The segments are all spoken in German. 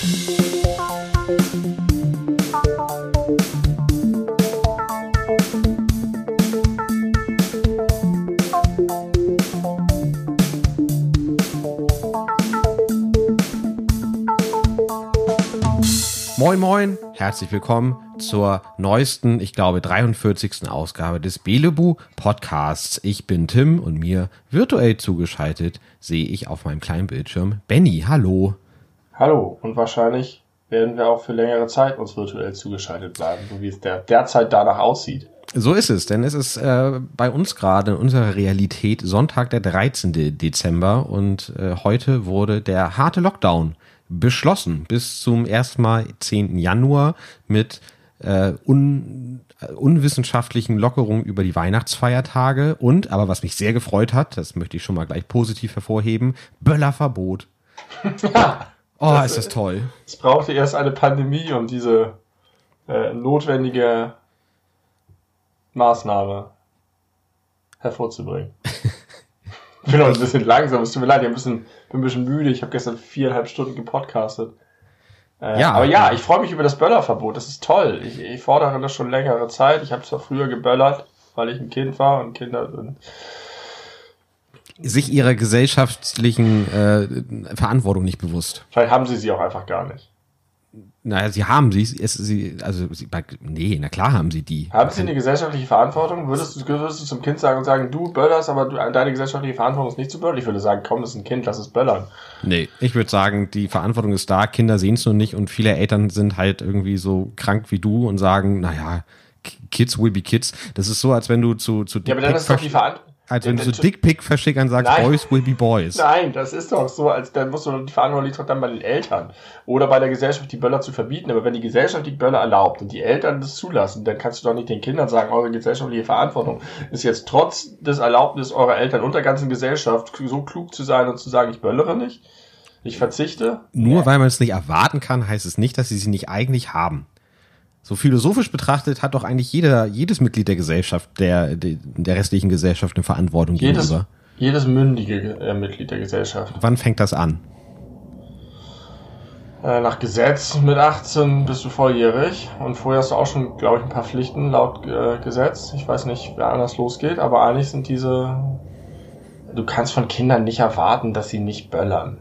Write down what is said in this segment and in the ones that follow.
Moin Moin, herzlich willkommen zur neuesten, ich glaube 43. Ausgabe des Belebu Podcasts. Ich bin Tim und mir virtuell zugeschaltet sehe ich auf meinem kleinen Bildschirm Benny. Hallo. Hallo und wahrscheinlich werden wir auch für längere Zeit uns virtuell zugeschaltet bleiben, so wie es der, derzeit danach aussieht. So ist es, denn es ist äh, bei uns gerade in unserer Realität Sonntag der 13. Dezember und äh, heute wurde der harte Lockdown beschlossen bis zum erstmal 10. Januar mit äh, un, äh, unwissenschaftlichen Lockerungen über die Weihnachtsfeiertage und, aber was mich sehr gefreut hat, das möchte ich schon mal gleich positiv hervorheben, Böllerverbot. Ja. Oh, das, ist das toll. Es brauchte erst eine Pandemie, um diese äh, notwendige Maßnahme hervorzubringen. ich bin auch ein bisschen langsam, es tut mir leid, ich ein bisschen, bin ein bisschen müde. Ich habe gestern viereinhalb Stunden gepodcastet. Äh, Ja. aber ja, ich freue mich über das Böllerverbot. Das ist toll. Ich, ich fordere das schon längere Zeit. Ich habe zwar früher geböllert, weil ich ein Kind war und Kinder sind. Sich ihrer gesellschaftlichen äh, Verantwortung nicht bewusst. Vielleicht haben sie sie auch einfach gar nicht. Naja, sie haben sie, es, sie also sie, nee, na klar haben sie die. Haben Sie eine gesellschaftliche Verantwortung? Würdest du, würdest du zum Kind sagen und sagen, du böllerst, aber du, deine gesellschaftliche Verantwortung ist nicht zu böllern? Ich würde sagen, komm, das ist ein Kind, lass es böllern. Nee, ich würde sagen, die Verantwortung ist da, Kinder sehen es nur nicht und viele Eltern sind halt irgendwie so krank wie du und sagen, naja, Kids will be Kids. Das ist so, als wenn du zu, zu Ja, aber dann ist doch die Verantwortung. Als wenn du zu Dickpick-Verschickern sagst, Nein. Boys will be Boys. Nein, das ist doch so, als dann musst du die Verantwortung liegt dann bei den Eltern. Oder bei der Gesellschaft, die Böller zu verbieten. Aber wenn die Gesellschaft die Böller erlaubt und die Eltern das zulassen, dann kannst du doch nicht den Kindern sagen, eure gesellschaftliche Verantwortung ist jetzt trotz des Erlaubnis eurer Eltern und der ganzen Gesellschaft so klug zu sein und zu sagen, ich böllere nicht. Ich verzichte. Nur weil man es nicht erwarten kann, heißt es nicht, dass sie sie nicht eigentlich haben. So philosophisch betrachtet hat doch eigentlich jeder, jedes Mitglied der Gesellschaft, der, der, restlichen Gesellschaft eine Verantwortung Jedes, gegenüber. jedes mündige äh, Mitglied der Gesellschaft. Wann fängt das an? Äh, nach Gesetz mit 18 bist du volljährig und vorher hast du auch schon, glaube ich, ein paar Pflichten laut äh, Gesetz. Ich weiß nicht, wer anders losgeht, aber eigentlich sind diese. Du kannst von Kindern nicht erwarten, dass sie nicht böllern.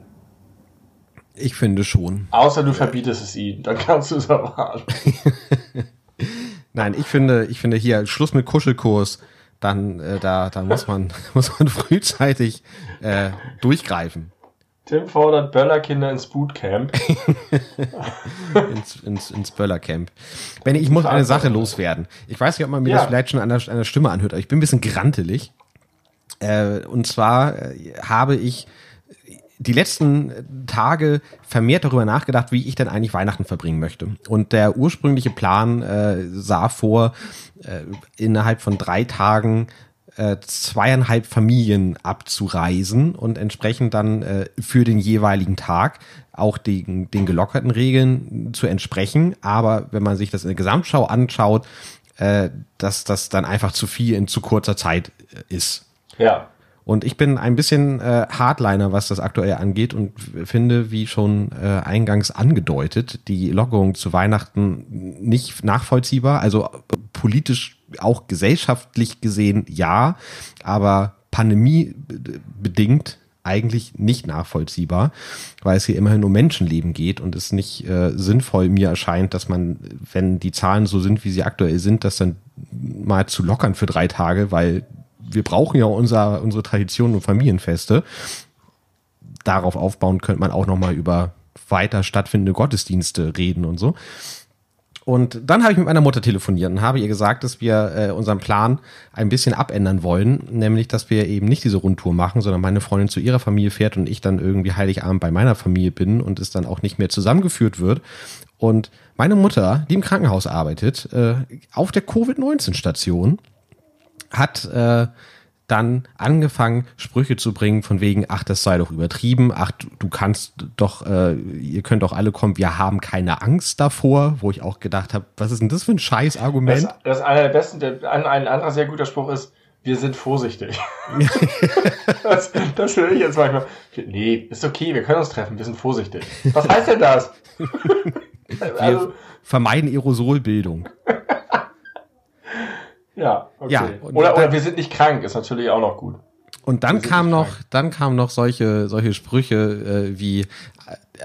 Ich finde schon. Außer du verbietest es ihnen, dann kannst du es erwarten. Nein, ich finde, ich finde hier Schluss mit Kuschelkurs. Dann äh, da, da muss man muss man frühzeitig äh, durchgreifen Tim fordert Böllerkinder ins Bootcamp. ins, ins, ins Böllercamp. Benny, ich muss eine Sache loswerden. Ich weiß nicht, ob man mir Ja. das vielleicht schon an der, an der Stimme anhört, aber ich bin ein bisschen grantelig. Äh, und zwar äh, habe ich die letzten Tage vermehrt darüber nachgedacht, wie ich denn eigentlich Weihnachten verbringen möchte. Und der ursprüngliche Plan äh, sah vor, äh, innerhalb von drei Tagen äh, zweieinhalb Familien abzureisen und entsprechend dann äh, für den jeweiligen Tag auch den, den gelockerten Regeln zu entsprechen. Aber wenn man sich das in der Gesamtschau anschaut, äh, dass das dann einfach zu viel in zu kurzer Zeit äh, ist. Ja. Und ich bin ein bisschen äh, Hardliner, was das aktuell angeht und finde, wie schon äh, eingangs angedeutet, die Lockerung zu Weihnachten nicht nachvollziehbar. Also politisch, auch gesellschaftlich gesehen ja, aber pandemiebedingt eigentlich nicht nachvollziehbar, weil es hier immerhin um Menschenleben geht und es nicht äh, sinnvoll mir erscheint, dass man, wenn die Zahlen so sind, wie sie aktuell sind, das dann mal zu lockern für drei Tage, weil wir brauchen ja unser, unsere Traditionen und Familienfeste. Darauf aufbauen könnte man auch noch mal über weiter stattfindende Gottesdienste reden und so. Und dann habe ich mit meiner Mutter telefoniert und habe ihr gesagt, dass wir äh, unseren Plan ein bisschen abändern wollen, nämlich dass wir eben nicht diese Rundtour machen, sondern meine Freundin zu ihrer Familie fährt und ich dann irgendwie Heiligabend bei meiner Familie bin und es dann auch nicht mehr zusammengeführt wird. Und meine Mutter, die im Krankenhaus arbeitet, äh, auf der Covid-19-Station, hat äh, dann angefangen, Sprüche zu bringen von wegen, ach, das sei doch übertrieben, ach, du, kannst doch, äh, ihr könnt doch alle kommen, wir haben keine Angst davor, wo ich auch gedacht habe, was ist denn das für ein scheiß Das, Argument? das einer der besten, der, ein, ein anderer sehr guter Spruch ist, wir sind vorsichtig. das, das höre ich jetzt manchmal. Nee, ist okay, wir können uns treffen, wir sind vorsichtig. Was heißt denn das? wir also, vermeiden Aerosolbildung. ja, okay. Ja, oder, oder wir sind nicht krank, ist natürlich auch noch gut. Und dann kam noch, dann kamen noch solche, solche Sprüche äh, wie,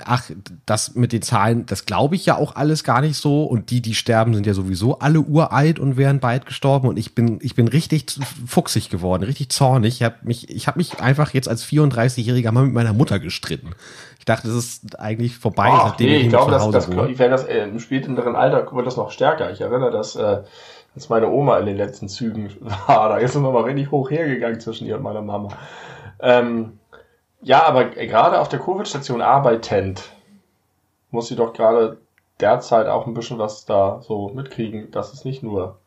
ach, das mit den Zahlen, das glaube ich ja auch alles gar nicht so. Und die, die sterben, sind ja sowieso alle uralt und wären bald gestorben. Und ich bin, ich bin richtig fuchsig geworden, richtig zornig. Ich habe mich, ich habe mich einfach jetzt als 34-Jähriger mal mit meiner Mutter gestritten. Ich dachte, das ist eigentlich vorbei, Ach, seitdem nee, ich, ich glaube, das, das, ich werde das äh, im späteren Alter wird das noch stärker. Ich erinnere, dass äh, als meine Oma in den letzten Zügen war. Da ist sie nochmal richtig hoch hergegangen zwischen ihr und meiner Mama. Ähm, ja, aber gerade auf der Covid-Station arbeitend muss sie doch gerade derzeit auch ein bisschen was da so mitkriegen. Das ist nicht nur.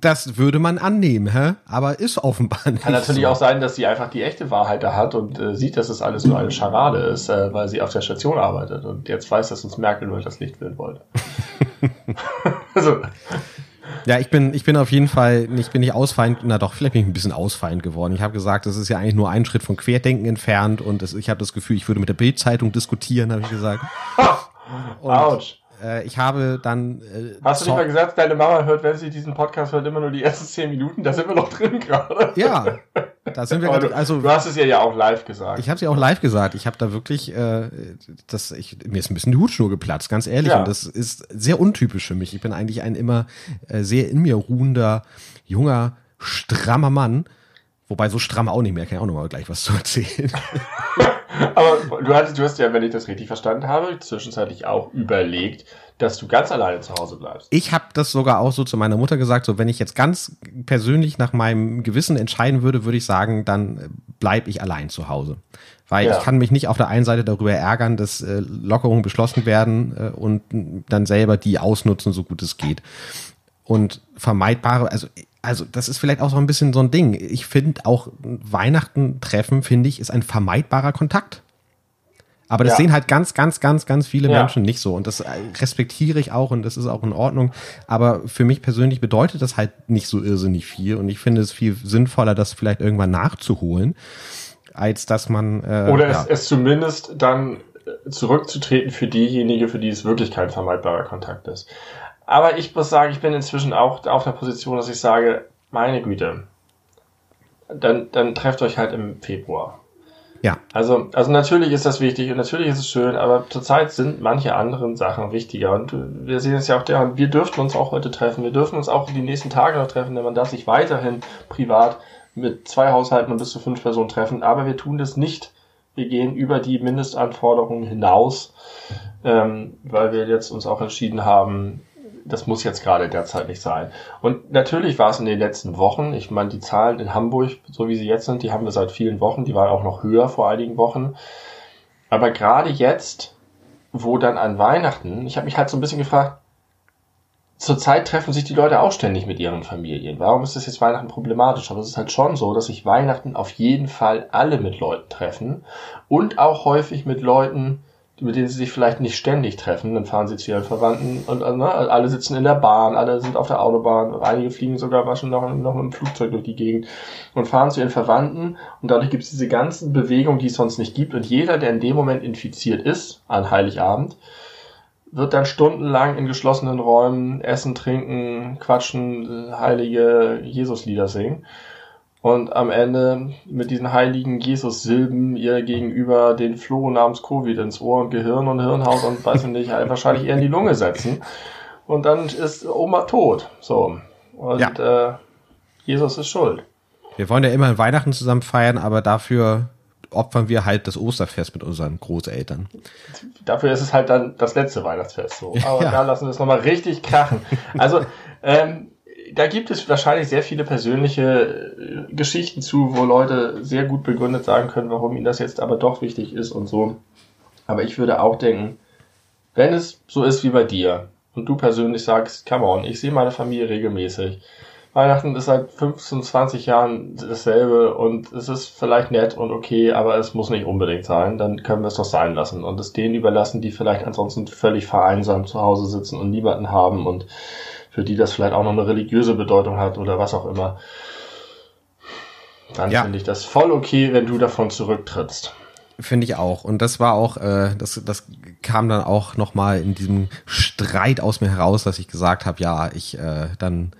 Das würde man annehmen, hä? aber ist offenbar nicht. Kann natürlich so. auch sein, dass sie einfach die echte Wahrheit da hat und äh, sieht, dass es alles nur eine Scharade ist, äh, weil sie auf der Station arbeitet und jetzt weiß, dass uns Merkel nur das Licht führen wollte. also, ja, ich bin, ich bin auf jeden Fall, ich bin nicht ausfeind, na doch, vielleicht bin ich ein bisschen ausfeind geworden. Ich habe gesagt, das ist ja eigentlich nur ein Schritt von Querdenken entfernt und das, ich habe das Gefühl, ich würde mit der Bildzeitung diskutieren, habe ich gesagt. Und, Autsch. Äh, ich habe dann. Äh, Hast du nicht mal gesagt, deine Mama hört, wenn sie diesen Podcast hört, immer nur die ersten zehn Minuten? Da sind wir noch drin gerade. Ja, da sind wir gerade. Also, du hast es ihr ja auch live gesagt. Ich habe sie auch live gesagt. Ich habe da wirklich, äh, das, ich, mir ist ein bisschen die Hutschnur geplatzt, ganz ehrlich. Ja. Und das ist sehr untypisch für mich. Ich bin eigentlich ein immer äh, sehr in mir ruhender, junger, strammer Mann. Wobei so stramm auch nicht mehr, kann ich auch noch mal gleich was zu erzählen. Aber du hast, du hast ja, wenn ich das richtig verstanden habe, zwischenzeitlich auch überlegt, dass du ganz alleine zu Hause bleibst. Ich habe das sogar auch so zu meiner Mutter gesagt, so wenn ich jetzt ganz persönlich nach meinem Gewissen entscheiden würde, würde ich sagen, dann bleib ich allein zu Hause. Weil ja. ich kann mich nicht auf der einen Seite darüber ärgern, dass äh, Lockerungen beschlossen werden äh, und dann selber die ausnutzen, so gut es geht. Und vermeidbare, also also das ist vielleicht auch so ein bisschen so ein Ding. Ich finde auch Weihnachten treffen, finde ich, ist ein vermeidbarer Kontakt. Aber das ja. sehen halt ganz, ganz, ganz, ganz viele ja. Menschen nicht so. Und das respektiere ich auch und das ist auch in Ordnung. Aber für mich persönlich bedeutet das halt nicht so irrsinnig viel. Und ich finde es viel sinnvoller, das vielleicht irgendwann nachzuholen, als dass man. Äh, Oder ja. es, es zumindest dann zurückzutreten für diejenige, für die es wirklich kein vermeidbarer Kontakt ist. Aber ich muss sagen, ich bin inzwischen auch auf der Position, dass ich sage, meine Güte, dann, dann trefft euch halt im Februar. Ja. Also, also natürlich ist das wichtig und natürlich ist es schön, aber zurzeit sind manche anderen Sachen wichtiger. Und wir sehen es ja auch daran, wir dürften uns auch heute treffen. Wir dürfen uns auch die nächsten Tage noch treffen, denn man darf sich weiterhin privat mit zwei Haushalten und bis zu fünf Personen treffen. Aber wir tun das nicht. Wir gehen über die Mindestanforderungen hinaus, ähm, weil wir jetzt uns auch entschieden haben, das muss jetzt gerade derzeit nicht sein. Und natürlich war es in den letzten Wochen, ich meine, die Zahlen in Hamburg, so wie sie jetzt sind, die haben wir seit vielen Wochen, die waren auch noch höher vor einigen Wochen. Aber gerade jetzt, wo dann an Weihnachten, ich habe mich halt so ein bisschen gefragt, zurzeit treffen sich die Leute auch ständig mit ihren Familien. Warum ist das jetzt Weihnachten problematisch? Aber es ist halt schon so, dass sich Weihnachten auf jeden Fall alle mit Leuten treffen und auch häufig mit Leuten, mit denen sie sich vielleicht nicht ständig treffen, dann fahren sie zu ihren Verwandten und äh, ne, alle sitzen in der Bahn, alle sind auf der Autobahn, einige fliegen sogar waschen noch, noch mit dem Flugzeug durch die Gegend und fahren zu ihren Verwandten. Und dadurch gibt es diese ganzen Bewegungen, die es sonst nicht gibt. Und jeder, der in dem Moment infiziert ist, an Heiligabend, wird dann stundenlang in geschlossenen Räumen essen, trinken, quatschen, heilige Jesuslieder singen und am Ende mit diesen heiligen Jesus-Silben ihr gegenüber den Floh namens Covid ins Ohr und Gehirn und Hirnhaut und weiß ich nicht, wahrscheinlich eher in die Lunge setzen. Und dann ist Oma tot. So. Und ja. äh, Jesus ist schuld. Wir wollen ja immer Weihnachten zusammen feiern, aber dafür opfern wir halt das Osterfest mit unseren Großeltern. Dafür ist es halt dann das letzte Weihnachtsfest so. Aber ja. da lassen wir es nochmal richtig krachen. Also, ähm, da gibt es wahrscheinlich sehr viele persönliche äh, Geschichten zu, wo Leute sehr gut begründet sagen können, warum ihnen das jetzt aber doch wichtig ist und so. Aber ich würde auch denken, wenn es so ist wie bei dir und du persönlich sagst, come on, ich sehe meine Familie regelmäßig. Weihnachten ist seit 15, 20 Jahren dasselbe und es ist vielleicht nett und okay, aber es muss nicht unbedingt sein. Dann können wir es doch sein lassen und es denen überlassen, die vielleicht ansonsten völlig vereinsamt zu Hause sitzen und niemanden haben und für die das vielleicht auch noch eine religiöse Bedeutung hat oder was auch immer. Dann Ja. finde ich das voll okay, wenn du davon zurücktrittst. Finde ich auch. Und das war auch, äh, das, das kam dann auch nochmal in diesem Streit aus mir heraus, dass ich gesagt habe, ja, ich äh, dann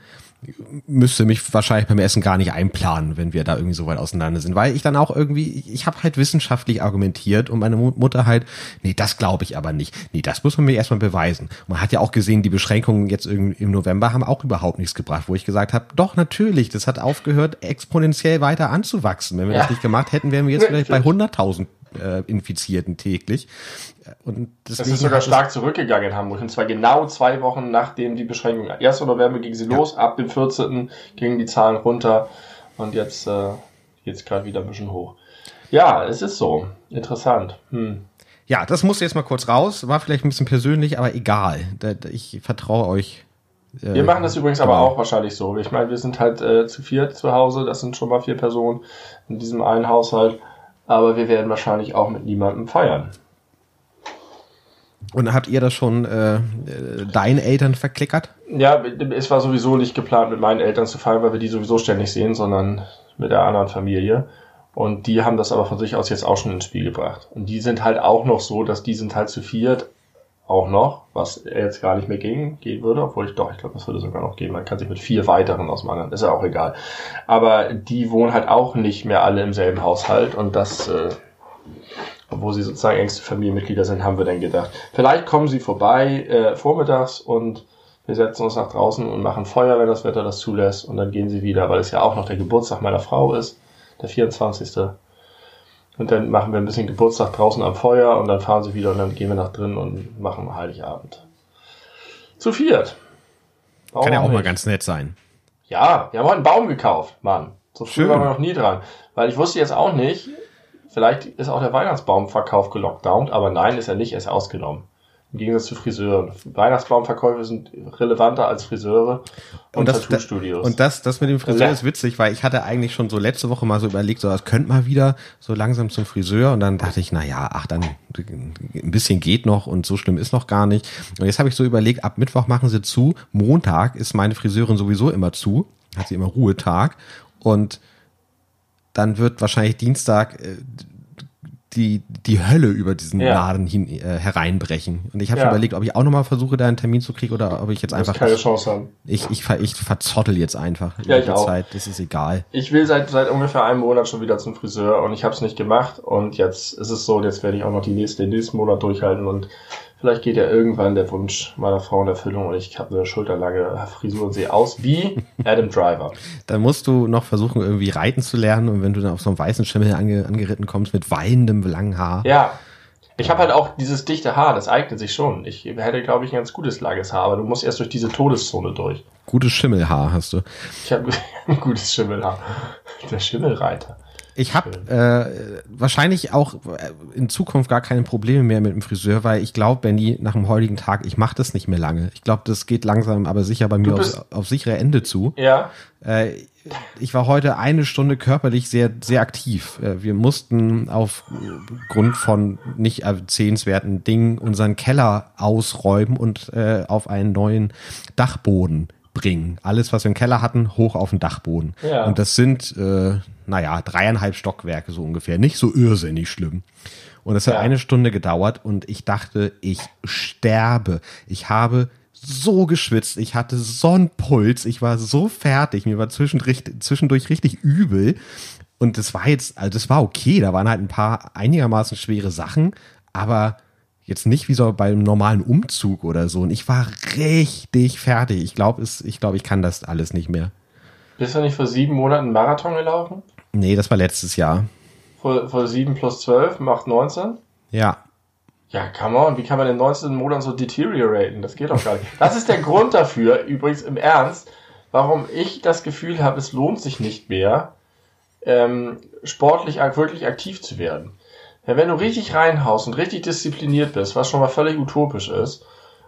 müsste mich wahrscheinlich beim Essen gar nicht einplanen, wenn wir da irgendwie so weit auseinander sind. Weil ich dann auch irgendwie, ich, habe halt wissenschaftlich argumentiert und meine Mu- Mutter halt, nee, das glaube ich aber nicht. Nee, das muss man mir erstmal beweisen. Und man hat ja auch gesehen, die Beschränkungen jetzt irgendwie im November haben auch überhaupt nichts gebracht, wo ich gesagt habe, doch, natürlich, das hat aufgehört, exponentiell weiter anzuwachsen. Wenn wir Ja. das nicht gemacht hätten, wären wir jetzt vielleicht bei Natürlich. 100.000 äh, Infizierten täglich. Und Das ist sogar es- stark zurückgegangen in Hamburg. Und zwar genau zwei Wochen nachdem die Beschränkung. 1. November ging sie los, ab dem 14. gingen die Zahlen runter und jetzt äh, geht's gerade wieder ein bisschen hoch. Ja, es ist so. Interessant. Hm. Ja, das musste jetzt mal kurz raus. War vielleicht ein bisschen persönlich, aber egal. Ich vertraue euch. äh, Wir machen das übrigens aber genau. auch wahrscheinlich so. Ich meine, wir sind halt äh, zu viert zu Hause. Das sind schon mal vier Personen in diesem einen Haushalt. Aber wir werden wahrscheinlich auch mit niemandem feiern. Und habt ihr das schon äh, äh, deinen Eltern verklickert? Ja, es war sowieso nicht geplant, mit meinen Eltern zu feiern, weil wir die sowieso ständig sehen, sondern mit der anderen Familie. Und die haben das aber von sich aus jetzt auch schon ins Spiel gebracht. Und die sind halt auch noch so, dass die sind halt zu viert auch noch, was jetzt gar nicht mehr ging, gehen würde, obwohl ich doch, ich glaube, das würde sogar noch gehen. Man kann sich mit vier weiteren aus dem anderen, ist ja auch egal. Aber die wohnen halt auch nicht mehr alle im selben Haushalt und das, äh, obwohl sie sozusagen engste Familienmitglieder sind, haben wir dann gedacht, vielleicht kommen sie vorbei äh, vormittags und wir setzen uns nach draußen und machen Feuer, wenn das Wetter das zulässt und dann gehen sie wieder, weil es ja auch noch der Geburtstag meiner Frau ist, der 24. Und dann machen wir ein bisschen Geburtstag draußen am Feuer und dann fahren sie wieder und dann gehen wir nach drinnen und machen Heiligabend. Zu viert. Warum Kann ja auch mal nicht? ganz nett sein. Ja, wir haben heute einen Baum gekauft, Mann. So früh Schön. waren wir noch nie dran. Weil ich wusste jetzt auch nicht, vielleicht ist auch der Weihnachtsbaumverkauf gelockdownt, aber nein, ist er nicht, er ist ausgenommen. Im Gegensatz zu Friseuren. Weihnachtsbaumverkäufe sind relevanter als Friseure und, Und das, Tattoo-Studios. und das, das mit dem Friseur ist witzig, weil ich hatte eigentlich schon so letzte Woche mal so überlegt, so, das könnte mal wieder so langsam zum Friseur und dann dachte ich, na ja, ach dann ein bisschen geht noch und so schlimm ist noch gar nicht. Und jetzt habe ich so überlegt, ab Mittwoch machen sie zu, Montag ist meine Friseurin sowieso immer zu, hat sie immer Ruhetag und dann wird wahrscheinlich Dienstag äh, die, die Hölle über diesen Ja. Laden hin, äh, hereinbrechen. Und ich habe Ja. schon überlegt, ob ich auch nochmal versuche, da einen Termin zu kriegen oder ob ich jetzt einfach keine Chance haben. ich, ich, ver, ich verzottel jetzt einfach Ja, über ich die auch. Zeit. Das ist egal. Ich will seit, seit ungefähr einem Monat schon wieder zum Friseur und ich habe es nicht gemacht und jetzt ist es so, jetzt werde ich auch noch die nächste, den nächsten Monat durchhalten und vielleicht geht ja irgendwann der Wunsch meiner Frau in Erfüllung und ich habe eine schulterlange Frisur und sehe aus wie Adam Driver. Dann musst du noch versuchen, irgendwie reiten zu lernen und wenn du dann auf so einen weißen Schimmel ange, angeritten kommst mit wallendem langen Haar. Ja. Ich habe halt auch dieses dichte Haar, das eignet sich schon. Ich hätte, glaube ich, ein ganz gutes langes Haar, aber du musst erst durch diese Todeszone durch. Gutes Schimmelhaar hast du. Ich habe ein gutes Schimmelhaar. Der Schimmelreiter. Ich habe äh, wahrscheinlich auch äh, in Zukunft gar keine Probleme mehr mit dem Friseur, weil ich glaube, Benny, nach dem heutigen Tag, ich mache das nicht mehr lange. Ich glaube, das geht langsam, aber sicher bei mir bist- aufs, auf sichere Ende zu. Ja. Äh, ich war heute eine Stunde körperlich sehr, sehr aktiv. Äh, wir mussten aufgrund von nicht erzählenswerten Dingen unseren Keller ausräumen und äh, auf einen neuen Dachboden bringen. Alles, was wir im Keller hatten, hoch auf den Dachboden. Ja. Und das sind, äh, naja, dreieinhalb Stockwerke so ungefähr. Nicht so irrsinnig schlimm. Und es hat Ja. eine Stunde gedauert und ich dachte, ich sterbe. Ich habe so geschwitzt, ich hatte so einen Puls, ich war so fertig, mir war zwischendurch, zwischendurch richtig übel. Und das war jetzt, also das war okay, da waren halt ein paar einigermaßen schwere Sachen, aber jetzt nicht wie so beim normalen Umzug oder so. Und ich war richtig fertig. Ich glaube, ich glaube, ich kann das alles nicht mehr. Bist du nicht vor sieben Monaten Marathon gelaufen? Nee, das war letztes Jahr. Vor, vor 7 plus 12 macht 19? Ja. Ja, come on, wie kann man in 19 Monaten so deterioraten? Das geht doch gar nicht. Das ist der Grund dafür, übrigens im Ernst, warum ich das Gefühl habe, es lohnt sich nicht mehr, ähm, sportlich wirklich aktiv zu werden. Ja, wenn du richtig reinhaust und richtig diszipliniert bist, was schon mal völlig utopisch ist,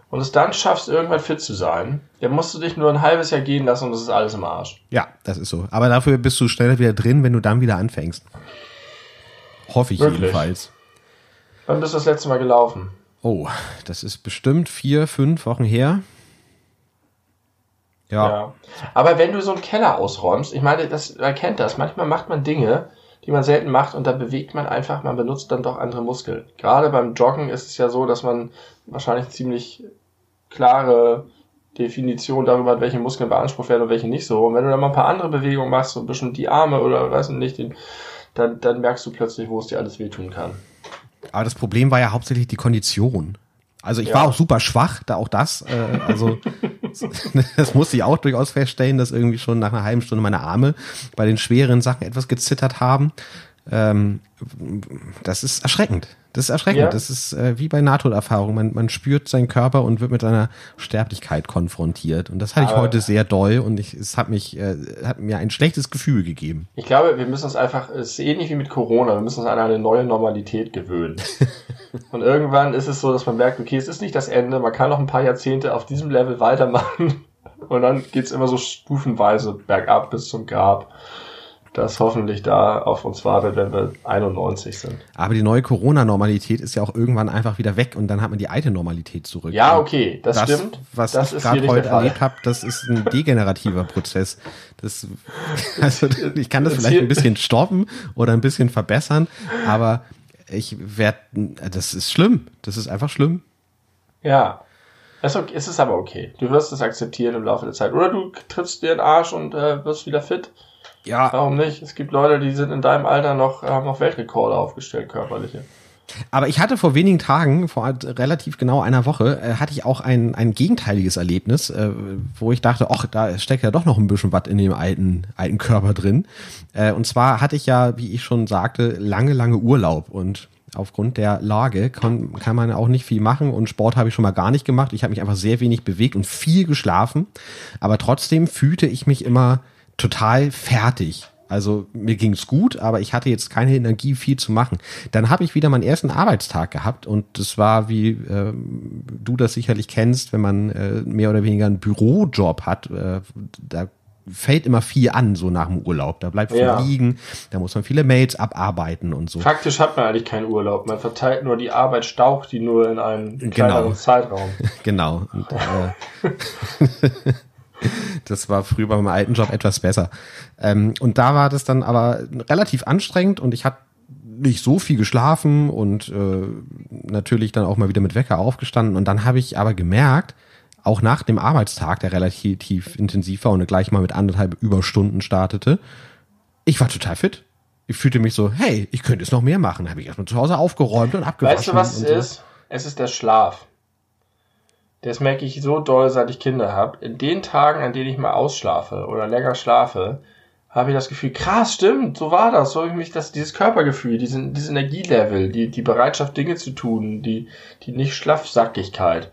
und es dann schaffst, irgendwann fit zu sein, dann musst du dich nur ein halbes Jahr gehen lassen und das ist alles im Arsch. Ja, das ist so. Aber dafür bist du schneller wieder drin, wenn du dann wieder anfängst. Hoffe ich Wirklich? jedenfalls. Wann bist du das letzte Mal gelaufen? Oh, das ist bestimmt vier, fünf Wochen her. Ja. Ja. Aber wenn du so einen Keller ausräumst, ich meine, das, man kennt das, manchmal macht man Dinge, die man selten macht und da bewegt man einfach, man benutzt dann doch andere Muskeln. Gerade beim Joggen ist es ja so, dass man wahrscheinlich ziemlich klare Definition darüber hat, welche Muskeln beansprucht werden und welche nicht so. Und wenn du dann mal ein paar andere Bewegungen machst, so ein bisschen die Arme oder weiß nicht, den, dann, dann merkst du plötzlich, wo es dir alles wehtun kann. Aber das Problem war ja hauptsächlich die Kondition. Also ich Ja. war auch super schwach, da auch das. Äh, also das musste ich auch durchaus feststellen, dass irgendwie schon nach einer halben Stunde meine Arme bei den schweren Sachen etwas gezittert haben. Ähm, das ist erschreckend. Das ist erschreckend. Ja. Das ist äh, wie bei Nahtoderfahrung. Man, man spürt seinen Körper und wird mit seiner Sterblichkeit konfrontiert. Und das hatte ich Aber- heute sehr doll und ich, es hat mich, äh, hat mir ein schlechtes Gefühl gegeben. Ich glaube, wir müssen uns einfach, es ist ähnlich wie mit Corona, wir müssen uns an eine neue Normalität gewöhnen. Und irgendwann ist es so, dass man merkt, okay, es ist nicht das Ende, man kann noch ein paar Jahrzehnte auf diesem Level weitermachen. Und dann geht's immer so stufenweise bergab bis zum Grab, das hoffentlich da auf uns wartet, wenn wir 91 sind. Aber die neue Corona-Normalität ist ja auch irgendwann einfach wieder weg und dann hat man die alte Normalität zurück. Ja, okay, das, das, stimmt. was das ich gerade heute erlebt habe, das ist ein degenerativer Prozess. Das, also ich kann das vielleicht ein bisschen stoppen oder ein bisschen verbessern, aber ich werde, das ist schlimm. Das ist einfach schlimm. Ja. Es ist, okay, es ist aber okay. Du wirst es akzeptieren im Laufe der Zeit. Oder du trittst dir den Arsch und äh, wirst wieder fit. Ja, Warum nicht? Es gibt Leute, die sind in deinem Alter noch, haben noch Weltrekorde aufgestellt, körperliche. aber ich hatte vor wenigen Tagen, vor relativ genau einer Woche, äh, hatte ich auch ein, ein gegenteiliges Erlebnis, äh, wo ich dachte, ach, da steckt ja doch noch ein bisschen was in dem alten, alten Körper drin. Äh, und zwar hatte ich ja, wie ich schon sagte, lange, lange Urlaub und aufgrund der Lage kann, kann man auch nicht viel machen und Sport habe ich schon mal gar nicht gemacht. Ich habe mich einfach sehr wenig bewegt und viel geschlafen, aber trotzdem fühlte ich mich immer total fertig. Also mir ging's gut, aber ich hatte jetzt keine Energie, viel zu machen. Dann habe ich wieder meinen ersten Arbeitstag gehabt und das war, wie ähm, du das sicherlich kennst, wenn man äh, mehr oder weniger einen Bürojob hat, äh, da fällt immer viel an, so nach dem Urlaub. Da bleibt viel Ja. liegen, da muss man viele Mails abarbeiten und so. Faktisch hat man eigentlich keinen Urlaub. Man verteilt nur die Arbeit, staucht die nur in einen Genau. kleineren Zeitraum. Genau. Und, äh, das war früher bei meinem alten Job etwas besser. Ähm, und da war das dann aber relativ anstrengend und ich hatte nicht so viel geschlafen und äh, natürlich dann auch mal wieder mit Wecker aufgestanden. Und dann habe ich aber gemerkt, auch nach dem Arbeitstag, der relativ intensiv war und gleich mal mit anderthalb Überstunden startete, ich war total fit. Ich fühlte mich so, hey, ich könnte jetzt noch mehr machen. Habe ich erstmal zu Hause aufgeräumt und abgewaschen. Weißt du, was es so. ist? Es ist der Schlaf. Das merke ich so doll, seit ich Kinder habe. In den Tagen, an denen ich mal ausschlafe oder länger schlafe, habe ich das Gefühl, krass, stimmt, so war das. So habe ich mich das, dieses Körpergefühl, diesen, dieses Energielevel, die, die Bereitschaft, Dinge zu tun, die, die nicht Schlafsackigkeit.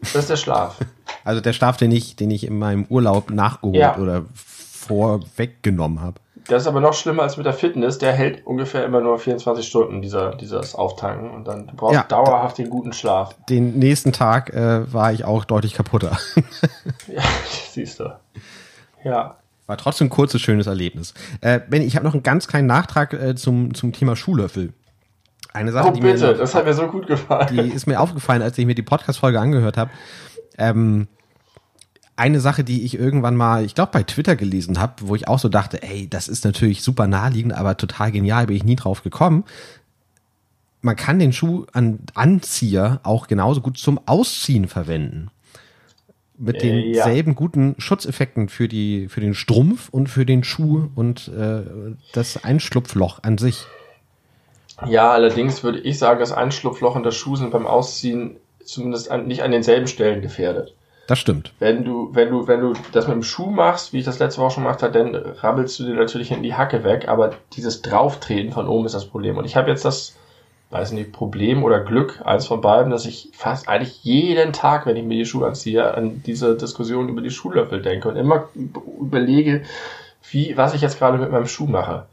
Das ist der Schlaf. Also der Schlaf, den ich, den ich in meinem Urlaub nachgeholt Ja. oder vorweggenommen habe. Das ist aber noch schlimmer als mit der Fitness. Der hält ungefähr immer nur 24 Stunden, dieser, dieses Auftanken. Und dann du brauchst Ja. dauerhaft den guten Schlaf. Den nächsten Tag äh, war ich auch deutlich kaputter. Ja, siehst du. Ja. War trotzdem ein kurzes, schönes Erlebnis. Äh, Benny, ich habe noch einen ganz kleinen Nachtrag äh, zum, zum Thema Schuhlöffel. Eine Sache, Oh die bitte, mir, das hat mir so gut gefallen. die ist mir aufgefallen, als ich mir die Podcast-Folge angehört habe. Ähm, eine Sache, die ich irgendwann mal, ich glaube bei Twitter gelesen habe, wo ich auch so dachte, ey, das ist natürlich super naheliegend, aber total genial, bin ich nie drauf gekommen. Man kann den Schuh an Anzieher auch genauso gut zum Ausziehen verwenden. Mit Äh, ja. denselben guten Schutzeffekten für die für den Strumpf und für den Schuh und äh, das Einschlupfloch an sich. Ja, allerdings würde ich sagen, das Einschlupfloch und das Schuh sind beim Ausziehen zumindest an, nicht an denselben Stellen gefährdet. Das stimmt. Wenn du, wenn du, wenn du das mit dem Schuh machst, wie ich das letzte Woche schon gemacht habe, dann rabbelst du dir natürlich in die Hacke weg, aber dieses Drauftreten von oben ist das Problem. Und ich habe jetzt das, weiß nicht, Problem oder Glück, eins von beiden, dass ich fast eigentlich jeden Tag, wenn ich mir die Schuhe anziehe, an diese Diskussion über die Schuhlöffel denke und immer überlege, wie, was ich jetzt gerade mit meinem Schuh mache.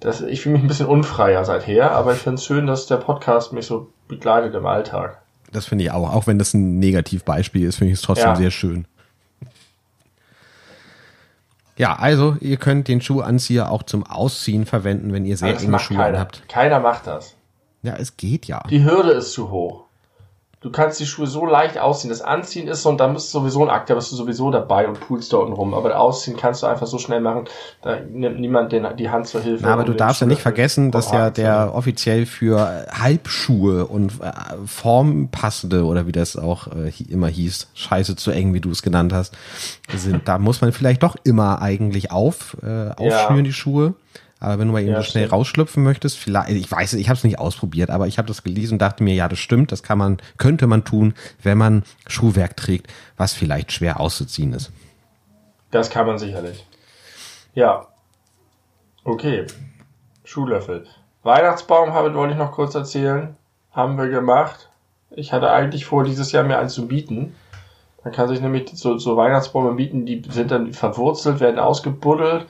Das, ich fühle mich ein bisschen unfreier seither, aber ich finde es schön, dass der Podcast mich so begleitet im Alltag. Das finde ich auch. Auch wenn das ein Negativbeispiel ist, finde ich es trotzdem Ja. sehr schön. Ja, also ihr könnt den Schuhanzieher auch zum Ausziehen verwenden, wenn ihr sehr enge Schuhe keiner. habt. Keiner macht das. Ja, es geht ja. Die Hürde ist zu hoch. Du kannst die Schuhe so leicht ausziehen. Das Anziehen ist so, und dann bist du sowieso ein Akt, da bist du sowieso dabei und pulst da unten rum. Aber das Ausziehen kannst du einfach so schnell machen, da nimmt niemand den, die Hand zur Hilfe. Na, aber du darfst ja nicht vergessen, dass ja der offiziell für Halbschuhe und äh, formpassende oder wie das auch äh, immer hieß, scheiße zu eng, wie du es genannt hast, sind. Da muss man vielleicht doch immer eigentlich auf, äh, aufschnüren die Schuhe. Aber wenn du mal eben Ja, so schnell stimmt. rausschlüpfen möchtest, vielleicht, ich weiß, es, ich habe es nicht ausprobiert, aber ich habe das gelesen und dachte mir, ja, das stimmt, das kann man, könnte man tun, wenn man Schuhwerk trägt, was vielleicht schwer auszuziehen ist. Das kann man sicherlich. Ja. Okay. Schuhlöffel. Weihnachtsbaum habe, wollte ich noch kurz erzählen. Haben wir gemacht. Ich hatte eigentlich vor, dieses Jahr mir einen zu bieten. Man kann sich nämlich so, so Weihnachtsbäume bieten, die sind dann verwurzelt, werden ausgebuddelt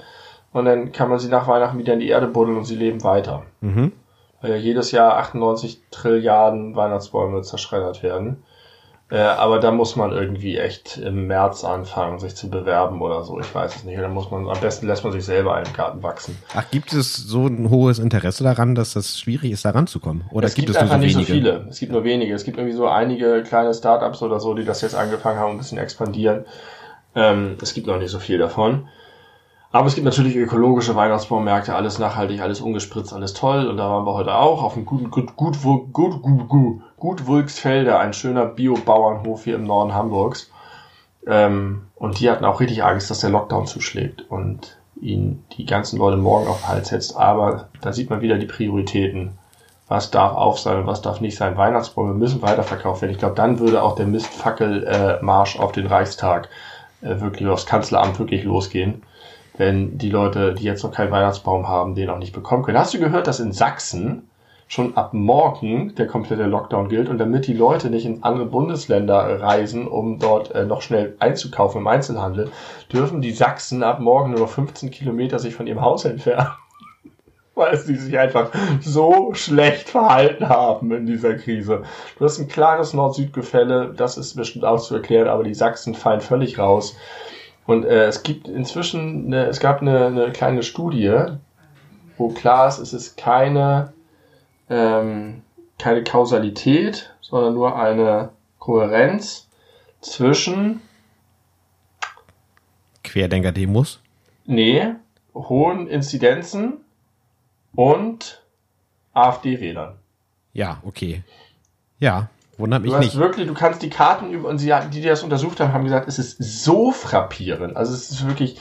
und dann kann man sie nach Weihnachten wieder in die Erde buddeln und sie leben weiter. Mhm. Weil ja jedes Jahr 98 Trilliarden Weihnachtsbäume zerschreddert werden. Äh, aber da muss man irgendwie echt im März anfangen, sich zu bewerben oder so. Ich weiß es nicht. Da muss man, am besten lässt man sich selber einen Garten wachsen. Ach, gibt es so ein hohes Interesse daran, dass das schwierig ist, da ranzukommen? Oder es gibt, gibt, es nur einfach so nicht wenige? so viele. Es gibt nur wenige. Es gibt irgendwie so einige kleine Startups oder so, die das jetzt angefangen haben, ein bisschen expandieren. Ähm, es gibt noch nicht so viel davon. Aber es gibt natürlich ökologische Weihnachtsbaumärkte, alles nachhaltig, alles ungespritzt, alles toll. Und da waren wir heute auch auf dem guten, gut, gut, gut, gut, gut, gut, gut ein schöner Bio-Bauernhof hier im Norden Hamburgs. Ähm, und die hatten auch richtig Angst, dass der Lockdown zuschlägt und ihnen die ganzen Leute morgen auf den Hals setzt. Aber da sieht man wieder die Prioritäten. Was darf auf sein und was darf nicht sein. Weihnachtsbäume müssen weiterverkauft werden. Ich glaube, dann würde auch der Mistfackel-Marsch auf den Reichstag äh, wirklich aufs Kanzleramt wirklich losgehen. Wenn die Leute, die jetzt noch keinen Weihnachtsbaum haben, den auch nicht bekommen können. Hast du gehört, dass in Sachsen schon ab morgen der komplette Lockdown gilt und damit die Leute nicht in andere Bundesländer reisen, um dort äh, noch schnell einzukaufen im Einzelhandel, dürfen die Sachsen ab morgen nur noch 15 Kilometer sich von ihrem Haus entfernen. Weil sie sich einfach so schlecht verhalten haben in dieser Krise. Du hast ein klares Nord-Süd-Gefälle, das ist bestimmt auch zu erklären, aber die Sachsen fallen völlig raus. Und äh, es gibt inzwischen, eine, es gab eine, eine kleine Studie, wo klar ist, es ist keine, ähm, keine Kausalität, sondern nur eine Kohärenz zwischen, Querdenker-Demos? nee, hohen Inzidenzen und AfD-Wählern. Ja, okay. Ja, wundert mich Du hast nicht. wirklich, du kannst die Karten über, und sie, die, die das untersucht haben, haben gesagt, es ist so frappierend. Also es ist wirklich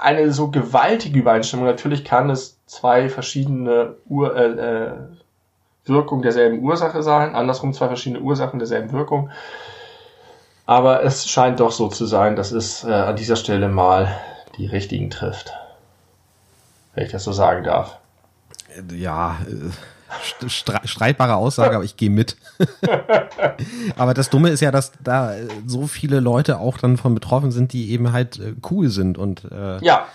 eine so gewaltige Übereinstimmung. Natürlich kann es zwei verschiedene Ur, äh, äh, Wirkungen derselben Ursache sein, andersrum zwei verschiedene Ursachen derselben Wirkung. Aber es scheint doch so zu sein, dass es äh, an dieser Stelle mal die richtigen trifft. Wenn ich das so sagen darf. Ja, äh, streitbare Aussage, aber ich gehe mit. aber das Dumme ist ja, dass da äh, so viele Leute auch dann von betroffen sind, die eben halt äh, cool sind und äh, Ja,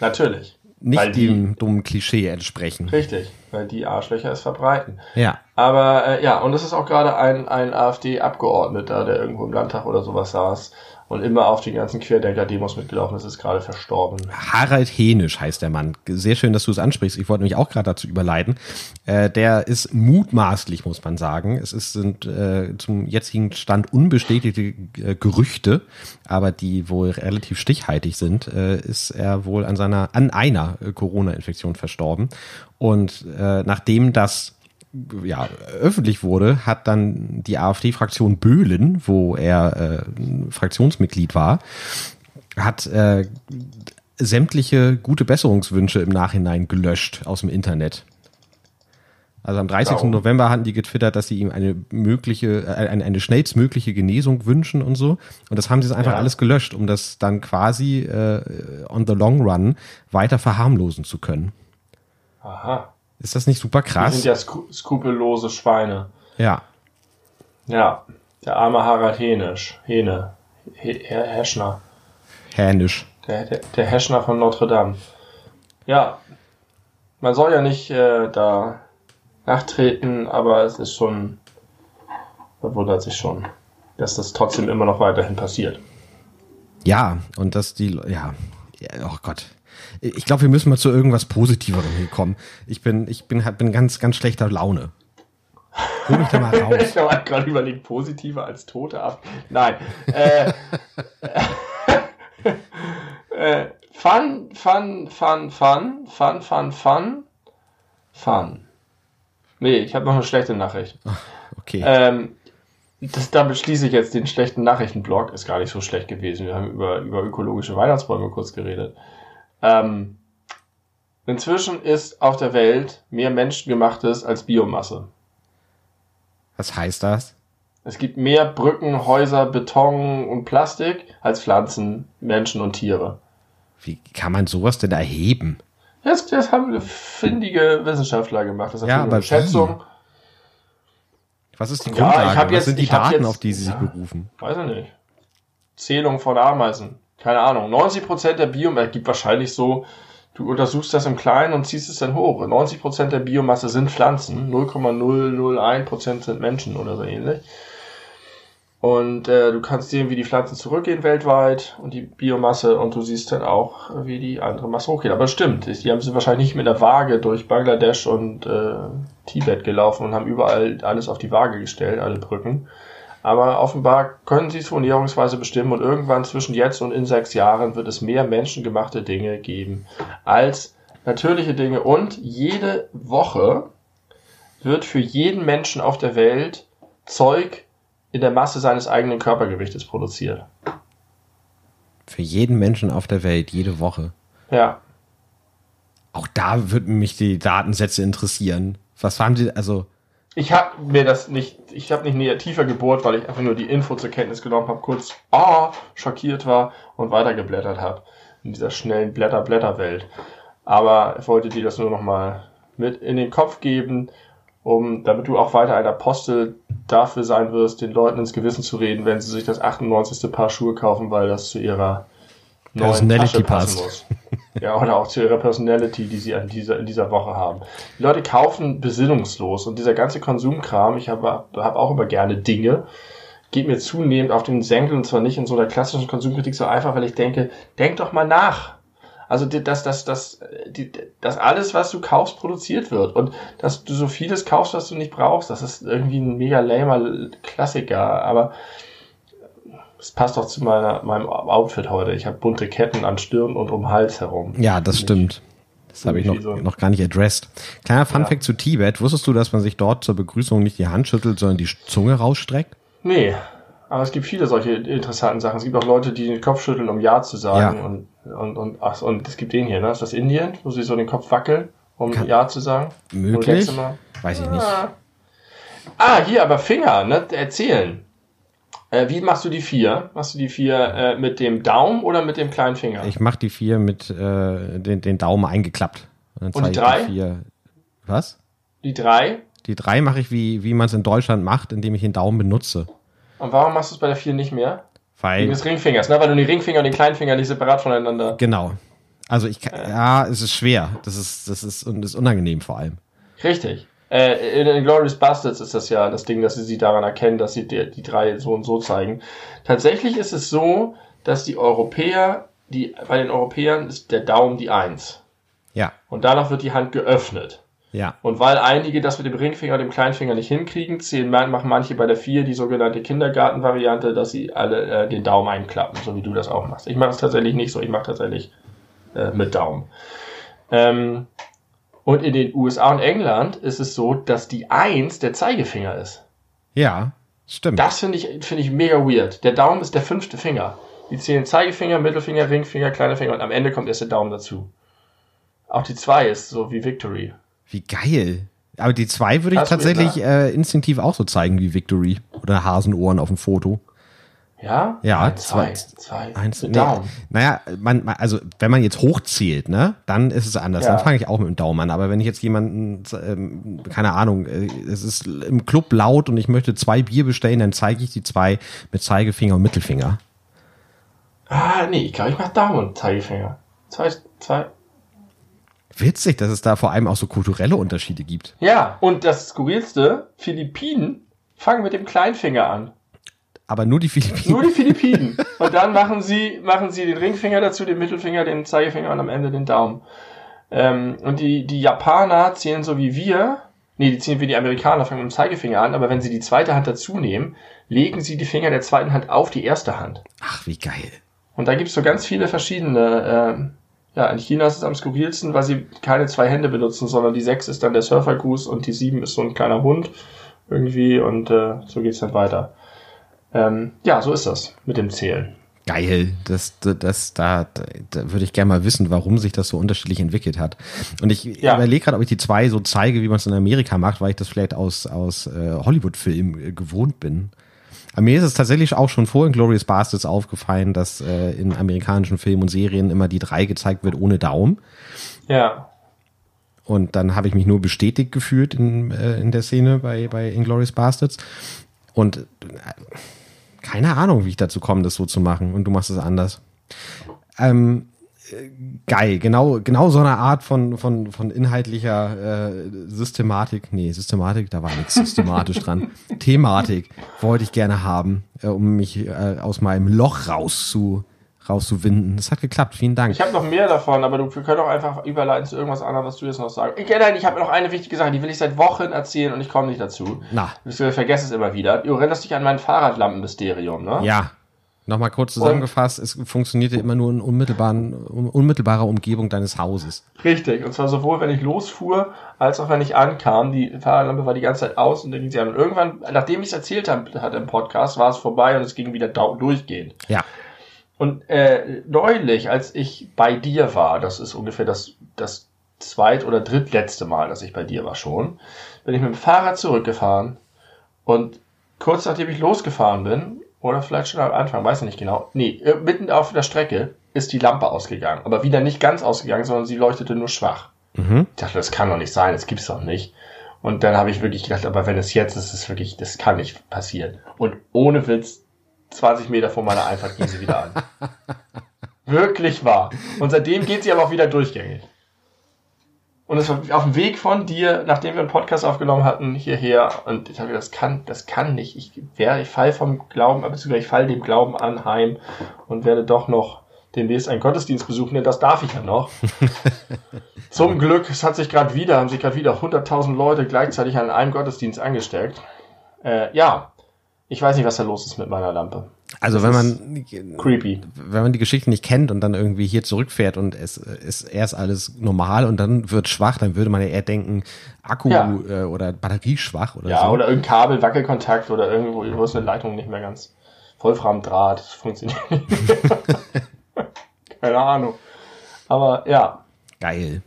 natürlich. Nicht die- dem dummen Klischee entsprechen. Richtig, weil die Arschlöcher es verbreiten. Ja. Aber äh, ja, und es ist auch gerade ein, ein AfD-Abgeordneter, der irgendwo im Landtag oder sowas saß und immer auf die ganzen Querdenker-Demos mitgelaufen ist, ist gerade verstorben. Harald Henisch heißt der Mann. Sehr schön, dass du es ansprichst. Ich wollte nämlich auch gerade dazu überleiten. Äh, der ist mutmaßlich, muss man sagen. Es ist, sind äh, zum jetzigen Stand unbestätigte äh, Gerüchte, aber die wohl relativ stichhaltig sind, äh, ist er wohl an seiner, an einer Corona-Infektion verstorben. Und äh, nachdem das ja, öffentlich wurde, hat dann die AfD-Fraktion Böhlen, wo er äh, Fraktionsmitglied war, hat äh, sämtliche gute Besserungswünsche im Nachhinein gelöscht aus dem Internet. Also am 30. Warum? November hatten die getwittert, dass sie ihm eine mögliche, äh, eine, eine schnellstmögliche Genesung wünschen und so. Und das haben sie jetzt einfach Ja. alles gelöscht, um das dann quasi äh, on the long run weiter verharmlosen zu können. Aha. Ist das nicht super Die krass? sind ja skru skrupellose Schweine. ja. Ja, der arme Harald Henisch. Hene. He Herr Heschner. Hänisch. Der, der, der Heschner von Notre Dame. Ja, man soll ja nicht äh, da nachtreten, aber es ist schon, man wundert sich schon, dass das trotzdem immer noch weiterhin passiert. Ja, und dass die, ja, oh Gott. Ich glaube, wir müssen mal zu irgendwas Positiverem hier kommen. Ich bin, ich bin, bin ganz, ganz schlechter Laune. Hol mich da mal raus. ich habe gerade überlegt, positiver als Tote ab. Nein. Äh, äh, fun, fun, fun, fun, fun, fun, fun, fun. Nee, ich habe noch eine schlechte Nachricht. Okay. Ähm, das, damit schließe ich jetzt den schlechten Nachrichtenblock. Ist gar nicht so schlecht gewesen. Wir haben über, über ökologische Weihnachtsbäume kurz geredet. Ähm, inzwischen ist auf der Welt mehr menschengemachtes als Biomasse. Was heißt das? Es gibt mehr Brücken, Häuser, Beton und Plastik als Pflanzen, Menschen und Tiere. Wie kann man sowas denn erheben? Das, das haben findige Wissenschaftler gemacht. Das ist Ja, aber eine Schätzung. Was ist die Ja, Grundlage? ich hab Was jetzt- sind die Daten, jetzt- auf die sie sich ja. berufen? Weiß ich nicht. Zählung von Ameisen. Keine Ahnung. 90% der Biomasse, gibt wahrscheinlich so, du untersuchst das im Kleinen und ziehst es dann hoch. 90% der Biomasse sind Pflanzen, 0,001% sind Menschen oder so ähnlich. Und äh, du kannst sehen, wie die Pflanzen zurückgehen weltweit und die Biomasse und du siehst dann auch, wie die andere Masse hochgeht. Aber stimmt, die haben sie wahrscheinlich nicht mit der Waage durch Bangladesch und äh, Tibet gelaufen und haben überall alles auf die Waage gestellt, alle Brücken. Aber offenbar können sie es von Näherungsweise bestimmen und irgendwann zwischen jetzt und in sechs Jahren wird es mehr menschengemachte Dinge geben als natürliche Dinge. Und jede Woche wird für jeden Menschen auf der Welt Zeug in der Masse seines eigenen Körpergewichtes produziert. Für jeden Menschen auf der Welt, jede Woche. Ja. Auch da würden mich die Datensätze interessieren. Was haben die, also, Ich habe mir das nicht, ich habe nicht näher tiefer gebohrt, weil ich einfach nur die Info zur Kenntnis genommen habe, kurz ah, schockiert war und weitergeblättert habe in dieser schnellen Blätter-Blätter-Welt. Aber ich wollte dir das nur nochmal mit in den Kopf geben, um, damit du auch weiter ein Apostel dafür sein wirst, den Leuten ins Gewissen zu reden, wenn sie sich das 98. Paar Schuhe kaufen, weil das zu ihrer neuen Personality Tasche passen passt. muss. Ja, oder auch zu ihrer Personality, die sie an dieser, in dieser Woche haben. Die Leute kaufen besinnungslos und dieser ganze Konsumkram, ich habe hab auch immer gerne Dinge, geht mir zunehmend auf den Senkel und zwar nicht in so einer klassischen Konsumkritik so einfach, weil ich denke, denk doch mal nach. Also dass das, das, dass alles, was du kaufst, produziert wird und dass du so vieles kaufst, was du nicht brauchst, das ist irgendwie ein mega lamer Klassiker, aber es passt doch zu meiner, meinem Outfit heute. Ich habe bunte Ketten an Stirn und um Hals herum. ja, das stimmt. Das habe ich noch, so. noch gar nicht addressed. Kleiner Ja. Funfact zu Tibet. Wusstest du, dass man sich dort zur Begrüßung nicht die Hand schüttelt, sondern die Zunge rausstreckt? Nee, aber es gibt viele solche interessanten Sachen. Es gibt auch Leute, die den Kopf schütteln, um Ja zu sagen. Ja. Und, und, und, ach, und es gibt den hier, ne? Ist das Indien, wo sie so den Kopf wackeln, um Kann- Ja zu sagen? Möglich? Mal. Weiß ich nicht. Ah. ah, hier, aber Finger, ne? Erzählen. Äh, wie machst du die vier? Machst du die vier äh, mit dem Daumen oder mit dem kleinen Finger? Ich mache die vier mit äh, den, den Daumen eingeklappt. dann Und die drei? vier. Was? die drei. Die drei mache ich, wie, wie man es in Deutschland macht, indem ich den Daumen benutze. Und warum machst du es bei der vier nicht mehr? Wegen Weil, des Ringfingers, ne? Weil du den Ringfinger und den kleinen Finger nicht separat voneinander. genau. Also ich kann, ja, es ist schwer. Das ist, das ist, und ist unangenehm vor allem. Richtig. Äh, in Glorious Bastards ist das ja das Ding, dass sie sie daran erkennen, dass sie die, die drei so und so zeigen. Tatsächlich ist es so, dass die Europäer, die, bei den Europäern ist der Daumen die Eins. Ja, Und danach wird die Hand geöffnet. ja. Und weil einige das mit dem Ringfinger und dem Kleinfinger nicht hinkriegen, zählen, machen manche bei der vier die sogenannte Kindergartenvariante, dass sie alle äh, den Daumen einklappen, so wie du das auch machst. Ich mache es tatsächlich nicht so, ich mache tatsächlich äh, mit Daumen. Ähm, und in den USA und England ist es so, dass die Eins der Zeigefinger ist. Ja, stimmt. Das finde ich, finde ich mega weird. Der Daumen ist der fünfte Finger. Die zählen Zeigefinger, Mittelfinger, Ringfinger, kleiner Finger und am Ende kommt erst der Daumen dazu. Auch die zwei ist so wie Victory. Wie geil. Aber die zwei würde ich tatsächlich äh, instinktiv auch so zeigen wie Victory. Oder Hasenohren auf dem Foto. Ja? Ja, zwei. zwei- Zwei. Eins, nee, Daumen. Naja, man, man, also wenn man jetzt hochzählt, ne, dann ist es anders. Ja. Dann fange ich auch mit dem Daumen an. Aber wenn ich jetzt jemanden, ähm, keine Ahnung, äh, es ist im Club laut und ich möchte zwei Bier bestellen, dann zeige ich die zwei mit Zeigefinger und Mittelfinger. Ah, nee, ich glaube, ich mach Daumen und Zeigefinger. Zwei, zwei. Witzig, dass es da vor allem auch so kulturelle Unterschiede gibt. Ja, und das Skurrilste, Philippinen fangen mit dem Kleinfinger an. Aber nur die Philippinen. Nur die Philippinen. und dann machen sie, machen sie den Ringfinger dazu, den Mittelfinger, den Zeigefinger und am Ende den Daumen. Ähm, und die, die Japaner zählen so wie wir Nee, die ziehen wie die Amerikaner, fangen mit dem Zeigefinger an, aber wenn sie die zweite Hand dazu nehmen, legen sie die Finger der zweiten Hand auf die erste Hand. Ach, wie geil. Und da gibt's so ganz viele verschiedene, äh, ja, in China ist es am skurrilsten, weil sie keine zwei Hände benutzen, sondern die sechs ist dann der Surfergruß und die sieben ist so ein kleiner Hund irgendwie und äh, so geht's dann weiter. Ähm, ja, so ist das mit dem Zählen. Geil, das, das, das da, da, würde ich gerne mal wissen, warum sich das so unterschiedlich entwickelt hat. Und ich Ja. überlege gerade, ob ich die zwei so zeige, wie man es in Amerika macht, weil ich das vielleicht aus, aus äh, Hollywood-Filmen äh, gewohnt bin. Aber mir ist es tatsächlich auch schon vor in Glorious Bastards aufgefallen, dass äh, in amerikanischen Filmen und Serien immer die drei gezeigt wird ohne Daumen. Ja, Und dann habe ich mich nur bestätigt gefühlt in, äh, in der Szene bei, bei Inglourious Bastards. Und äh, keine Ahnung, wie ich dazu komme, das so zu machen. Und du machst es anders. Ähm, äh, geil, genau, genau so eine Art von, von, von inhaltlicher äh, Systematik. Nee, Systematik, da war nichts systematisch dran. Thematik wollte ich gerne haben, äh, um mich äh, aus meinem Loch rauszu, rauszuwinden. Das hat geklappt, vielen Dank. ich habe noch mehr davon, aber du, wir können auch einfach überleiten zu irgendwas anderem, was du jetzt noch sagst. Ich, nein, ich habe noch eine wichtige Sache, die will ich seit Wochen erzählen und ich komme nicht dazu. Na, Ich vergesse es immer wieder. Du erinnerst dich an mein Fahrradlampenmysterium, ne? Ja. Nochmal kurz zusammengefasst, es funktionierte immer nur in unmittelbaren, un- unmittelbarer Umgebung deines Hauses. Richtig. Und zwar sowohl, wenn ich losfuhr, als auch wenn ich ankam. Die Fahrradlampe war die ganze Zeit aus und dann ging sie an. Und irgendwann, nachdem ich es erzählt hatte im Podcast, war es vorbei und es ging wieder durchgehend. Ja. Und äh, neulich, als ich bei dir war, das ist ungefähr das, das zweit- oder drittletzte Mal, dass ich bei dir war schon, bin ich mit dem Fahrrad zurückgefahren und kurz nachdem ich losgefahren bin, oder vielleicht schon am Anfang, weiß ich nicht genau, nee, äh, mitten auf der Strecke ist die Lampe ausgegangen. Aber wieder nicht ganz ausgegangen, sondern sie leuchtete nur schwach. Mhm. Ich dachte, das kann doch nicht sein, das gibt's doch nicht. Und dann habe ich wirklich gedacht, aber wenn es jetzt ist, ist es wirklich, das kann nicht passieren. Und ohne Witz, 20 Meter vor meiner Einfahrt ging sie wieder an. Wirklich wahr. Und seitdem geht sie aber auch wieder durchgängig. Und es war auf dem Weg von dir, nachdem wir einen Podcast aufgenommen hatten, hierher. Und ich habe gedacht, das kann, das kann nicht. Ich werde, ich fall vom Glauben, beziehungsweise ich fall dem Glauben anheim und werde doch noch demnächst einen Gottesdienst besuchen, denn das darf ich ja noch. Zum Glück, es hat sich gerade wieder, haben sich gerade wieder 100.000 Leute gleichzeitig an einem Gottesdienst angesteckt. Äh, ja, ich weiß nicht, was da los ist mit meiner Lampe. Also wenn man, Creepy. wenn man die Geschichte nicht kennt und dann irgendwie hier zurückfährt und es ist erst alles normal und dann wird schwach, dann würde man ja eher denken, Akku Ja. äh, oder Batterie schwach oder Ja, so. oder irgendein Kabel, Wackelkontakt oder irgendwo, wo ist eine Leitung nicht mehr ganz Vollframmdraht, das funktioniert nicht. Keine Ahnung. Aber ja, Geil.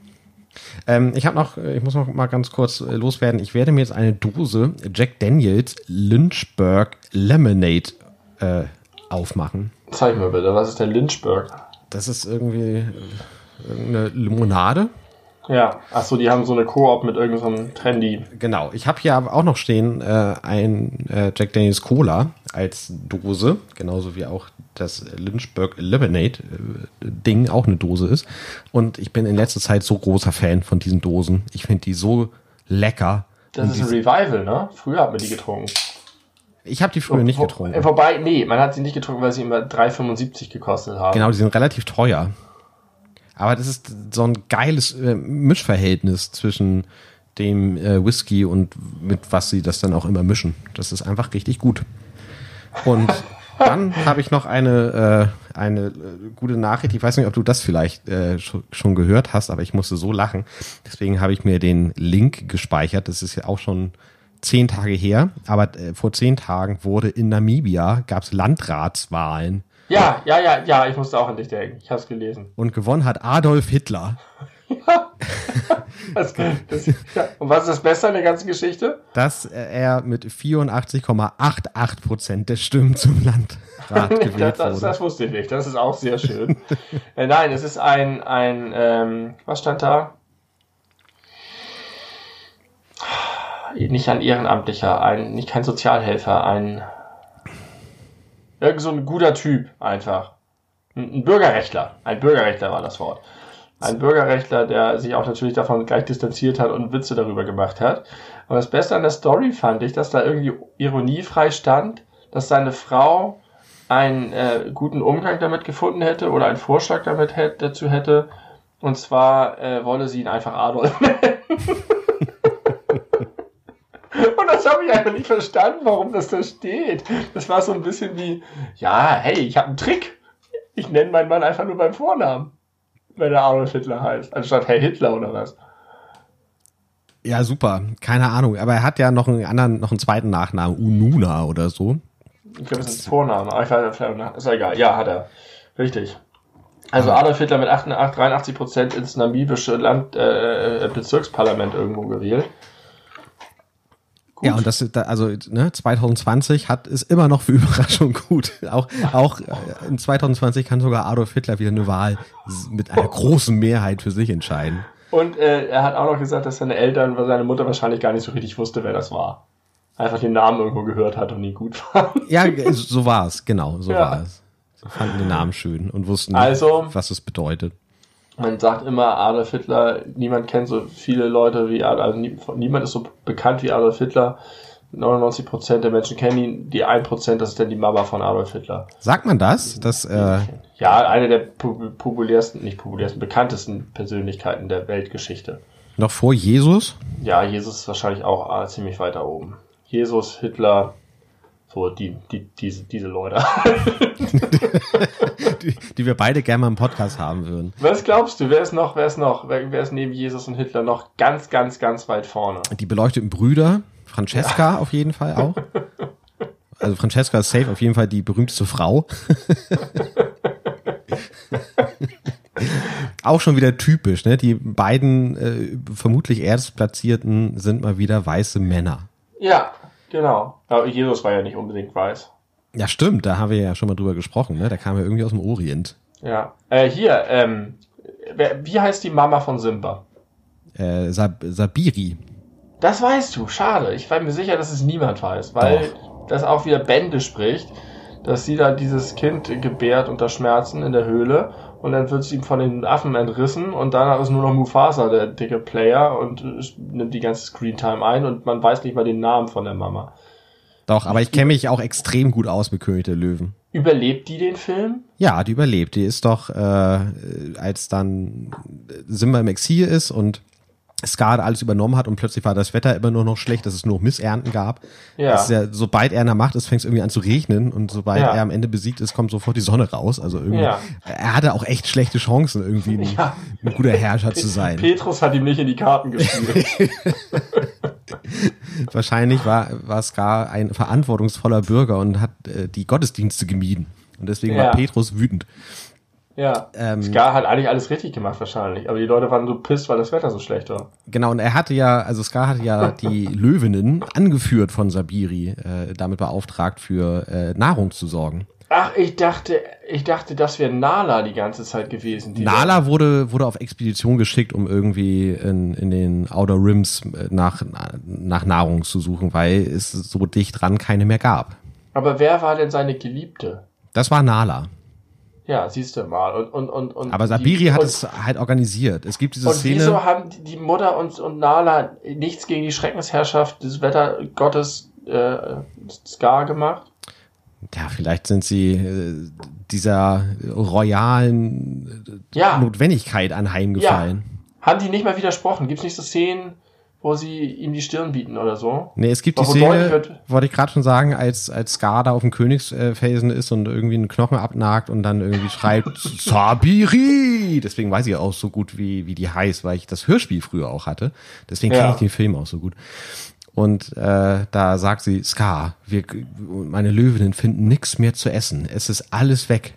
Ähm, ich habe noch, äh, ich muss noch mal ganz kurz äh, loswerden. Ich werde mir jetzt eine Dose Jack Daniels Lynchburg Lemonade äh, aufmachen. zeig mir bitte, was ist der Lynchburg? Das ist irgendwie äh, irgendeine Limonade. Ja, ach so, die haben so eine Koop mit irgendeinem so Trendy. Genau. Ich habe hier aber auch noch stehen äh, ein äh, Jack Daniels Cola als Dose, genauso wie auch das Lynchburg Lemonade äh, Ding auch eine Dose ist. Und ich bin in letzter Zeit so großer Fan von diesen Dosen. Ich finde die so lecker. Das ist ein Revival, ne? Früher hat man die getrunken. ich habe die früher nicht getrunken. Äh, Wobei, nee, man hat sie nicht getrunken, weil sie immer 3,75 gekostet haben. Genau, die sind relativ teuer. Aber das ist so ein geiles äh, Mischverhältnis zwischen dem äh, Whisky und mit was sie das dann auch immer mischen. Das ist einfach richtig gut. Und dann habe ich noch eine, äh, eine äh, gute Nachricht. Ich weiß nicht, ob du das vielleicht äh, schon, schon gehört hast, aber ich musste so lachen. Deswegen habe ich mir den Link gespeichert. Das ist ja auch schon zehn Tage her. Aber äh, vor zehn Tagen wurde in Namibia, gab es Landratswahlen. Ja, ja, ja, ja, ich musste auch an dich denken. Ich habe es gelesen. Und gewonnen hat Adolf Hitler. Das, das, ja. Und was ist das Beste an der ganzen Geschichte? dass er mit 84,88 Prozent der Stimmen zum Landrat das, gewählt das, wurde. das wusste ich nicht. Das ist auch sehr schön. äh, nein, es ist ein, ein ähm, was stand da? Nicht ein Ehrenamtlicher, ein, nicht kein Sozialhelfer, ein irgend so ein guter Typ einfach. Ein, Bürgerrechtler. Ein Bürgerrechtler war das Wort. Ein Bürgerrechtler, der sich auch natürlich davon gleich distanziert hat und Witze darüber gemacht hat. Und das Beste an der Story fand ich, dass da irgendwie ironiefrei stand, dass seine Frau einen äh, guten Umgang damit gefunden hätte oder einen Vorschlag damit hätte, dazu hätte. Und zwar äh, wolle sie ihn einfach Adolf nennen. habe ich einfach nicht verstanden, warum das da steht. Das war so ein bisschen wie, ja, hey, ich habe einen Trick. Ich nenne meinen Mann einfach nur beim Vornamen, wenn er Adolf Hitler heißt, anstatt Herr Hitler oder was. Ja, super. Keine Ahnung. Aber er hat ja noch einen anderen, noch einen zweiten Nachnamen, Ununa oder so. Ich glaube, das ist ein Vorname. Ist ja egal. Ja, hat er. Richtig. Also Adolf Hitler mit 88, 83 Prozent ins namibische Land, äh, äh, Bezirksparlament irgendwo gewählt. Gut. Ja, und das, also ne, 2020 hat ist immer noch für Überraschung gut. Auch, auch äh, in 2020 kann sogar Adolf Hitler wieder eine Wahl mit einer großen Mehrheit für sich entscheiden. Und äh, er hat auch noch gesagt, dass seine Eltern, weil seine Mutter wahrscheinlich gar nicht so richtig wusste, wer das war. Einfach den Namen irgendwo gehört hat und ihn gut fand. Ja, so war es, genau, so ja. war es. Sie fanden den Namen schön und wussten nicht, also, was es bedeutet. Man sagt immer Adolf Hitler, niemand kennt so viele Leute wie Adolf, also niemand ist so bekannt wie Adolf Hitler. 99 Prozent der Menschen kennen ihn, die 1 Prozent, das ist dann die Mama von Adolf Hitler. Sagt man das? Dass, äh ja, eine der populärsten, nicht populärsten, bekanntesten Persönlichkeiten der Weltgeschichte. Noch vor Jesus? Ja, Jesus ist wahrscheinlich auch äh, ziemlich weiter oben. Jesus, Hitler, so die, die, diese, diese Leute. die, die wir beide gerne mal im Podcast haben würden. Was glaubst du, wer ist noch, wer ist noch, wer, wer ist neben Jesus und Hitler noch ganz, ganz, ganz weit vorne? Die beleuchteten Brüder. Francesca ja. auf jeden Fall auch. Also Francesca ist safe auf jeden Fall die berühmteste Frau. auch schon wieder typisch, ne? Die beiden äh, vermutlich erstplatzierten sind mal wieder weiße Männer. Ja, genau. Aber Jesus war ja nicht unbedingt weiß. Ja, stimmt, da haben wir ja schon mal drüber gesprochen, ne? Der kam ja irgendwie aus dem Orient. Ja. Äh, hier, ähm, wie heißt die Mama von Simba? Äh, Sab Sabiri. Das weißt du, schade. Ich war mir sicher, dass es niemand weiß, weil Doch. das auch wieder Bände spricht, dass sie da dieses Kind gebärt unter Schmerzen in der Höhle und dann wird es ihm von den Affen entrissen und danach ist nur noch Mufasa der dicke Player und nimmt die ganze Screentime ein und man weiß nicht mal den Namen von der Mama. Doch, aber ich kenne mich auch extrem gut aus mit König der Löwen. Überlebt die den Film? Ja, die überlebt. Die ist doch, äh, als dann Simba im Exil ist und Skade alles übernommen hat und plötzlich war das Wetter immer nur noch schlecht, dass es nur noch Missernten gab. Ja. Das ist ja, sobald er in der Macht ist, fängt es irgendwie an zu regnen und sobald ja. er am Ende besiegt ist, kommt sofort die Sonne raus. Also irgendwie, ja. er hatte auch echt schlechte Chancen, irgendwie ein, ja. ein guter Herrscher zu sein. Petrus hat ihm nicht in die Karten gespielt. Wahrscheinlich war, war Scar ein verantwortungsvoller Bürger und hat äh, die Gottesdienste gemieden. Und deswegen war Petrus wütend. Ja. Ähm, Scar hat eigentlich alles richtig gemacht wahrscheinlich, aber die Leute waren so pisst, weil das Wetter so schlecht war. Genau, und er hatte ja, also Scar hatte ja die Löwinnen, angeführt von Sabiri, äh, damit beauftragt, für äh, Nahrung zu sorgen. Ach, ich dachte, ich dachte, das wäre Nala die ganze Zeit gewesen. Nala wurde, wurde auf Expedition geschickt, um irgendwie in, in den Outer Rims äh, nach, nach Nahrung zu suchen, weil es so dicht dran keine mehr gab. Aber wer war denn seine Geliebte? Das war Nala. Ja, siehst du mal. Und, und, und, und Aber Sabiri die, hat und, es halt organisiert. Es gibt diese und Szene. Wieso haben die Mutter und, und Nala nichts gegen die Schreckensherrschaft des Wettergottes äh, Scar gemacht? Ja, vielleicht sind sie äh, dieser royalen äh, ja. Notwendigkeit anheimgefallen. Ja. Haben die nicht mal widersprochen? Gibt es nicht so Szenen, wo sie ihm die Stirn bieten oder so. Nee, es gibt die Szene, wollte ich gerade schon sagen, als, als Scar da auf dem Königsfelsen ist und irgendwie einen Knochen abnagt und dann irgendwie schreibt Sabiri. Deswegen weiß ich auch so gut, wie, wie die heißt, weil ich das Hörspiel früher auch hatte. Deswegen ja. kenne ich den Film auch so gut. Und äh, da sagt sie, Scar, wir, meine Löwinnen finden nichts mehr zu essen. Es ist alles weg.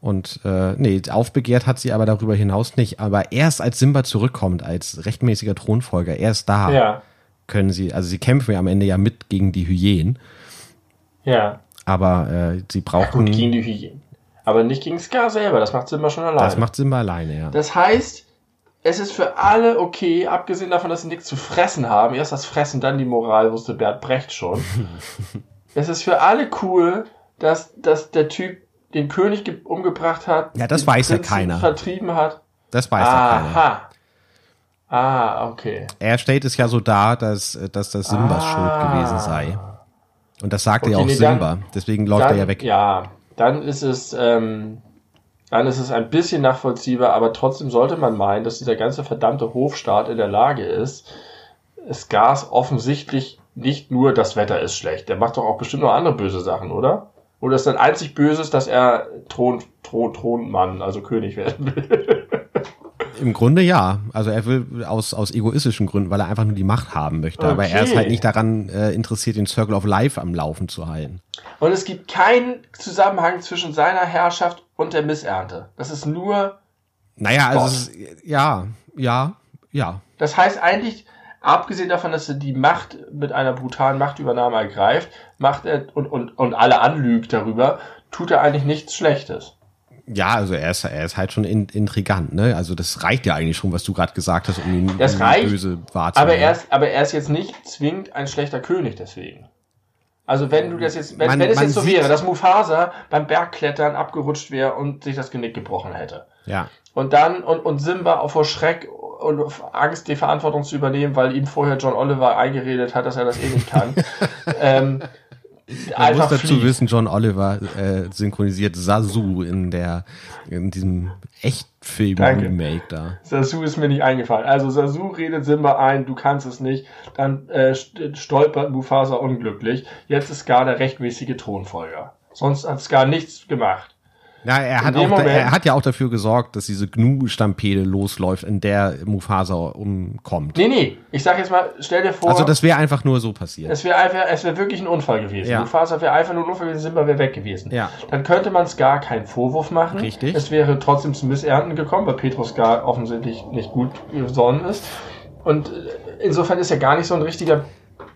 Und äh, nee, aufbegehrt hat sie aber darüber hinaus nicht. Aber erst als Simba zurückkommt, als rechtmäßiger Thronfolger, erst da ja. können sie, also sie kämpfen ja am Ende ja mit gegen die Hyänen. Ja. Aber äh, sie brauchen. Ja, gegen die Hyänen. Aber nicht gegen Scar selber, das macht Simba schon alleine. Das macht Simba alleine, ja. Das heißt, es ist für alle okay, abgesehen davon, dass sie nichts zu fressen haben. Erst das Fressen, dann die Moral, wusste Bert Brecht schon. es ist für alle cool, dass, dass der Typ den König umgebracht hat. Ja, das weiß ja keiner. Vertrieben hat. Das weiß Aha. ja keiner. Ah, okay. Er stellt es ja so dar, dass, dass das Simbas ah. Schuld gewesen sei. Und das sagte okay, ja auch nee, Simba. Dann, Deswegen läuft dann, er ja weg. Ja, dann ist es, ähm, dann ist es ein bisschen nachvollziehbar, aber trotzdem sollte man meinen, dass dieser ganze verdammte Hofstaat in der Lage ist, Skars offensichtlich nicht nur das Wetter ist schlecht. Der macht doch auch bestimmt noch andere böse Sachen, oder? Oder ist sein einzig Böses, dass er Thron, Thron, Thronmann, also König werden will? Im Grunde ja. Also er will aus, aus egoistischen Gründen, weil er einfach nur die Macht haben möchte. Okay. Aber er ist halt nicht daran äh, interessiert, den Circle of Life am Laufen zu halten. Und es gibt keinen Zusammenhang zwischen seiner Herrschaft und der Missernte. Das ist nur. Naja, also ist, ja, ja, ja. Das heißt eigentlich, abgesehen davon, dass er die Macht mit einer brutalen Machtübernahme ergreift, macht er und, und, und alle anlügt darüber, tut er eigentlich nichts Schlechtes. Ja, also er ist, er ist halt schon intrigant, ne? Also das reicht ja eigentlich schon, was du gerade gesagt hast, um ihn, das um reicht, böse wahrzunehmen. Aber er, ist, aber er ist jetzt nicht zwingend ein schlechter König deswegen. Also wenn du das jetzt, wenn, man, wenn es jetzt so wäre, dass Mufasa beim Bergklettern abgerutscht wäre und sich das Genick gebrochen hätte. Ja. Und dann, und, und Simba auch vor Schreck und Angst, die Verantwortung zu übernehmen, weil ihm vorher John Oliver eingeredet hat, dass er das eh nicht kann. ähm, man muss dazu fliegt. wissen, John Oliver äh, synchronisiert Sasu in der in diesem Echtfilm-Remake da. Sasu ist mir nicht eingefallen. Also Sasu redet Simba ein, du kannst es nicht. Dann äh, stolpert Mufasa unglücklich. Jetzt ist Scar der rechtmäßige Thronfolger. Sonst hat Scar nichts gemacht. Ja, er hat, auch, Moment, er hat ja auch dafür gesorgt, dass diese Gnu-Stampede losläuft, in der Mufasa umkommt. Nee, nee, ich sag jetzt mal, stell dir vor. Also das wäre einfach nur so passiert. Es wäre einfach, es wäre wirklich ein Unfall gewesen. Ja. Mufasa wäre einfach nur ein Unfall gewesen, Simba wäre weg gewesen. Ja. Dann könnte man Scar keinen Vorwurf machen. Richtig. Es wäre trotzdem zu Missernten gekommen, weil Petrus Scar offensichtlich nicht gut gesonnen ist. Und äh, insofern ist er gar nicht so ein richtiger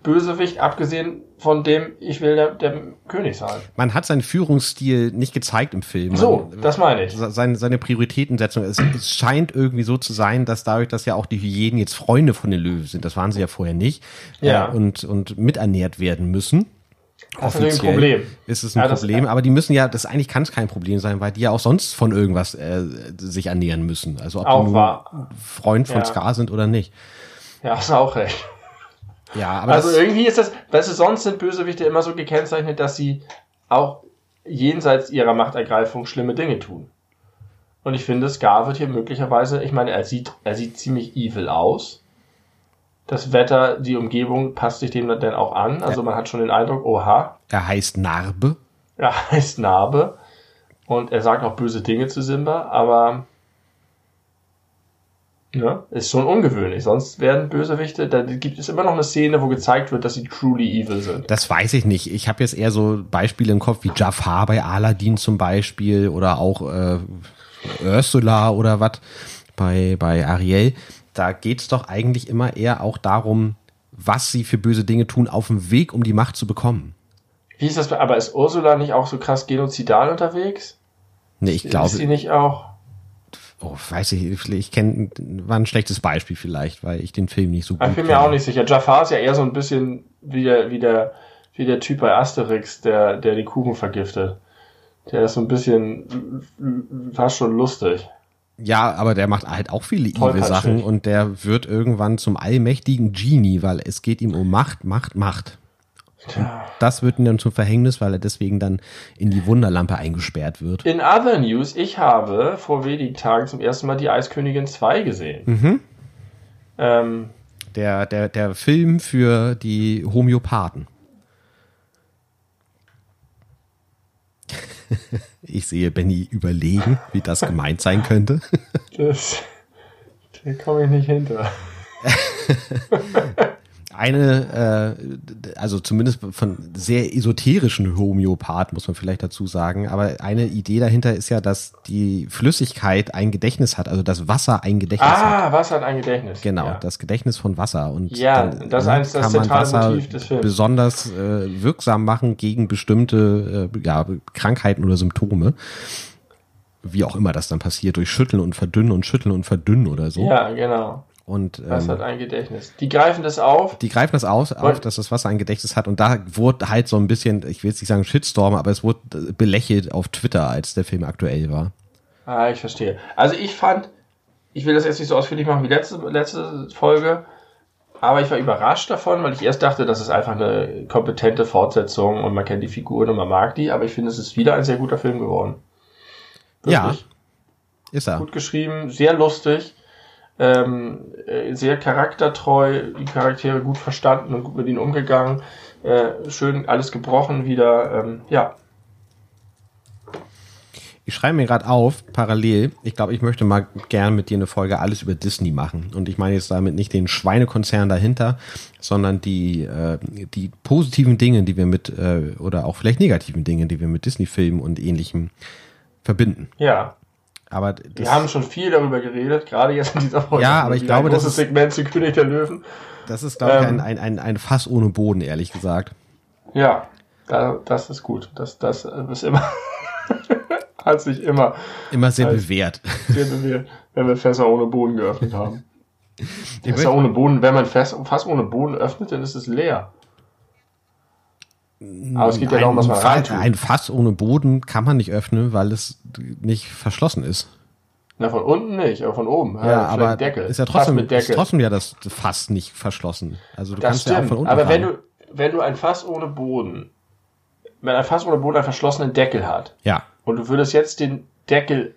Bösewicht, abgesehen von dem, ich will der, der König sein. Man hat seinen Führungsstil nicht gezeigt im Film. So, Man, das meine ich. Seine, seine Prioritätensetzung. Es, es, scheint irgendwie so zu sein, dass dadurch, dass ja auch die Hyänen jetzt Freunde von den Löwen sind, das waren sie ja vorher nicht, ja. Äh, und, und miternährt werden müssen. Das ist ein Problem. Ist es ein ja, Problem, aber die müssen ja, das eigentlich kann es kein Problem sein, weil die ja auch sonst von irgendwas äh, sich ernähren müssen. Also ob die wahr. Freund von ja. Scar sind oder nicht. Ja, hast du auch recht. Ja, aber also irgendwie ist das, weißt du, sonst sind Bösewichte immer so gekennzeichnet, dass sie auch jenseits ihrer Machtergreifung schlimme Dinge tun. Und ich finde, Scar wird hier möglicherweise, ich meine, er sieht, er sieht ziemlich evil aus. Das Wetter, die Umgebung passt sich dem dann auch an. Also man hat schon den Eindruck, oha. Er heißt Narbe. Er heißt Narbe. Und er sagt auch böse Dinge zu Simba, aber ja, ist schon ungewöhnlich. Sonst werden Bösewichte, da gibt es immer noch eine Szene, wo gezeigt wird, dass sie truly evil sind. Das weiß ich nicht. Ich habe jetzt eher so Beispiele im Kopf wie Jafar bei Aladdin zum Beispiel oder auch äh, Ursula oder was bei, bei Ariel. Da geht's doch eigentlich immer eher auch darum, was sie für böse Dinge tun auf dem Weg, um die Macht zu bekommen. Wie ist das? Aber ist Ursula nicht auch so krass genozidal unterwegs? Nee, ich glaube. Ist sie nicht auch? Oh, weiß ich, ich kenne, war ein schlechtes Beispiel vielleicht, weil ich den Film nicht so gut Ich bin mir auch nicht sicher. Jafar ist ja eher so ein bisschen wie der, wie der, wie der Typ bei Asterix, der, der die Kuchen vergiftet. Der ist so ein bisschen fast schon lustig. Ja, aber der macht halt auch viele evil Sachen und der wird irgendwann zum allmächtigen Genie, weil es geht ihm um Macht, Macht, Macht. Das wird ihm dann zum Verhängnis, weil er deswegen dann in die Wunderlampe eingesperrt wird. In other news, ich habe vor wenigen Tagen zum ersten Mal die Eiskönigin 2 gesehen. Mhm. Ähm, der, der, der Film für die Homöopathen. ich sehe Benny überlegen, wie das gemeint sein könnte. das, da komme ich nicht hinter. eine, äh, also zumindest von sehr esoterischen Homöopath, muss man vielleicht dazu sagen, aber eine Idee dahinter ist ja, dass die Flüssigkeit ein Gedächtnis hat, also das Wasser ein Gedächtnis ah, hat. Ah, Wasser hat ein Gedächtnis. Genau, ja. das Gedächtnis von Wasser. Und ja, dann, das ist eines das zentrale Motiv des Films. besonders äh, wirksam machen gegen bestimmte äh, ja, Krankheiten oder Symptome wie auch immer das dann passiert, durch Schütteln und Verdünnen und Schütteln und Verdünnen oder so. Ja, genau. Und, ähm, das hat ein Gedächtnis. Die greifen das auf. Die greifen das aus, auf, dass das Wasser ein Gedächtnis hat. Und da wurde halt so ein bisschen, ich will jetzt nicht sagen Shitstorm, aber es wurde belächelt auf Twitter, als der Film aktuell war. Ah, ich verstehe. Also ich fand, ich will das jetzt nicht so ausführlich machen wie letzte, letzte Folge, aber ich war überrascht davon, weil ich erst dachte, das ist einfach eine kompetente Fortsetzung und man kennt die Figuren und man mag die, aber ich finde, es ist wieder ein sehr guter Film geworden. Wirklich. Ja. Ist er. Gut geschrieben, sehr lustig Ähm, äh, sehr charaktertreu, die Charaktere gut verstanden und gut mit ihnen umgegangen. Äh, schön alles gebrochen wieder. Ähm, ja, Ich schreibe mir gerade auf, parallel, ich glaube, ich möchte mal gern mit dir eine Folge alles über Disney machen. Und ich meine jetzt damit nicht den Schweinekonzern dahinter, sondern die, äh, die positiven Dinge, die wir mit, äh, oder auch vielleicht negativen Dinge, die wir mit Disney-Filmen und ähnlichem verbinden. ja. Aber Wir haben schon viel darüber geredet, gerade jetzt in dieser Folge. Ja, aber ich glaube, das ist- Segment zu König der Löwen. das ist, glaube ich, ähm, ein, ein, ein, Fass ohne Boden, ehrlich gesagt. Ja, da, das ist gut. Das, das ist immer, hat sich immer Immer sehr bewährt. sehr bewährt, wenn wir Fässer ohne Boden geöffnet haben. Fässer ohne Boden, wenn man Fass, Fass ohne Boden öffnet, dann ist es leer. Aber es geht ja darum, was man reintut. ein Fass ohne Boden kann man nicht öffnen, weil es nicht verschlossen ist. Na, von unten nicht, aber von oben. Ja, vielleicht aber Deckel. ist ja trotzdem, mit ist Deckel. trotzdem ja das Fass nicht verschlossen. Also du Das kannst ja auch stimmt. von unten aber wenn du, wenn du ein Fass ohne Boden, wenn ein Fass ohne Boden einen verschlossenen Deckel hat, ja, und du würdest jetzt den Deckel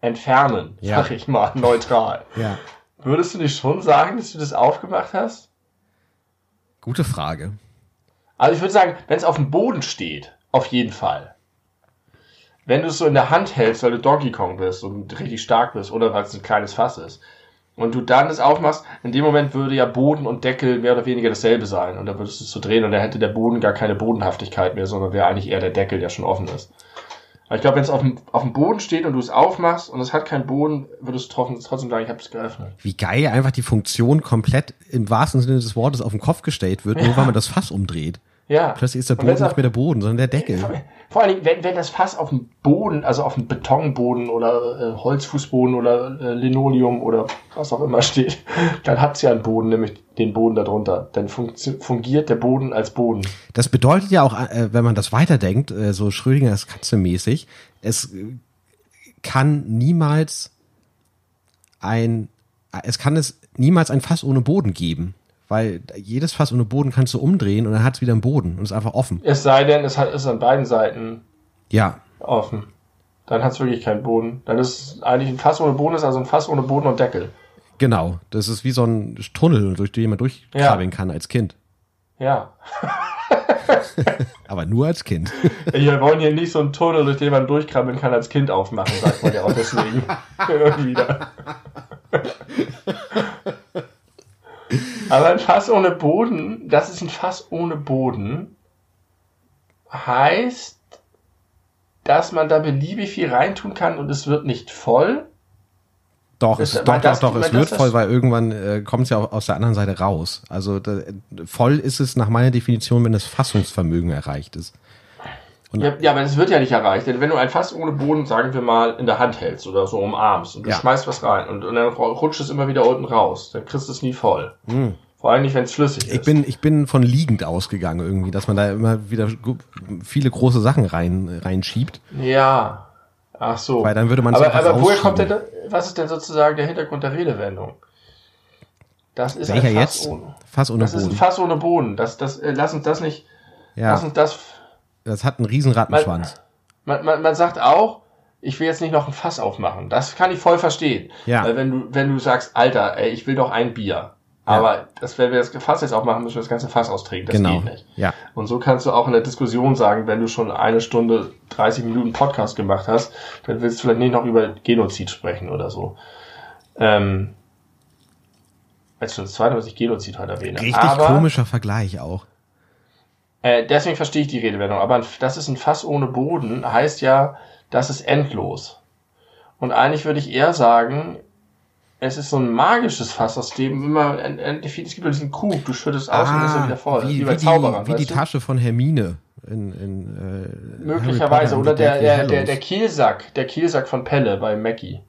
entfernen, Ja. sag ich mal, neutral, ja, würdest du nicht schon sagen, dass du das aufgemacht hast? gute Frage. Also ich würde sagen, wenn es auf dem Boden steht, auf jeden Fall. Wenn du es so in der Hand hältst, weil du Donkey Kong bist und richtig stark bist oder weil es ein kleines Fass ist und du dann es aufmachst, in dem Moment würde ja Boden und Deckel mehr oder weniger dasselbe sein und dann würdest du es so drehen und dann hätte der Boden gar keine Bodenhaftigkeit mehr, sondern wäre eigentlich eher der Deckel, der schon offen ist. Aber ich glaube, wenn es auf dem, auf dem Boden steht und du es aufmachst und es hat keinen Boden, würdest du trotzdem, trotzdem sagen, ich habe es geöffnet. Wie geil einfach die Funktion komplett im wahrsten Sinne des Wortes auf den Kopf gestellt wird, nur weil man das Fass umdreht. Ja. Plötzlich ist der Boden nicht mehr der Boden, sondern der Deckel. Vor allen Dingen, wenn, wenn das Fass auf dem Boden, also auf dem Betonboden oder äh, Holzfußboden oder äh, Linoleum oder was auch immer steht, dann hat's ja einen Boden, nämlich den Boden darunter. Dann fungiert der Boden als Boden. Das bedeutet ja auch, äh, wenn man das weiterdenkt, äh, so Schrödingers Katze mäßig, es äh, kann niemals ein, es kann es niemals ein Fass ohne Boden geben. Weil jedes Fass ohne Boden kannst du umdrehen und dann hat es wieder einen Boden und ist einfach offen. Es sei denn, es hat, ist an beiden Seiten Ja, offen. Dann hat's wirklich keinen Boden. Dann ist eigentlich ein Fass ohne Boden, ist also ein Fass ohne Boden und Deckel. Genau. Das ist wie so ein Tunnel, durch den man durchkrabbeln kann als Kind. Ja. Aber nur als Kind. Wir wollen hier nicht so einen Tunnel, durch den man durchkrabbeln kann, als Kind aufmachen, sagt man ja auch deswegen. Wieder. Aber ein Fass ohne Boden, das ist ein Fass ohne Boden, heißt, dass man da beliebig viel reintun kann und es wird nicht voll. Doch, es, doch, das- doch, doch, es wird voll, weil irgendwann äh, kommt es ja auch aus der anderen Seite raus. Also da, voll ist es nach meiner Definition, wenn das Fassungsvermögen erreicht ist. Und- Ja, ja, aber das wird ja nicht erreicht, denn wenn du ein Fass ohne Boden, sagen wir mal, in der Hand hältst oder so umarmst und du Ja. schmeißt was rein und, und dann rutscht es immer wieder unten raus, dann kriegst du es nie voll. Vor allem nicht, wenn es flüssig. Ich ist. bin, ich bin von liegend ausgegangen irgendwie, dass man da immer wieder viele große Sachen rein, reinschiebt. Ja. Ach so. Weil dann würde man aber, aber woher kommt denn, was ist denn sozusagen der Hintergrund der Redewendung? Das ist Welcher ein Fass jetzt? ohne. Fass ohne Das ist ein Boden. Fass ohne Boden. Das, das, äh, lass uns das nicht, lass Ja, uns das, das hat einen riesen Rattenschwanz. man, man, man sagt auch, ich will jetzt nicht noch ein Fass aufmachen. Das kann ich voll verstehen. Ja. Weil wenn du, wenn du sagst, Alter, ey, ich will doch ein Bier. Aber das, wenn wir das Fass jetzt aufmachen, müssen wir das ganze Fass austrinken. Das Genau. geht nicht. Ja. Und so kannst du auch in der Diskussion sagen, wenn du schon eine Stunde 30 Minuten Podcast gemacht hast, dann willst du vielleicht nicht noch über Genozid sprechen oder so. Ähm, als schon das zweite, was ich Genozid heute erwähne. Richtig Aber, komischer Vergleich auch. Äh, deswegen verstehe ich die Redewendung. Aber das ist ein Fass ohne Boden, heißt ja, das ist endlos. Und eigentlich würde ich eher sagen, es ist so ein magisches Fass, aus dem immer endlich viel, es gibt diesen Kug, du schüttest aus und dann ist er wieder voll. Ah, wie, bei wie, Zauberern, die, wie die du? Tasche von Hermine in, in äh, Möglicherweise. Oder der, der, der, der Kielsack, der Kielsack von Pelle bei Mackie.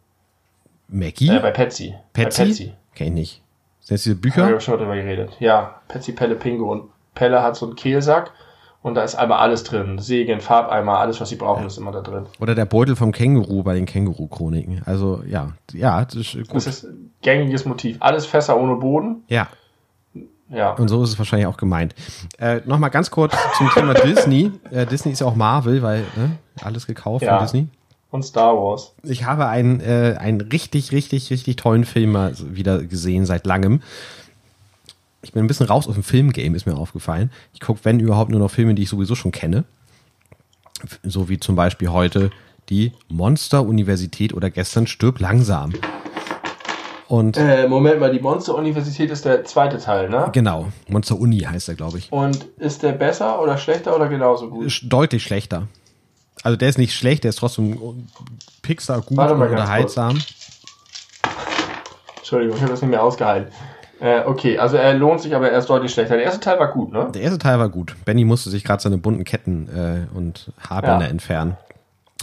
Mackie? Äh, bei Patsy. Patsy? Bei Patsy. Kenn ich nicht. Sind das diese Bücher? wir schon mal drüber geredet. Ja, Patsy, Pelle, Pingo. Und Pelle hat so einen Kehlsack und da ist einmal alles drin. Sägen, Farbeimer, alles, was sie brauchen, ist immer da drin. Oder der Beutel vom Känguru bei den Känguru-Chroniken. Also ja, ja, das ist gut. Das ist ein gängiges Motiv. Alles Fässer ohne Boden. ja, Ja. und so ist es wahrscheinlich auch gemeint. Äh, Nochmal ganz kurz zum Thema Disney. Äh, Disney ist ja auch Marvel, weil ne, alles gekauft Ja. von Disney. und Star Wars. Ich habe einen, äh, einen richtig, richtig, richtig tollen Film mal wieder gesehen seit langem. Ich bin ein bisschen raus aus dem Filmgame, ist mir aufgefallen. Ich gucke, wenn überhaupt, nur noch Filme, die ich sowieso schon kenne. So wie zum Beispiel heute die Monster-Universität oder gestern Stirb langsam. Und Äh, Moment mal, die Monster-Universität ist der zweite Teil, ne? genau, Monster Uni heißt er, glaube ich. Und ist der besser oder schlechter oder genauso gut? Ist deutlich schlechter. Also der ist nicht schlecht, der ist trotzdem Pixar gut und unterhaltsam. Entschuldigung, ich habe das nicht mehr ausgehalten. Äh, okay, also er lohnt sich, aber er ist deutlich schlechter. Der erste Teil war gut, ne? Der erste Teil war gut. Benny musste sich gerade seine bunten Ketten äh, und Haarbänder Ja. entfernen.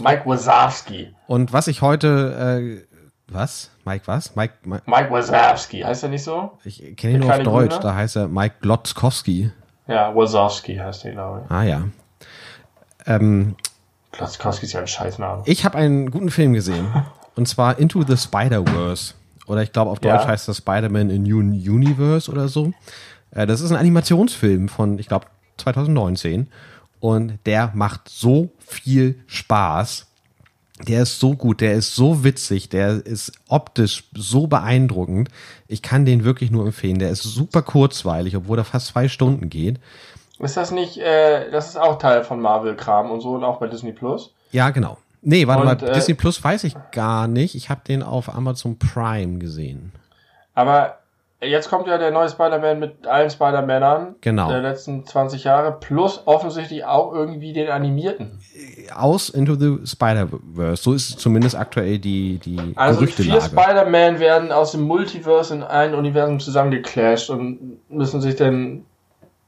Mike Wazowski. Und was ich heute, äh, was? Mike was? Mike, Mike Mike Wazowski, heißt er nicht so? ich kenne ihn nur auf Deutsch, Grüne? da heißt er Mike Glotzkowski. Ja, Wazowski heißt er, glaube ich. Ah ja. Ähm, Klotzkowski ist ja ein Scheißname. ich habe einen guten Film gesehen. Und zwar Into the Spider-Verse. Oder ich glaube auf Deutsch Ja. heißt das Spider-Man in New Universe oder so. Äh, das ist ein Animationsfilm von, ich glaube, 2019. Und der macht so viel Spaß. Der ist so gut, der ist so witzig, der ist optisch so beeindruckend. Ich kann den wirklich nur empfehlen. Der ist super kurzweilig, obwohl er fast zwei Stunden geht. Ist das nicht, äh, das ist auch Teil von Marvel-Kram und so und auch bei Disney Plus? Ja, genau. Nee, warte Und, mal, äh, Disney Plus weiß ich gar nicht. Ich habe den auf Amazon Prime gesehen. Aber jetzt kommt ja der neue Spider-Man mit allen Spider-Männern Genau. der letzten 20 Jahre, plus offensichtlich auch irgendwie den animierten. Aus Into the Spider-Verse. So ist zumindest aktuell die, die Also vier. Spider-Man werden aus dem Multiverse in ein Universum zusammengeclasht und müssen sich dann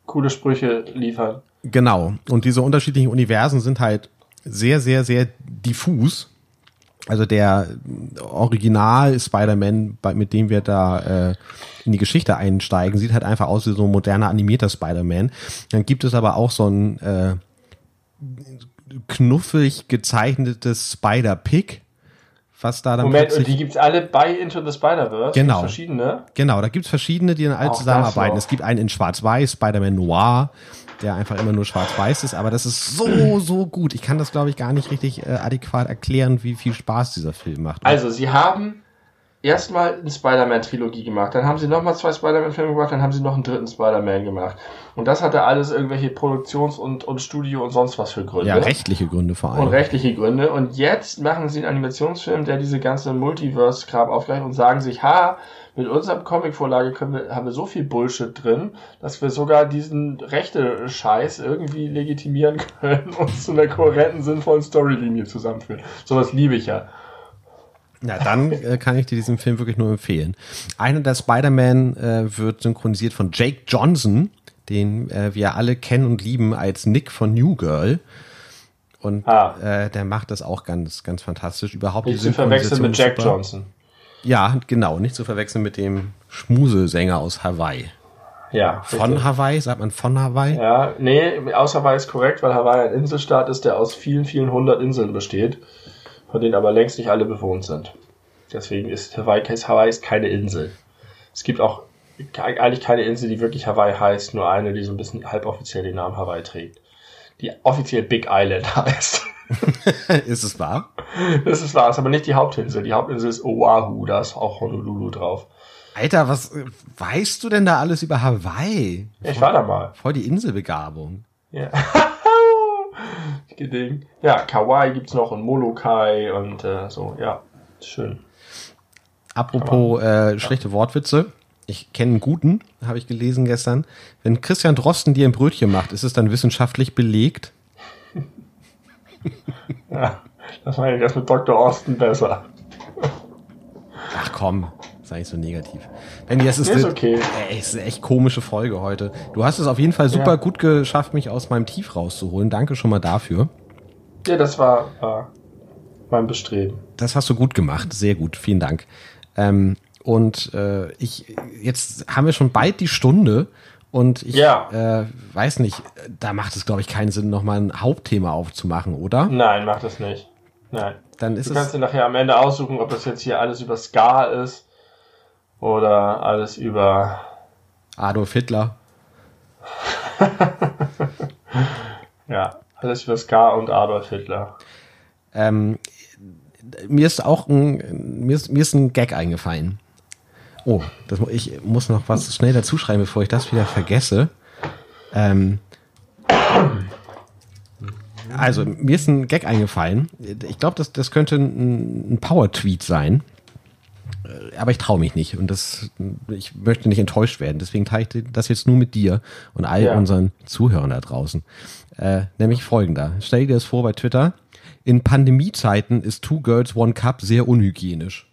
coole Sprüche liefern. Genau. Und diese unterschiedlichen Universen sind halt sehr, sehr, sehr diffus. Also der Original Spider-Man, mit dem wir da äh, in die Geschichte einsteigen, sieht halt einfach aus wie so ein moderner animierter Spider-Man. Dann gibt es aber auch so ein äh, knuffig gezeichnetes Spider-Pig, was da dann Moment, und die gibt's alle bei Into the Spider-Verse? Genau. Gibt's Verschiedene? Genau, da gibt's verschiedene, die dann alle Auch zusammenarbeiten. Es gibt einen in Schwarz-Weiß, Spider-Man Noir, der einfach immer nur schwarz-weiß ist, aber das ist so, so gut. Ich kann das, glaube ich, gar nicht richtig äh, adäquat erklären, wie viel Spaß dieser Film macht. Also, sie haben erstmal eine Spider-Man-Trilogie gemacht, dann haben sie nochmal zwei Spider-Man-Filme gemacht, dann haben sie noch einen dritten Spider-Man gemacht. Und das hatte alles irgendwelche Produktions- und, und Studio- und sonst was für Gründe. ja, rechtliche Gründe vor allem. Und rechtliche Gründe. Und jetzt machen sie einen Animationsfilm, der diese ganze Multiverse-Kram aufgreift und sagen sich, ha, mit unserem Comic-Vorlage wir, haben wir so viel Bullshit drin, dass wir sogar diesen rechte Scheiß irgendwie legitimieren können und zu einer kohärenten, sinnvollen Storylinie zusammenführen. Sowas liebe ich ja. Ja, dann äh, kann ich dir diesen Film wirklich nur empfehlen. Einer der Spider-Man äh, wird synchronisiert von Jake Johnson, den äh, wir alle kennen und lieben als Nick von New Girl. Und Ah. äh, der macht das auch ganz, ganz fantastisch. Überhaupt Nicht zu verwechseln mit Jack super. Johnson. Ja, genau, nicht zu verwechseln mit dem Schmusesänger aus Hawaii. Ja. Von richtig. Hawaii, sagt man von Hawaii? Ja, nee, außer Hawaii ist korrekt, weil Hawaii ein Inselstaat ist, der aus vielen, vielen hundert Inseln besteht, von denen aber längst nicht alle bewohnt sind. Deswegen ist Hawaii, Hawaii ist keine Insel. Es gibt auch eigentlich keine Insel, die wirklich Hawaii heißt, nur eine, die so ein bisschen halboffiziell den Namen Hawaii trägt. Die offiziell Big Island heißt. ist es wahr? Das ist wahr, ist aber nicht die Hauptinsel. Die Hauptinsel ist Oahu, da ist auch Honolulu drauf. Alter, was äh, weißt du denn da alles über Hawaii? Ich war da mal. Voll die Inselbegabung. Ja. Geding. Ja, Kauai gibt's noch und Molokai und äh, so, ja. Schön. Apropos äh, schlechte Wortwitze. Ich kenne einen guten, habe ich gelesen gestern. Wenn Christian Drosten dir ein Brötchen macht, ist es dann wissenschaftlich belegt? Ja, das meine ich das mit Dr. Austin besser. Ach komm, sei nicht so negativ. Benny, das ist, Ist eine, okay. ey, ist eine echt komische Folge heute. Du hast es auf jeden Fall super Ja. gut geschafft, mich aus meinem Tief rauszuholen. Danke schon mal dafür. Ja, das war äh, mein Bestreben. Das hast du gut gemacht, sehr gut, vielen Dank. Ähm, und äh, ich, jetzt haben wir schon bald die Stunde und ich Ja. äh, weiß nicht, da macht es, glaube ich, keinen Sinn, nochmal ein Hauptthema aufzumachen, oder? Nein, mach das nicht. Nein. Dann ist Du kannst es. dir nachher am Ende aussuchen, ob das jetzt hier alles über Ska ist oder alles über. Adolf Hitler. Ja, alles über Ska und Adolf Hitler. Ähm, mir ist auch ein, mir ist, mir ist ein Gag eingefallen. Oh, das, ich muss noch was schnell dazu schreiben, bevor ich das wieder vergesse. Ähm, also, mir ist ein Gag eingefallen. Ich glaube, das, das könnte ein, ein Power-Tweet sein. Äh, aber ich traue mich nicht und das, ich möchte nicht enttäuscht werden. Deswegen teile ich das jetzt nur mit dir und all Ja. unseren Zuhörern da draußen. Äh, nämlich folgender. Stell dir das vor bei Twitter. In Pandemiezeiten ist Two Girls One Cup sehr unhygienisch.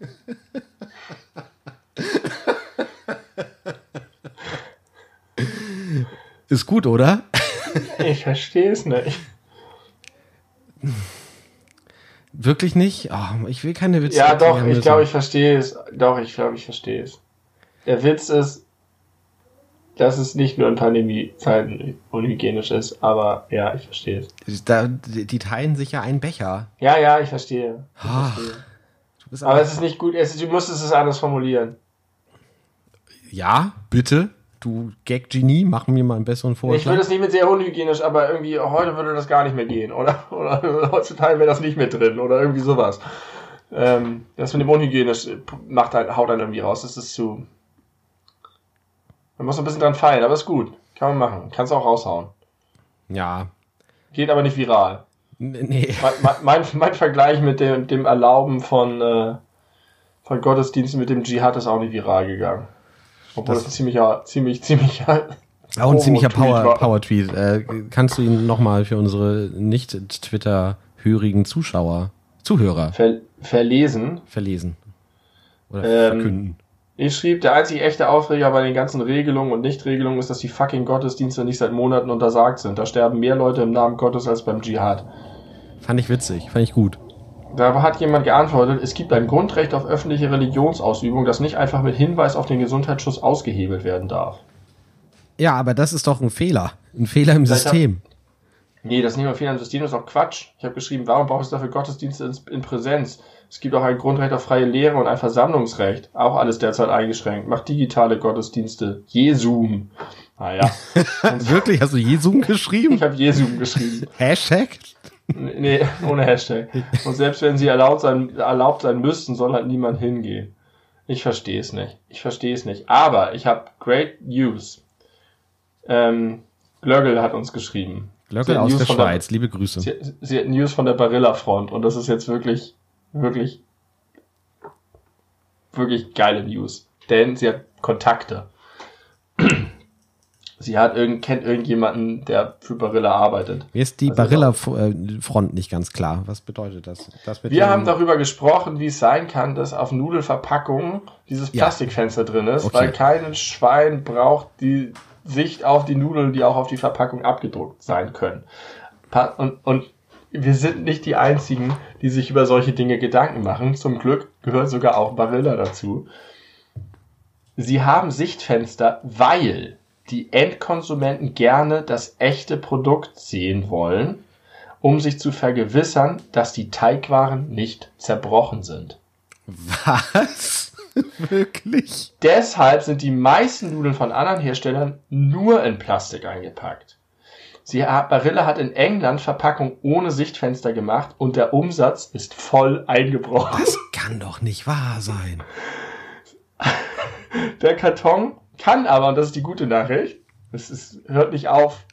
Ist gut, oder? Ich verstehe es nicht. Wirklich nicht? Oh, ich will keine Witze Ja, doch, ich glaube, ich verstehe es. Doch, ich glaube, ich verstehe es. Der Witz ist, dass es nicht nur in Pandemiezeiten unhygienisch ist, aber ja, ich verstehe es. Da, die teilen sich ja einen Becher. Ja, ja, ich verstehe. Ich Ah, verstehe. Aber es ist nicht gut, es du musstest es anders formulieren. ja, bitte. Du Gag-Genie, mach mir mal einen besseren Ich will Vorschlag. das nicht mit sehr unhygienisch, aber irgendwie heute würde das gar nicht mehr gehen, oder? Oder heutzutage wäre das nicht mehr drin oder irgendwie sowas. Ähm, das mit dem unhygienisch macht halt, haut dann irgendwie raus. Das ist zu. Man muss ein bisschen dran feilen, aber ist gut. Kann man machen. Kannst auch raushauen. ja. Geht aber nicht viral. Nee. Mein, mein, mein, mein Vergleich mit dem, dem Erlauben von, äh, von Gottesdiensten mit dem Dschihad ist auch nicht viral gegangen. Obwohl Das- das, ein ziemlicher, ziemlich, ziemlich Auch ein ziemlicher Power-Tweet Power- war. Power-Tweet. äh, kannst du ihn nochmal für unsere nicht-Twitter-hörigen Zuschauer, Zuhörer ver verlesen. verlesen? Oder Ähm, verkünden? Ich schrieb, der einzige echte Aufreger bei den ganzen Regelungen und Nichtregelungen ist, dass die fucking Gottesdienste nicht seit Monaten untersagt sind. Da sterben mehr Leute im Namen Gottes als beim Dschihad. Fand ich witzig, fand ich gut. Da hat jemand geantwortet, es gibt ein Grundrecht auf öffentliche Religionsausübung, das nicht einfach mit Hinweis auf den Gesundheitsschutz ausgehebelt werden darf. Ja, aber das ist doch ein Fehler. Ein Fehler im Vielleicht System. Nee, das ist nicht nur Fehler im System, das ist auch Quatsch. Ich habe geschrieben, warum braucht es dafür Gottesdienste in, in Präsenz? Es gibt auch ein Grundrecht auf freie Lehre und ein Versammlungsrecht. Auch alles derzeit eingeschränkt. Macht digitale Gottesdienste. Jesum. Naja, Wirklich? Hast du Jesum geschrieben? ich habe Jesum geschrieben. Hashtag? Nee, ohne Hashtag. Und selbst wenn sie erlaubt sein, erlaubt sein müssten, soll halt niemand hingehen. Ich verstehe es nicht. Ich verstehe es nicht. Aber ich habe great news. Ähm, Glöggel hat uns geschrieben. Hat aus News der Schweiz. Liebe Grüße. Sie, sie hat News von der Barilla-Front und das ist jetzt wirklich, wirklich, wirklich geile News. Denn sie hat Kontakte. Sie hat irgend, kennt irgendjemanden, der für Barilla arbeitet. Mir ist die Also Barilla-Front nicht ganz klar. Was bedeutet das? das Wir haben darüber gesprochen, wie es sein kann, dass auf Nudelverpackungen dieses Ja. Plastikfenster drin ist, Okay. weil kein Schwein braucht die Sicht auf die Nudeln, die auch auf die Verpackung abgedruckt sein können. Und, und wir sind nicht die Einzigen, die sich über solche Dinge Gedanken machen. Zum Glück gehört sogar auch Barilla dazu. Sie haben Sichtfenster, weil die Endkonsumenten gerne das echte Produkt sehen wollen, um sich zu vergewissern, dass die Teigwaren nicht zerbrochen sind. Was? Wirklich? Deshalb sind die meisten Nudeln von anderen Herstellern nur in Plastik eingepackt. Sie, Barilla hat in England Verpackung ohne Sichtfenster gemacht und der Umsatz ist voll eingebrochen. Das kann doch nicht wahr sein. Der Karton kann aber, und das ist die gute Nachricht, es ist, hört nicht auf,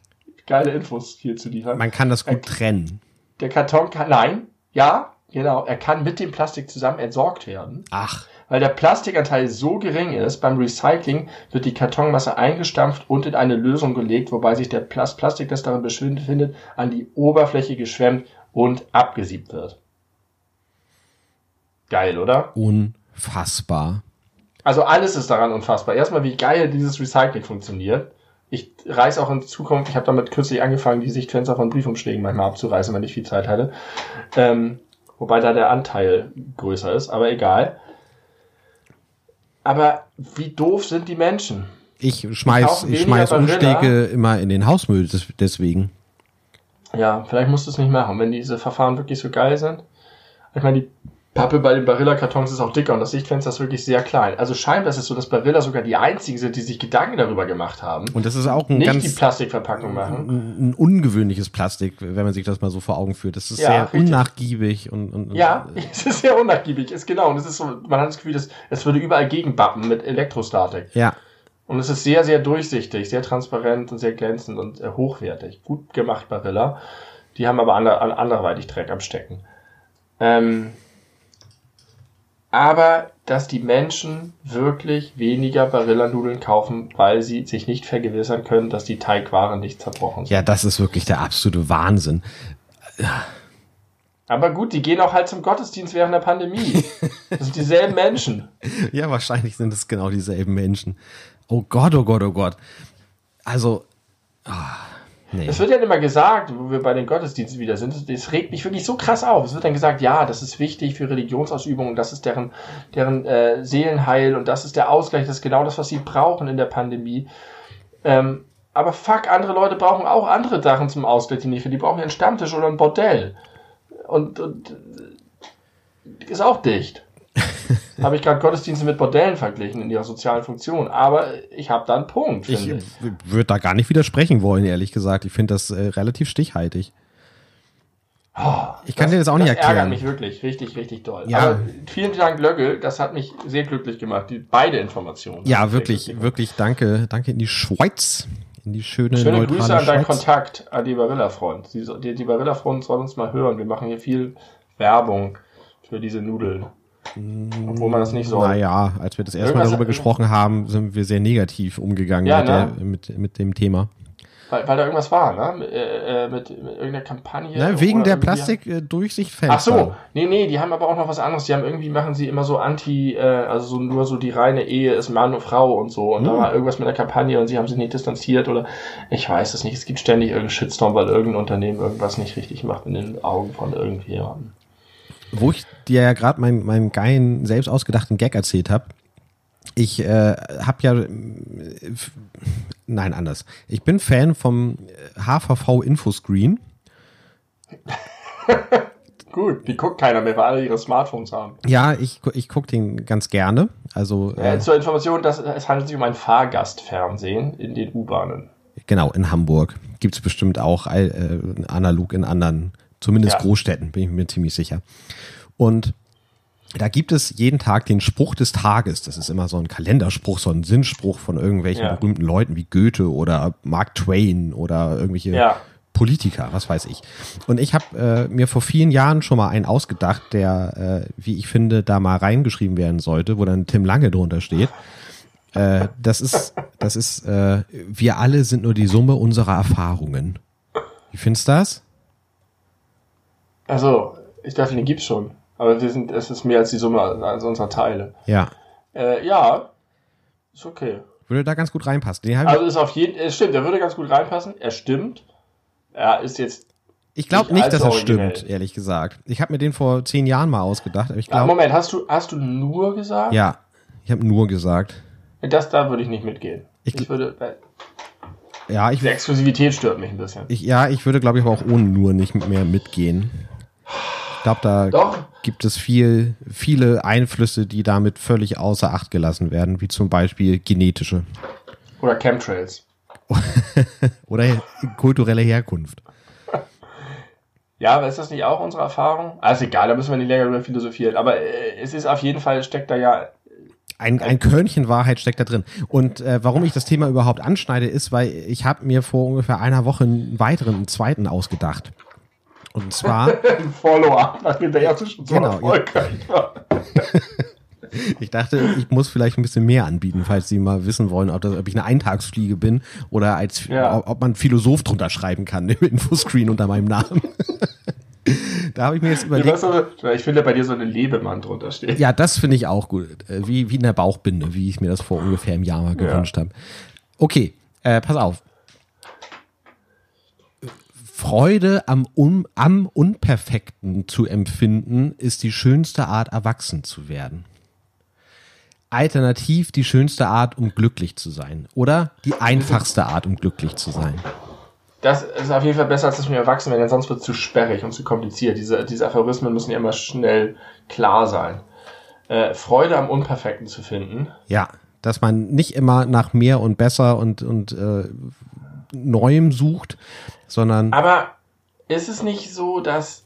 geile Infos hier zu liefern. Man kann das gut trennen. Der Karton kann, nein, ja, genau, er kann mit dem Plastik zusammen entsorgt werden. Ach, Weil der Plastikanteil so gering ist, beim Recycling wird die Kartonmasse eingestampft und in eine Lösung gelegt, wobei sich der Plas Plastik, das darin befindet, an die Oberfläche geschwemmt und abgesiebt wird. Geil, oder? unfassbar. Also alles ist daran unfassbar. Erstmal, wie geil dieses Recycling funktioniert. Ich reiß auch in Zukunft, ich habe damit kürzlich angefangen, die Sichtfenster von Briefumschlägen manchmal abzureißen, wenn ich viel Zeit hatte. Ähm, wobei da der Anteil größer ist, aber egal. Aber wie doof sind die Menschen? Ich schmeiß, ich weniger schmeiß. Umschläge immer in den Hausmüll, des, deswegen. Ja, vielleicht musst du es nicht machen, wenn diese Verfahren wirklich so geil sind. Ich meine, die Pappe bei den Barilla-Kartons ist auch dicker und das Sichtfenster ist wirklich sehr klein. Also scheinbar ist es so, dass Barilla sogar die einzigen sind, die sich Gedanken darüber gemacht haben. Und das ist auch ein nicht ganz die Plastikverpackung machen. ein, ein ungewöhnliches Plastik, wenn man sich das mal so vor Augen führt. Das ist Ja, sehr richtig. unnachgiebig und, und Ja, es ist sehr unnachgiebig, ist genau. Und es ist so, man hat das Gefühl, dass es würde überall gegenbappen mit Elektrostatik. ja. Und es ist sehr, sehr durchsichtig, sehr transparent und sehr glänzend und äh, hochwertig. Gut gemacht, Barilla. Die haben aber ander, an- anderweitig Dreck am Stecken. Ähm, aber dass die Menschen wirklich weniger Barilla-Nudeln kaufen, weil sie sich nicht vergewissern können, dass die Teigwaren nicht zerbrochen sind. Ja, das ist wirklich der absolute Wahnsinn. Aber gut, die gehen auch halt zum Gottesdienst während der Pandemie. Das sind dieselben Menschen. Ja, wahrscheinlich sind es genau dieselben Menschen. Oh Gott, oh Gott, oh Gott. Also, ah, nee. Es wird ja immer gesagt, wo wir bei den Gottesdiensten wieder sind, das regt mich wirklich so krass auf. Es wird dann gesagt, ja, das ist wichtig für Religionsausübung und das ist deren, deren äh, Seelenheil und das ist der Ausgleich, das ist genau das, was sie brauchen in der Pandemie. Ähm, aber fuck, andere Leute brauchen auch andere Sachen zum Ausgleich, die nicht für die brauchen ja einen Stammtisch oder ein Bordell. Und, und äh, ist auch dicht. habe ich gerade Gottesdienste mit Bordellen verglichen in ihrer sozialen Funktion. Aber ich habe da einen Punkt, Ich ich. würde da gar nicht widersprechen wollen, ehrlich gesagt. Ich finde das äh, relativ stichhaltig. Ich kann dir das auch nicht das erklären. ärgert mich wirklich, richtig, richtig doll. Ja. Aber vielen Dank, Löggel, das hat mich sehr glücklich gemacht, die beide Informationen. Ja, wirklich, wirklich danke. Danke in die Schweiz. In die schöne. Schöne Grüße an deinen Schweiz. Kontakt, an die Barilla-Front. Die, die, die Barilla-Front soll uns mal hören. Wir machen hier viel Werbung für diese Nudeln. Obwohl man das nicht soll. Naja, als wir das erste Mal darüber gesprochen haben, sind wir sehr negativ umgegangen Ja, mit, ne? der, mit, mit dem Thema. Weil, weil da irgendwas war, ne? Mit, äh, äh, mit, mit irgendeiner Kampagne. Na, wegen oder der Plastik-Durchsichtfenster. Ach so, nee, nee, die haben aber auch noch was anderes. Die haben irgendwie, machen sie immer so anti, äh, also so nur so die reine Ehe ist Mann und Frau und so. Und da Hm. war irgendwas mit der Kampagne und sie haben sich nicht distanziert oder ich weiß es nicht. Es gibt ständig irgendeinen Shitstorm, weil irgendein Unternehmen irgendwas nicht richtig macht in den Augen von irgendjemandem. Wo ich dir ja gerade meinen meinen geilen, selbst ausgedachten Gag erzählt habe. Ich äh, habe ja, äh, nein, anders. Ich bin Fan vom äh, HVV Infoscreen. Gut, die guckt keiner mehr, weil alle ihre Smartphones haben. Ja, ich, ich gucke den ganz gerne. Also Äh, äh, zur Information, dass, es handelt sich um ein Fahrgastfernsehen in den U-Bahnen. genau, in Hamburg gibt's bestimmt auch äh, analog in anderen, zumindest Ja. Großstädten, bin ich mir ziemlich sicher. Und da gibt es jeden Tag den Spruch des Tages. Das ist immer so ein Kalenderspruch, so ein Sinnspruch von irgendwelchen Ja. berühmten Leuten wie Goethe oder Mark Twain oder irgendwelche Ja. Politiker, was weiß ich. Und ich habe äh, mir vor vielen Jahren schon mal einen ausgedacht, der, äh, wie ich finde, da mal reingeschrieben werden sollte, wo dann Tim Lange drunter steht. Äh, das ist, das ist, äh, wir alle sind nur die Summe unserer Erfahrungen. Wie findest du das? Also, ich dachte, den gibt's schon. Aber wir sind, es ist mehr als die Summe also unserer Teile. Ja. Äh, ja, ist okay. Würde da ganz gut reinpassen. Also ist auf jeden es stimmt, er würde ganz gut reinpassen. Er stimmt. Er ist jetzt. ich glaube nicht nicht, dass er stimmt, ehrlich gesagt. Ich habe mir den vor zehn Jahren mal ausgedacht, aber ich Ah, glaube, Moment, hast du, hast du nur gesagt? ja, ich habe nur gesagt. Das da würde ich nicht mitgehen. Ich- Ich, würde. weil Ja, ich, Die Exklusivität stört mich ein bisschen. ich, ja, ich würde, glaube ich, aber auch ohne nur nicht mehr mitgehen. Ich glaube, da Doch. Gibt es viel, viele Einflüsse, die damit völlig außer Acht gelassen werden, wie zum Beispiel genetische Oder Chemtrails. oder kulturelle Herkunft. Ja, aber ist das nicht auch unsere Erfahrung? Ah, ist egal, da müssen wir nicht länger drüber philosophieren. Aber äh, es ist auf jeden Fall, steckt da ja. Ein, ein Körnchen Wahrheit steckt da drin. Und äh, warum ich das Thema überhaupt anschneide, ist, weil ich habe mir vor ungefähr einer Woche einen weiteren, einen zweiten ausgedacht. Und zwar, Ein Follow-up, nachdem der erste schon so Genau, ja. erfolgreich war. ich dachte, ich muss vielleicht ein bisschen mehr anbieten, falls Sie mal wissen wollen, ob, das, ob ich eine Eintagsfliege bin oder als, Ja. ob, man Philosoph drunter schreiben kann im Infoscreen unter meinem Namen. da habe ich mir jetzt überlegt, ich finde, bei dir so eine Lebemann drunter steht. Ja, das finde ich auch gut. Äh, Wie, wie in der Bauchbinde, wie ich mir das vor ungefähr einem Jahr mal gewünscht habe. Okay, äh, pass auf. Freude am, Un am Unperfekten zu empfinden, ist die schönste Art, erwachsen zu werden. Alternativ die schönste Art, um glücklich zu sein. Oder die einfachste Art, um glücklich zu sein. das ist auf jeden Fall besser, als dass wir erwachsen werden, denn sonst wird es zu sperrig und zu kompliziert. Diese, diese Aphorismen müssen ja immer schnell klar sein. Äh, Freude am Unperfekten zu finden. Ja, dass man nicht immer nach mehr und besser und, und äh, Neuem sucht, sondern. Aber ist es nicht so, dass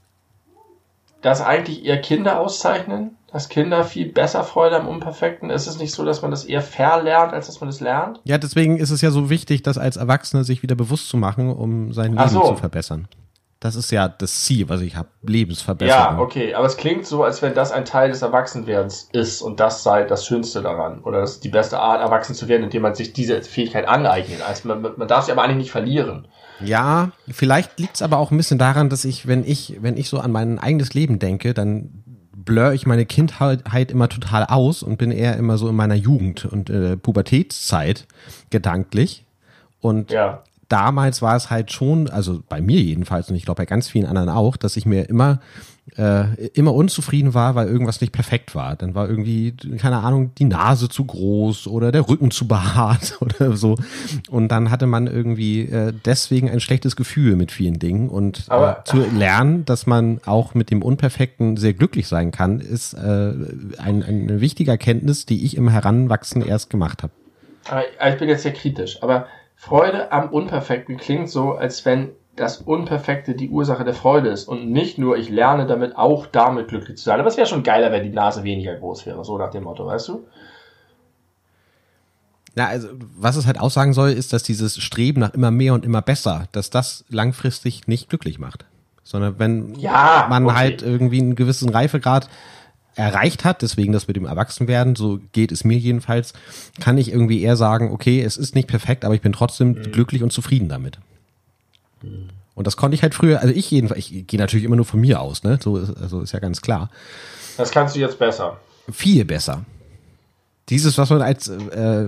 das eigentlich eher Kinder auszeichnen? Dass Kinder viel besser Freude am Unperfekten? Ist es nicht so, dass man das eher verlernt, als dass man es lernt? Ja, deswegen ist es ja so wichtig, das als Erwachsener sich wieder bewusst zu machen, um sein Leben so. zu verbessern. Das ist ja das Ziel, was ich habe. Lebensverbesserung. Ja, okay. Aber es klingt so, als wenn das ein Teil des Erwachsenwerdens ist und das sei das Schönste daran. Oder das ist die beste Art, erwachsen zu werden, indem man sich diese Fähigkeit aneignet. Also man, man darf sie aber eigentlich nicht verlieren. Ja, vielleicht liegt es aber auch ein bisschen daran, dass ich, wenn ich, wenn ich so an mein eigenes Leben denke, dann blur ich meine Kindheit immer total aus und bin eher immer so in meiner Jugend und äh, Pubertätszeit gedanklich. Und ja damals war es halt schon, also bei mir jedenfalls und ich glaube bei ganz vielen anderen auch, dass ich mir immer äh, immer unzufrieden war, weil irgendwas nicht perfekt war. Dann war irgendwie, keine Ahnung, die Nase zu groß oder der Rücken zu behaart oder so. Und dann hatte man irgendwie äh, deswegen ein schlechtes Gefühl mit vielen Dingen. Und äh, zu lernen, dass man auch mit dem Unperfekten sehr glücklich sein kann, ist äh, ein, eine wichtige Erkenntnis, die ich im Heranwachsen erst gemacht habe. Ich bin jetzt sehr kritisch, aber Freude am Unperfekten klingt so, als wenn das Unperfekte die Ursache der Freude ist und nicht nur, ich lerne damit auch damit glücklich zu sein. Aber es wäre schon geiler, wenn die Nase weniger groß wäre, so nach dem Motto, weißt du? Na, also, was es halt aussagen soll, ist, dass dieses Streben nach immer mehr und immer besser, dass das langfristig nicht glücklich macht. Sondern wenn ja, man okay. halt irgendwie einen gewissen Reifegrad erreicht hat, deswegen das mit dem Erwachsenwerden, so geht es mir jedenfalls, kann ich irgendwie eher sagen, okay, es ist nicht perfekt, aber ich bin trotzdem mhm. glücklich und zufrieden damit. Mhm. Und das konnte ich halt früher, also ich jedenfalls, ich gehe natürlich immer nur von mir aus, ne? So ist, also ist ja ganz klar. Das kannst du jetzt besser. Viel besser. Dieses, was man als äh,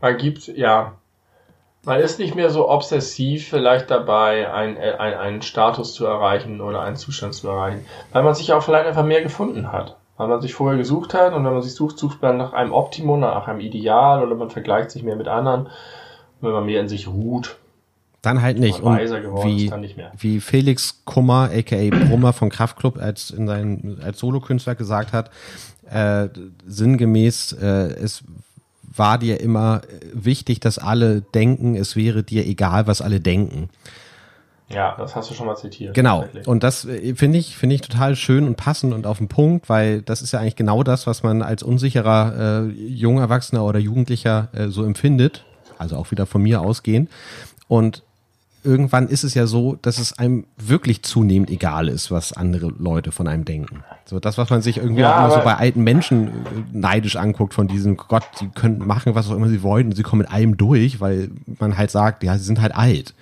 man gibt, ja, man ist nicht mehr so obsessiv vielleicht dabei, einen, äh, einen, einen Status zu erreichen oder einen Zustand zu erreichen, weil man sich auch vielleicht einfach mehr gefunden hat. Weil man sich vorher gesucht hat und wenn man sich sucht, sucht man nach einem Optimum, nach einem Ideal oder man vergleicht sich mehr mit anderen. wenn man mehr in sich ruht, dann halt nicht. Und wie, nicht wie Felix Kummer, aka Brummer von Kraftklub, als in seinen, als Solokünstler gesagt hat, äh, sinngemäß, äh, es war dir immer wichtig, dass alle denken, es wäre dir egal, was alle denken. Ja, das hast du schon mal zitiert. Genau. Und das äh, finde ich, finde ich total schön und passend und auf den Punkt, weil das ist ja eigentlich genau das, was man als unsicherer äh, junger Erwachsener oder Jugendlicher äh, so empfindet. Also auch wieder von mir ausgehend. Und irgendwann ist es ja so, dass es einem wirklich zunehmend egal ist, was andere Leute von einem denken. So das, was man sich irgendwie ja, auch immer so bei alten Menschen äh, neidisch anguckt, von diesem Gott, die können machen, was auch immer sie wollen und sie kommen mit allem durch, weil man halt sagt, ja, sie sind halt alt.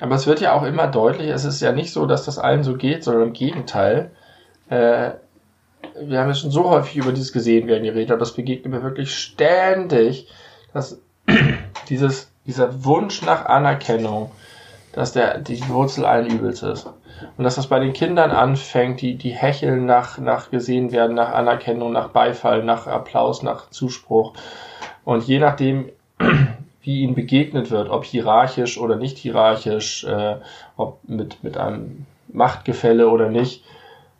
Aber es wird ja auch immer deutlich, es ist ja nicht so, dass das allen so geht, sondern im Gegenteil. Äh, wir haben ja schon so häufig über dieses gesehen werden geredet, aber das begegnet mir wirklich ständig, dass dieses dieser Wunsch nach Anerkennung, dass der die Wurzel allen Übels ist. Und dass das bei den Kindern anfängt, die, die hecheln nach, nach gesehen werden, nach Anerkennung, nach Beifall, nach Applaus, nach Zuspruch. Und je nachdem, wie ihnen begegnet wird, ob hierarchisch oder nicht hierarchisch, äh, ob mit, mit einem Machtgefälle oder nicht,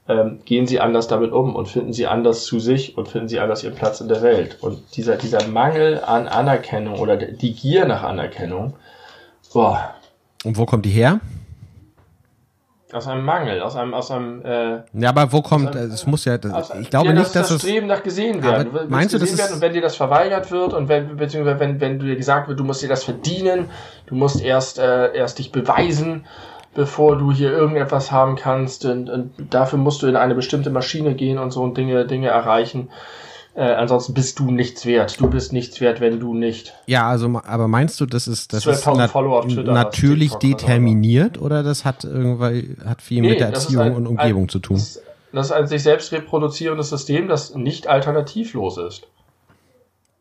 ähm, gehen sie anders damit um und finden sie anders zu sich und finden sie anders ihren Platz in der Welt. Und dieser, dieser Mangel an Anerkennung oder die Gier nach Anerkennung, boah. Und wo kommt die her? Aus einem Mangel, aus einem, aus einem. Äh, ja, aber wo kommt? Es muss ja. Das, ich glaube ja, nicht, dass das Streben nach gesehen werden. Du meinst du, das ist und wenn dir das verweigert wird und wenn beziehungsweise wenn wenn dir gesagt wird, du musst dir das verdienen, du musst erst äh, erst dich beweisen bevor du hier irgendetwas haben kannst. Und, und dafür musst du in eine bestimmte Maschine gehen und so und Dinge, Dinge erreichen. Äh, ansonsten bist du nichts wert. Du bist nichts wert, wenn du nicht. Ja, also aber meinst du, das ist das ist nat natürlich determiniert oder das hat irgendwie hat viel nee, mit der Erziehung ein, und Umgebung ein, zu tun? Das, das ist ein sich selbst reproduzierendes System, das nicht alternativlos ist.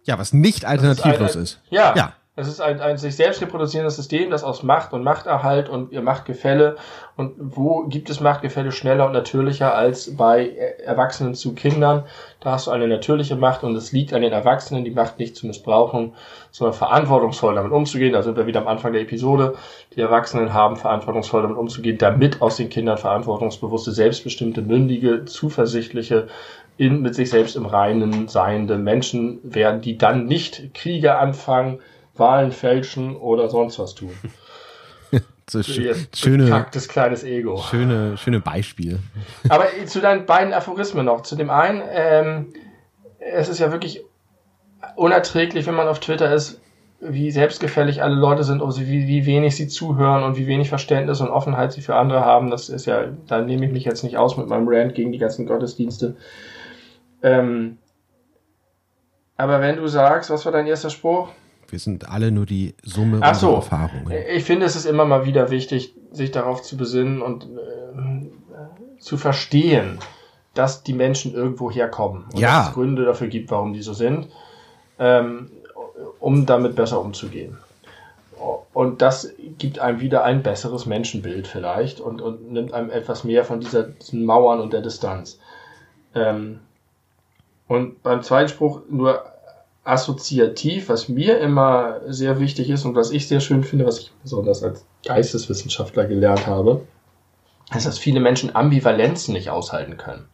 Ja, was nicht alternativlos ist. ist. Ja, ja, Es ist ein, ein sich selbst reproduzierendes System, das aus Macht und Machterhalt und ihr Machtgefälle und wo gibt es Machtgefälle schneller und natürlicher als bei Erwachsenen zu Kindern. Da hast du eine natürliche Macht und es liegt an den Erwachsenen, die Macht nicht zu missbrauchen, sondern verantwortungsvoll damit umzugehen. Da sind wir wieder am Anfang der Episode. Die Erwachsenen haben verantwortungsvoll damit umzugehen, damit aus den Kindern verantwortungsbewusste, selbstbestimmte, mündige, zuversichtliche, in, mit sich selbst im Reinen seiende Menschen werden, die dann nicht Kriege anfangen, Wahlen fälschen oder sonst was tun. so sch schöne, kleines Ego. Schöne, schöne Beispiel. Aber zu deinen beiden Aphorismen noch. Zu dem einen, ähm, es ist ja wirklich unerträglich, wenn man auf Twitter ist, wie selbstgefällig alle Leute sind, und wie, wie wenig sie zuhören und wie wenig Verständnis und Offenheit sie für andere haben. Das ist ja, da nehme ich mich jetzt nicht aus mit meinem Rant gegen die ganzen Gottesdienste. Ähm, aber wenn du sagst, was war dein erster Spruch? Wir sind alle nur die Summe Ach unserer so. Erfahrungen. Ich finde, es ist immer mal wieder wichtig, sich darauf zu besinnen und äh, zu verstehen, dass die Menschen irgendwo herkommen und ja. dass es Gründe dafür gibt, warum die so sind, ähm, um damit besser umzugehen. Und das gibt einem wieder ein besseres Menschenbild vielleicht und, und nimmt einem etwas mehr von dieser, diesen Mauern und der Distanz. Ähm, und beim zweiten Spruch nur assoziativ, was mir immer sehr wichtig ist und was ich sehr schön finde, was ich besonders als Geisteswissenschaftler gelernt habe, ist, dass viele Menschen Ambivalenzen nicht aushalten können.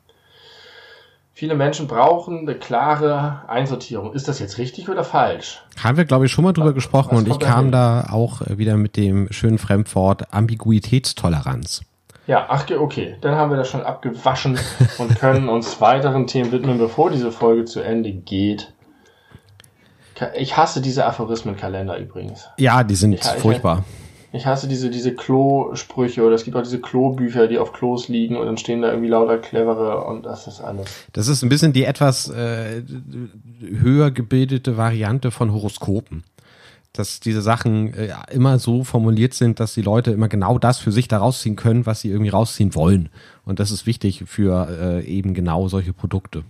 Viele Menschen brauchen eine klare Einsortierung. Ist das jetzt richtig oder falsch? Haben wir, glaube ich, schon mal drüber was, gesprochen was und ich kam da auch wieder mit dem schönen Fremdwort Ambiguitätstoleranz. Ja, ach, okay. Dann haben wir das schon abgewaschen und können uns weiteren Themen widmen, bevor diese Folge zu Ende geht. Ich hasse diese Aphorismenkalender übrigens. Ja, die sind ich, furchtbar. Ich hasse diese, diese Klo-Sprüche oder es gibt auch diese Klo-Bücher, die auf Klos liegen und dann stehen da irgendwie lauter clevere und das ist alles. Das ist ein bisschen die etwas äh, höher gebildete Variante von Horoskopen dass diese Sachen äh, immer so formuliert sind, dass die Leute immer genau das für sich da rausziehen können, was sie irgendwie rausziehen wollen. Und das ist wichtig für äh, eben genau solche Produkte.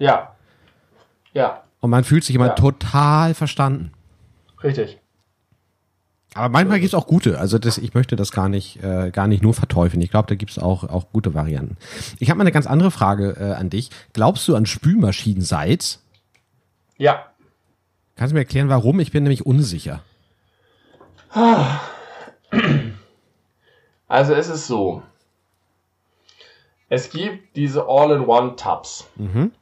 Ja. Ja. Und man fühlt sich immer ja. total verstanden. Richtig. Aber manchmal gibt es auch gute. Also das, ich möchte das gar nicht, äh, gar nicht nur verteufeln. Ich glaube, da gibt es auch, auch gute Varianten. Ich habe mal eine ganz andere Frage äh, an dich. Glaubst du an Spülmaschinensalz? Ja. Kannst du mir erklären, warum? Ich bin nämlich unsicher. Also es ist so. Es gibt diese All-in-One-Tabs, mhm.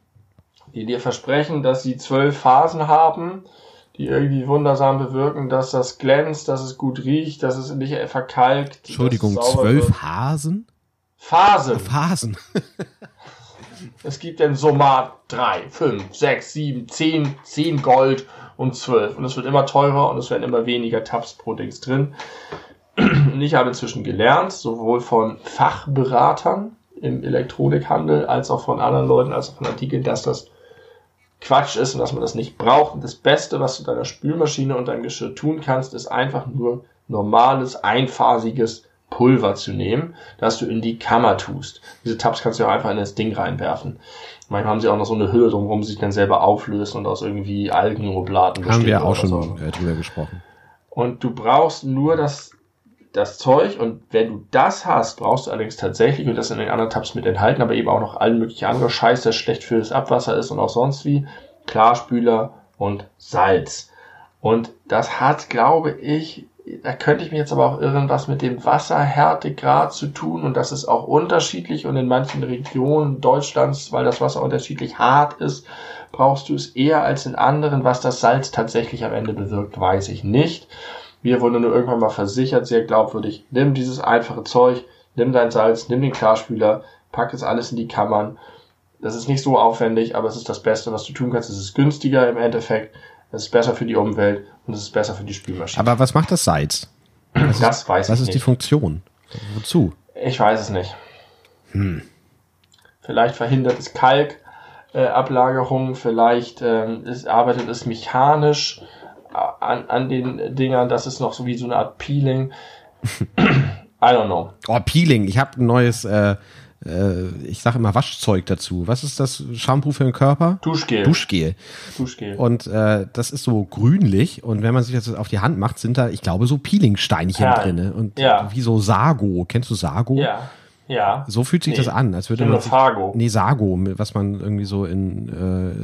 Die dir versprechen, dass sie zwölf Phasen haben, die irgendwie wundersam bewirken, dass das glänzt, dass es gut riecht, dass es nicht verkalkt. Entschuldigung, zwölf Hasen? Phasen. Phasen. es gibt den Somat 3, 5, 6, 7, 10, 10 Gold um 12. Und es wird immer teurer und es werden immer weniger Tabs pro Dings drin. Und ich habe inzwischen gelernt, sowohl von Fachberatern im Elektronikhandel, als auch von anderen Leuten, als auch von Artikeln, dass das Quatsch ist und dass man das nicht braucht. Und das Beste, was du deiner Spülmaschine und deinem Geschirr tun kannst, ist einfach nur normales, einphasiges Pulver zu nehmen, das du in die Kammer tust. Diese Tabs kannst du auch einfach in das Ding reinwerfen. Manchmal haben sie auch noch so eine Hülle drumherum, die sich dann selber auflöst und aus irgendwie Algenobladen besteht. Haben wir auch schon so. Äh, drüber gesprochen. Und du brauchst nur das, das Zeug und wenn du das hast, brauchst du allerdings tatsächlich, und das in den anderen Tabs mit enthalten, aber eben auch noch allen möglichen anderen Scheiß, der schlecht für das Abwasser ist und auch sonst wie, Klarspüler und Salz. Und das hat, glaube ich, da könnte ich mich jetzt aber auch irren, was mit dem Wasserhärtegrad zu tun und das ist auch unterschiedlich und in manchen Regionen Deutschlands, weil das Wasser unterschiedlich hart ist, brauchst du es eher als in anderen. Was das Salz tatsächlich am Ende bewirkt, weiß ich nicht. Wir wurden nur irgendwann mal versichert, sehr glaubwürdig, nimm dieses einfache Zeug, nimm dein Salz, nimm den Klarspüler, pack es alles in die Kammern. Das ist nicht so aufwendig, aber es ist das Beste, was du tun kannst. Es ist günstiger im Endeffekt es ist besser für die Umwelt und es ist besser für die Spülmaschine. Aber was macht das Salz? Was das ist, weiß ich nicht. Was ist die Funktion? Wozu? Ich weiß es nicht. Hm. Vielleicht verhindert es Kalkablagerung, äh, vielleicht ähm, es, arbeitet es mechanisch an, an den Dingern, das ist noch so wie so eine Art Peeling. I don't know. Oh, Peeling. Ich habe ein neues äh, äh, ich sage immer Waschzeug dazu. Was ist das Shampoo für den Körper? Duschgel. Duschgel. Duschgel. Und äh, das ist so grünlich und wenn man sich das auf die Hand macht, sind da, ich glaube, so Peelingsteinchen Perlen. drin. Und Ja. wie so Sago. Kennst du Sago? ja. Ja. So fühlt sich Nee. das an, als würde man Fargo. nee Sago, was man irgendwie so in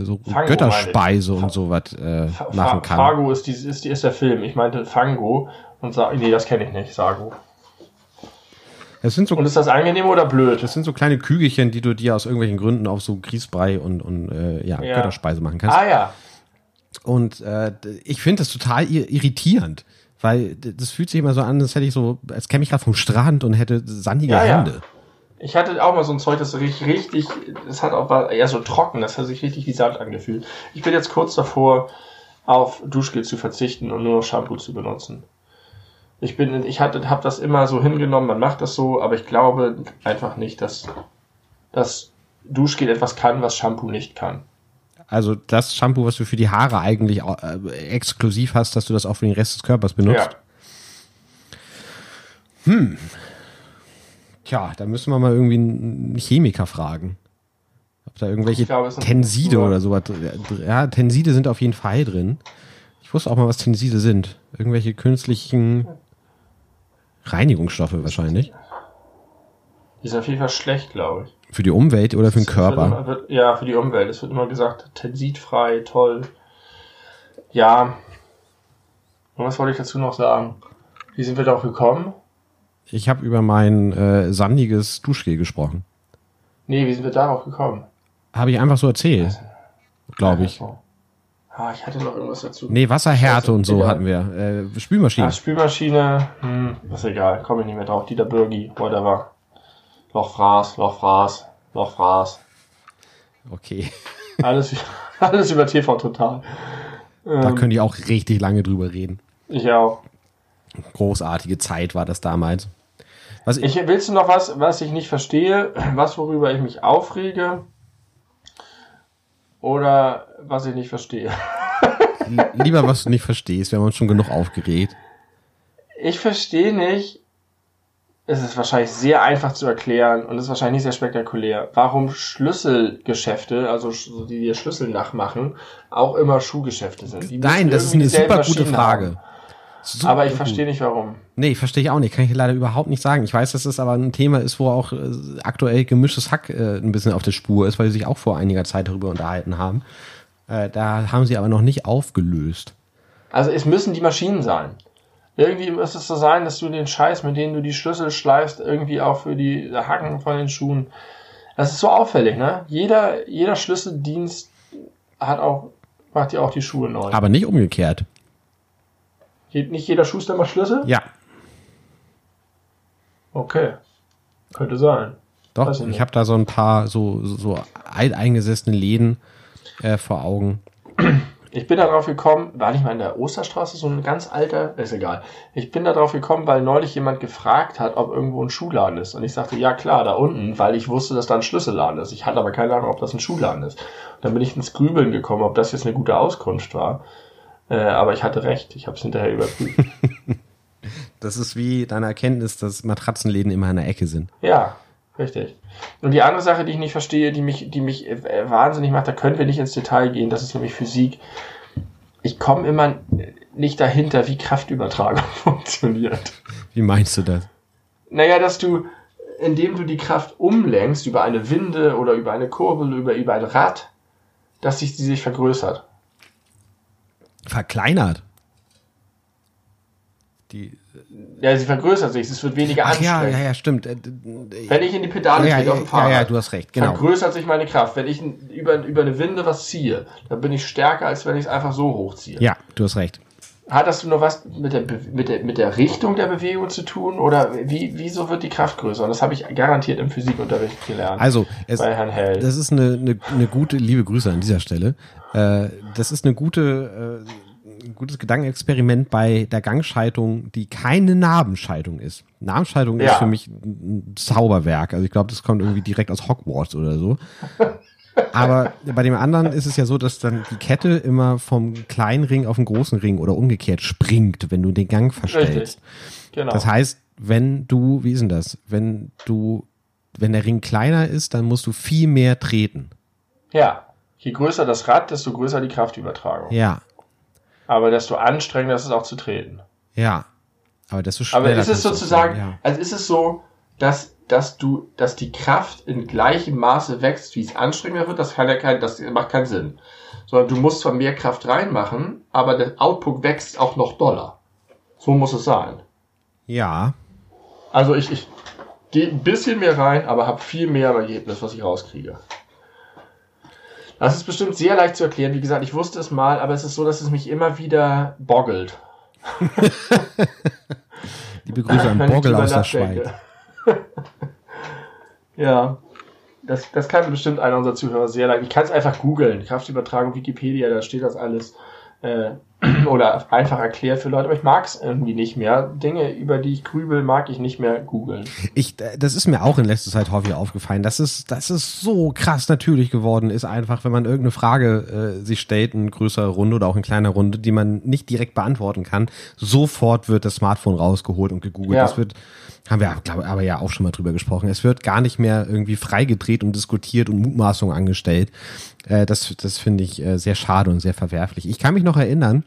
äh, so Fango Götterspeise und sowas äh, machen kann. Fargo ist, die, ist, die, ist der Film. Ich meinte Fango und sag, nee, das kenne ich nicht, Sago. Das sind so Und ist das angenehm oder blöd? das sind so kleine Kügelchen, die du dir aus irgendwelchen Gründen auf so Grießbrei und und äh, ja, Ja. Götterspeise machen kannst. Ah ja. Und äh, ich finde das total ir- irritierend, weil das fühlt sich immer so an, als hätte ich so, als käme ich gerade vom Strand und hätte sandige Ja, ja. Ich hatte auch mal so ein Zeug, das richtig, richtig, das hat auch war eher so trocken, das hat sich richtig wie Sand angefühlt. Ich bin jetzt kurz davor, auf Duschgel zu verzichten und nur noch Shampoo zu benutzen. Ich bin, ich hatte, habe das immer so hingenommen, man macht das so, aber ich glaube einfach nicht, dass, dass Duschgel etwas kann, was Shampoo nicht kann. Also das Shampoo, was du für die Haare eigentlich äh, exklusiv hast, dass du das auch für den Rest des Körpers benutzt. Ja. Tja, da müssen wir mal irgendwie einen Chemiker fragen. Ob da irgendwelche glaube, Tenside oder sowas. Ja, Tenside sind auf jeden Fall drin. Ich wusste auch mal, was Tenside sind. Irgendwelche künstlichen Reinigungsstoffe wahrscheinlich. Die sind auf jeden Fall schlecht, glaube ich. Für die Umwelt oder für den Es wird Körper. Immer, wird, ja, für die Umwelt. Es wird immer gesagt, tensidfrei, toll. Ja. Und was wollte ich dazu noch sagen? Wie sind wir darauf gekommen? Ich habe über mein äh, sandiges Duschgel gesprochen. Nee, wie sind wir darauf gekommen? Habe ich einfach so erzählt. Glaube ich. So. Ah, ich hatte noch irgendwas dazu. Nee, Wasserhärte und so Egal. hatten wir. Äh, Spülmaschine. Ah, Spülmaschine, hm, ist egal, komme ich nicht mehr drauf. Dieter Bürgi, whatever. Lochfraß, Lochfraß, Lochfraß. Okay. Alles, alles über TV total. Da Ähm, können die auch richtig lange drüber reden. ich auch. Großartige Zeit war das damals. Was ich, Ich, willst du noch was, was ich nicht verstehe, was worüber ich mich aufrege? Oder was ich nicht verstehe? lieber, was du nicht verstehst, wir haben uns schon genug aufgeregt. Ich verstehe nicht, es ist wahrscheinlich sehr einfach zu erklären und ist wahrscheinlich nicht sehr spektakulär, warum Schlüsselgeschäfte, also die dir Schlüssel nachmachen, auch immer Schuhgeschäfte sind. Die Nein, das ist eine super gute Frage. haben. Super Aber ich verstehe nicht warum. Nee, verstehe ich auch nicht. Kann ich leider überhaupt nicht sagen. Ich weiß, dass es aber ein Thema ist, wo auch äh, aktuell gemischtes Hack äh, ein bisschen auf der Spur ist, weil sie sich auch vor einiger Zeit darüber unterhalten haben. Äh, da haben sie aber noch nicht aufgelöst. Also es müssen die Maschinen sein. Irgendwie muss es so sein, dass du den Scheiß, mit dem du die Schlüssel schleifst, irgendwie auch für die Hacken von den Schuhen. Das ist so auffällig, ne? Jeder, jeder Schlüsseldienst hat auch, macht dir auch die Schuhe neu. Aber nicht umgekehrt. Nicht jeder Schuster macht Schlüssel? Ja, Okay. Könnte sein. doch. Weiß ich Ich, habe da so ein paar so, so alteingesessene Läden äh, vor Augen. Ich bin da drauf gekommen, war nicht mal in der Osterstraße so ein ganz alter, ist egal. Ich bin da drauf gekommen, weil neulich jemand gefragt hat, ob irgendwo ein Schuhladen ist. Und ich sagte, ja klar, da unten, weil ich wusste, dass da ein Schlüsselladen ist. Ich hatte aber keine Ahnung, ob das ein Schuhladen ist. Und dann bin ich ins Grübeln gekommen, ob das jetzt eine gute Auskunft war. Äh, aber ich hatte recht, ich habe es hinterher überprüft. Das ist wie deine Erkenntnis, dass Matratzenläden immer in der Ecke sind. ja, richtig. Und die andere Sache, die ich nicht verstehe, die mich, die mich äh, wahnsinnig macht, da können wir nicht ins Detail gehen, das ist nämlich Physik. Ich komme immer nicht dahinter, wie Kraftübertragung funktioniert. Wie meinst du das? Naja, dass du, indem du die Kraft umlenkst über eine Winde oder über eine Kurbel, über, über ein Rad, dass sich die sich vergrößert. Verkleinert. Die, Ja, sie vergrößert sich, es wird weniger ach ja, anstrengend. ja, ja, stimmt. Äh, Wenn ich in die Pedale ja, trete ja, auf dem ja, Fahrrad, ja, du hast recht, genau. vergrößert sich meine Kraft. Wenn ich über, über eine Winde was ziehe, dann bin ich stärker, als wenn ich es einfach so hochziehe. Ja, du hast recht. Hat das nur was mit der, mit, der, mit der Richtung der Bewegung zu tun? Oder wie, wieso wird die Kraft größer? Und das habe ich garantiert im Physikunterricht gelernt. Also, es, bei Herrn Hell. das ist eine, eine, eine gute, liebe Grüße an dieser Stelle. Äh, das ist eine gute, äh, ein gutes Gedankenexperiment bei der Gangschaltung, die keine Nabenschaltung ist. Nabenschaltung ist Ja. für mich ein Zauberwerk. Also ich glaube, das kommt irgendwie direkt aus Hogwarts oder so. Aber bei dem anderen ist es ja so, dass dann die Kette immer vom kleinen Ring auf den großen Ring oder umgekehrt springt, wenn du den Gang verstellst. Richtig. Genau. Das heißt, wenn du, wie ist denn das? Wenn du wenn der Ring kleiner ist, dann musst du viel mehr treten. Ja. Je größer das Rad, desto größer die Kraftübertragung. Ja, Aber desto anstrengender ist es auch zu treten. ja. Aber desto schneller. Aber ist es sozusagen, treten, also ist es so, dass, dass du, dass die Kraft in gleichem Maße wächst, wie es anstrengender wird, das kann ja kein, das macht keinen Sinn. Sondern du musst zwar mehr Kraft reinmachen, aber der Output wächst auch noch doller. So muss es sein. Ja. Also ich, ich gehe ein bisschen mehr rein, aber habe viel mehr Ergebnis, was ich rauskriege. Das ist bestimmt sehr leicht zu erklären. Wie gesagt, ich wusste es mal, aber es ist so, dass es mich immer wieder boggelt. Liebe Grüße an drüber aus der. Schweiz. ja, das, das kann bestimmt einer unserer Zuhörer sehr leicht. Ich kann es einfach googeln. Kraftübertragung, Wikipedia, da steht das alles. Äh, oder einfach erklärt für Leute, aber ich mag es irgendwie nicht mehr. Dinge, über die ich grübel, mag ich nicht mehr googeln. Ich, äh, das ist mir auch in letzter Zeit häufig aufgefallen, dass es, dass es so krass natürlich geworden ist, einfach, wenn man irgendeine Frage äh, sich stellt, in größerer Runde oder auch in kleiner Runde, die man nicht direkt beantworten kann, sofort wird das Smartphone rausgeholt und gegoogelt. Ja. Das wird, haben wir, glaube aber ja auch schon mal drüber gesprochen. Es wird gar nicht mehr irgendwie freigedreht und diskutiert und Mutmaßungen angestellt. Äh, das, das finde ich äh, sehr schade und sehr verwerflich. Ich kann mich noch erinnern,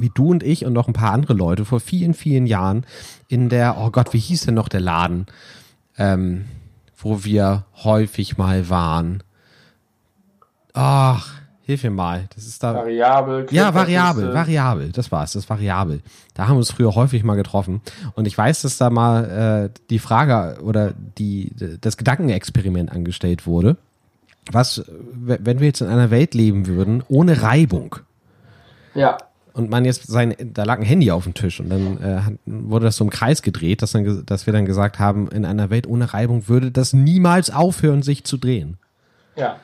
wie du und ich und noch ein paar andere Leute vor vielen, vielen Jahren in der, oh Gott, wie hieß denn noch der Laden, ähm, wo wir häufig mal waren. Ach, hilf mir mal. Das ist da. Variabel. Ja, variabel, variabel, das war's, das variabel. Da haben wir uns früher häufig mal getroffen. Und ich weiß, dass da mal äh, die Frage oder die, das Gedankenexperiment angestellt wurde. Was, wenn wir jetzt in einer Welt leben würden, ohne Reibung, Ja, und man jetzt sein, da lag ein Handy auf dem Tisch und dann äh, wurde das so im Kreis gedreht, dass, dann, dass wir dann gesagt haben, in einer Welt ohne Reibung würde das niemals aufhören, sich zu drehen. ja.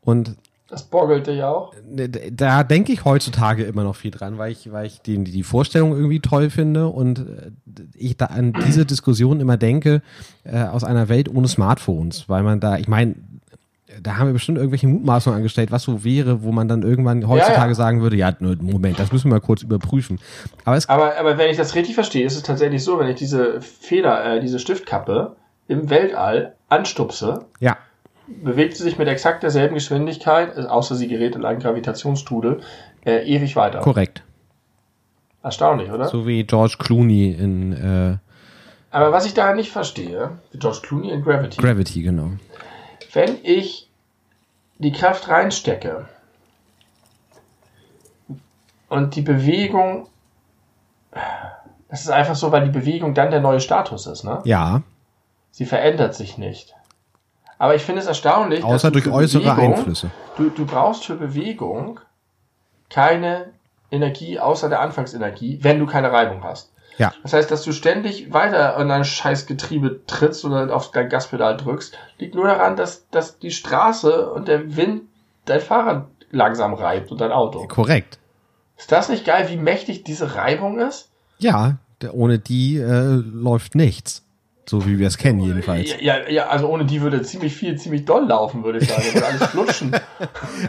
Und Das boggelte ja auch. d- da denke ich heutzutage immer noch viel dran, weil ich, weil ich die, die Vorstellung irgendwie toll finde und äh, ich da an diese Diskussion immer denke, äh, aus einer Welt ohne Smartphones, weil man da, ich meine, da haben wir bestimmt irgendwelche Mutmaßungen angestellt, was so wäre, wo man dann irgendwann heutzutage ja. sagen würde, ja, nur, Moment, das müssen wir mal kurz überprüfen. Aber Aber, aber wenn ich das richtig verstehe, ist es tatsächlich so, wenn ich diese Feder, äh, diese Stiftkappe im Weltall anstupse, Ja, bewegt sie sich mit exakt derselben Geschwindigkeit, äh, außer sie gerät in einen Gravitationsstrudel, äh, ewig weiter. korrekt. Erstaunlich, oder? So wie George Clooney in äh, Aber was ich da nicht verstehe, George Clooney in Gravity, Gravity, genau. wenn ich die Kraft reinstecke und die Bewegung, das ist einfach so, weil die Bewegung dann der neue Status ist, ne? Ja, Sie verändert sich nicht. Aber ich finde es erstaunlich, dass außer du durch äußere Bewegung, Einflüsse. Du, du brauchst für Bewegung keine Energie außer der Anfangsenergie, wenn du keine Reibung hast. Ja. Das heißt, dass du ständig weiter an dein scheiß Getriebe trittst oder auf dein Gaspedal drückst, liegt nur daran, dass, dass die Straße und der Wind dein Fahrrad langsam reibt und dein Auto. Korrekt. Ist das nicht geil, wie mächtig diese Reibung ist? Ja, ohne die äh, läuft nichts. So wie wir es kennen jedenfalls. Ja, ja, ja, also ohne die würde ziemlich viel, ziemlich doll laufen, würde ich sagen. Würde alles flutschen.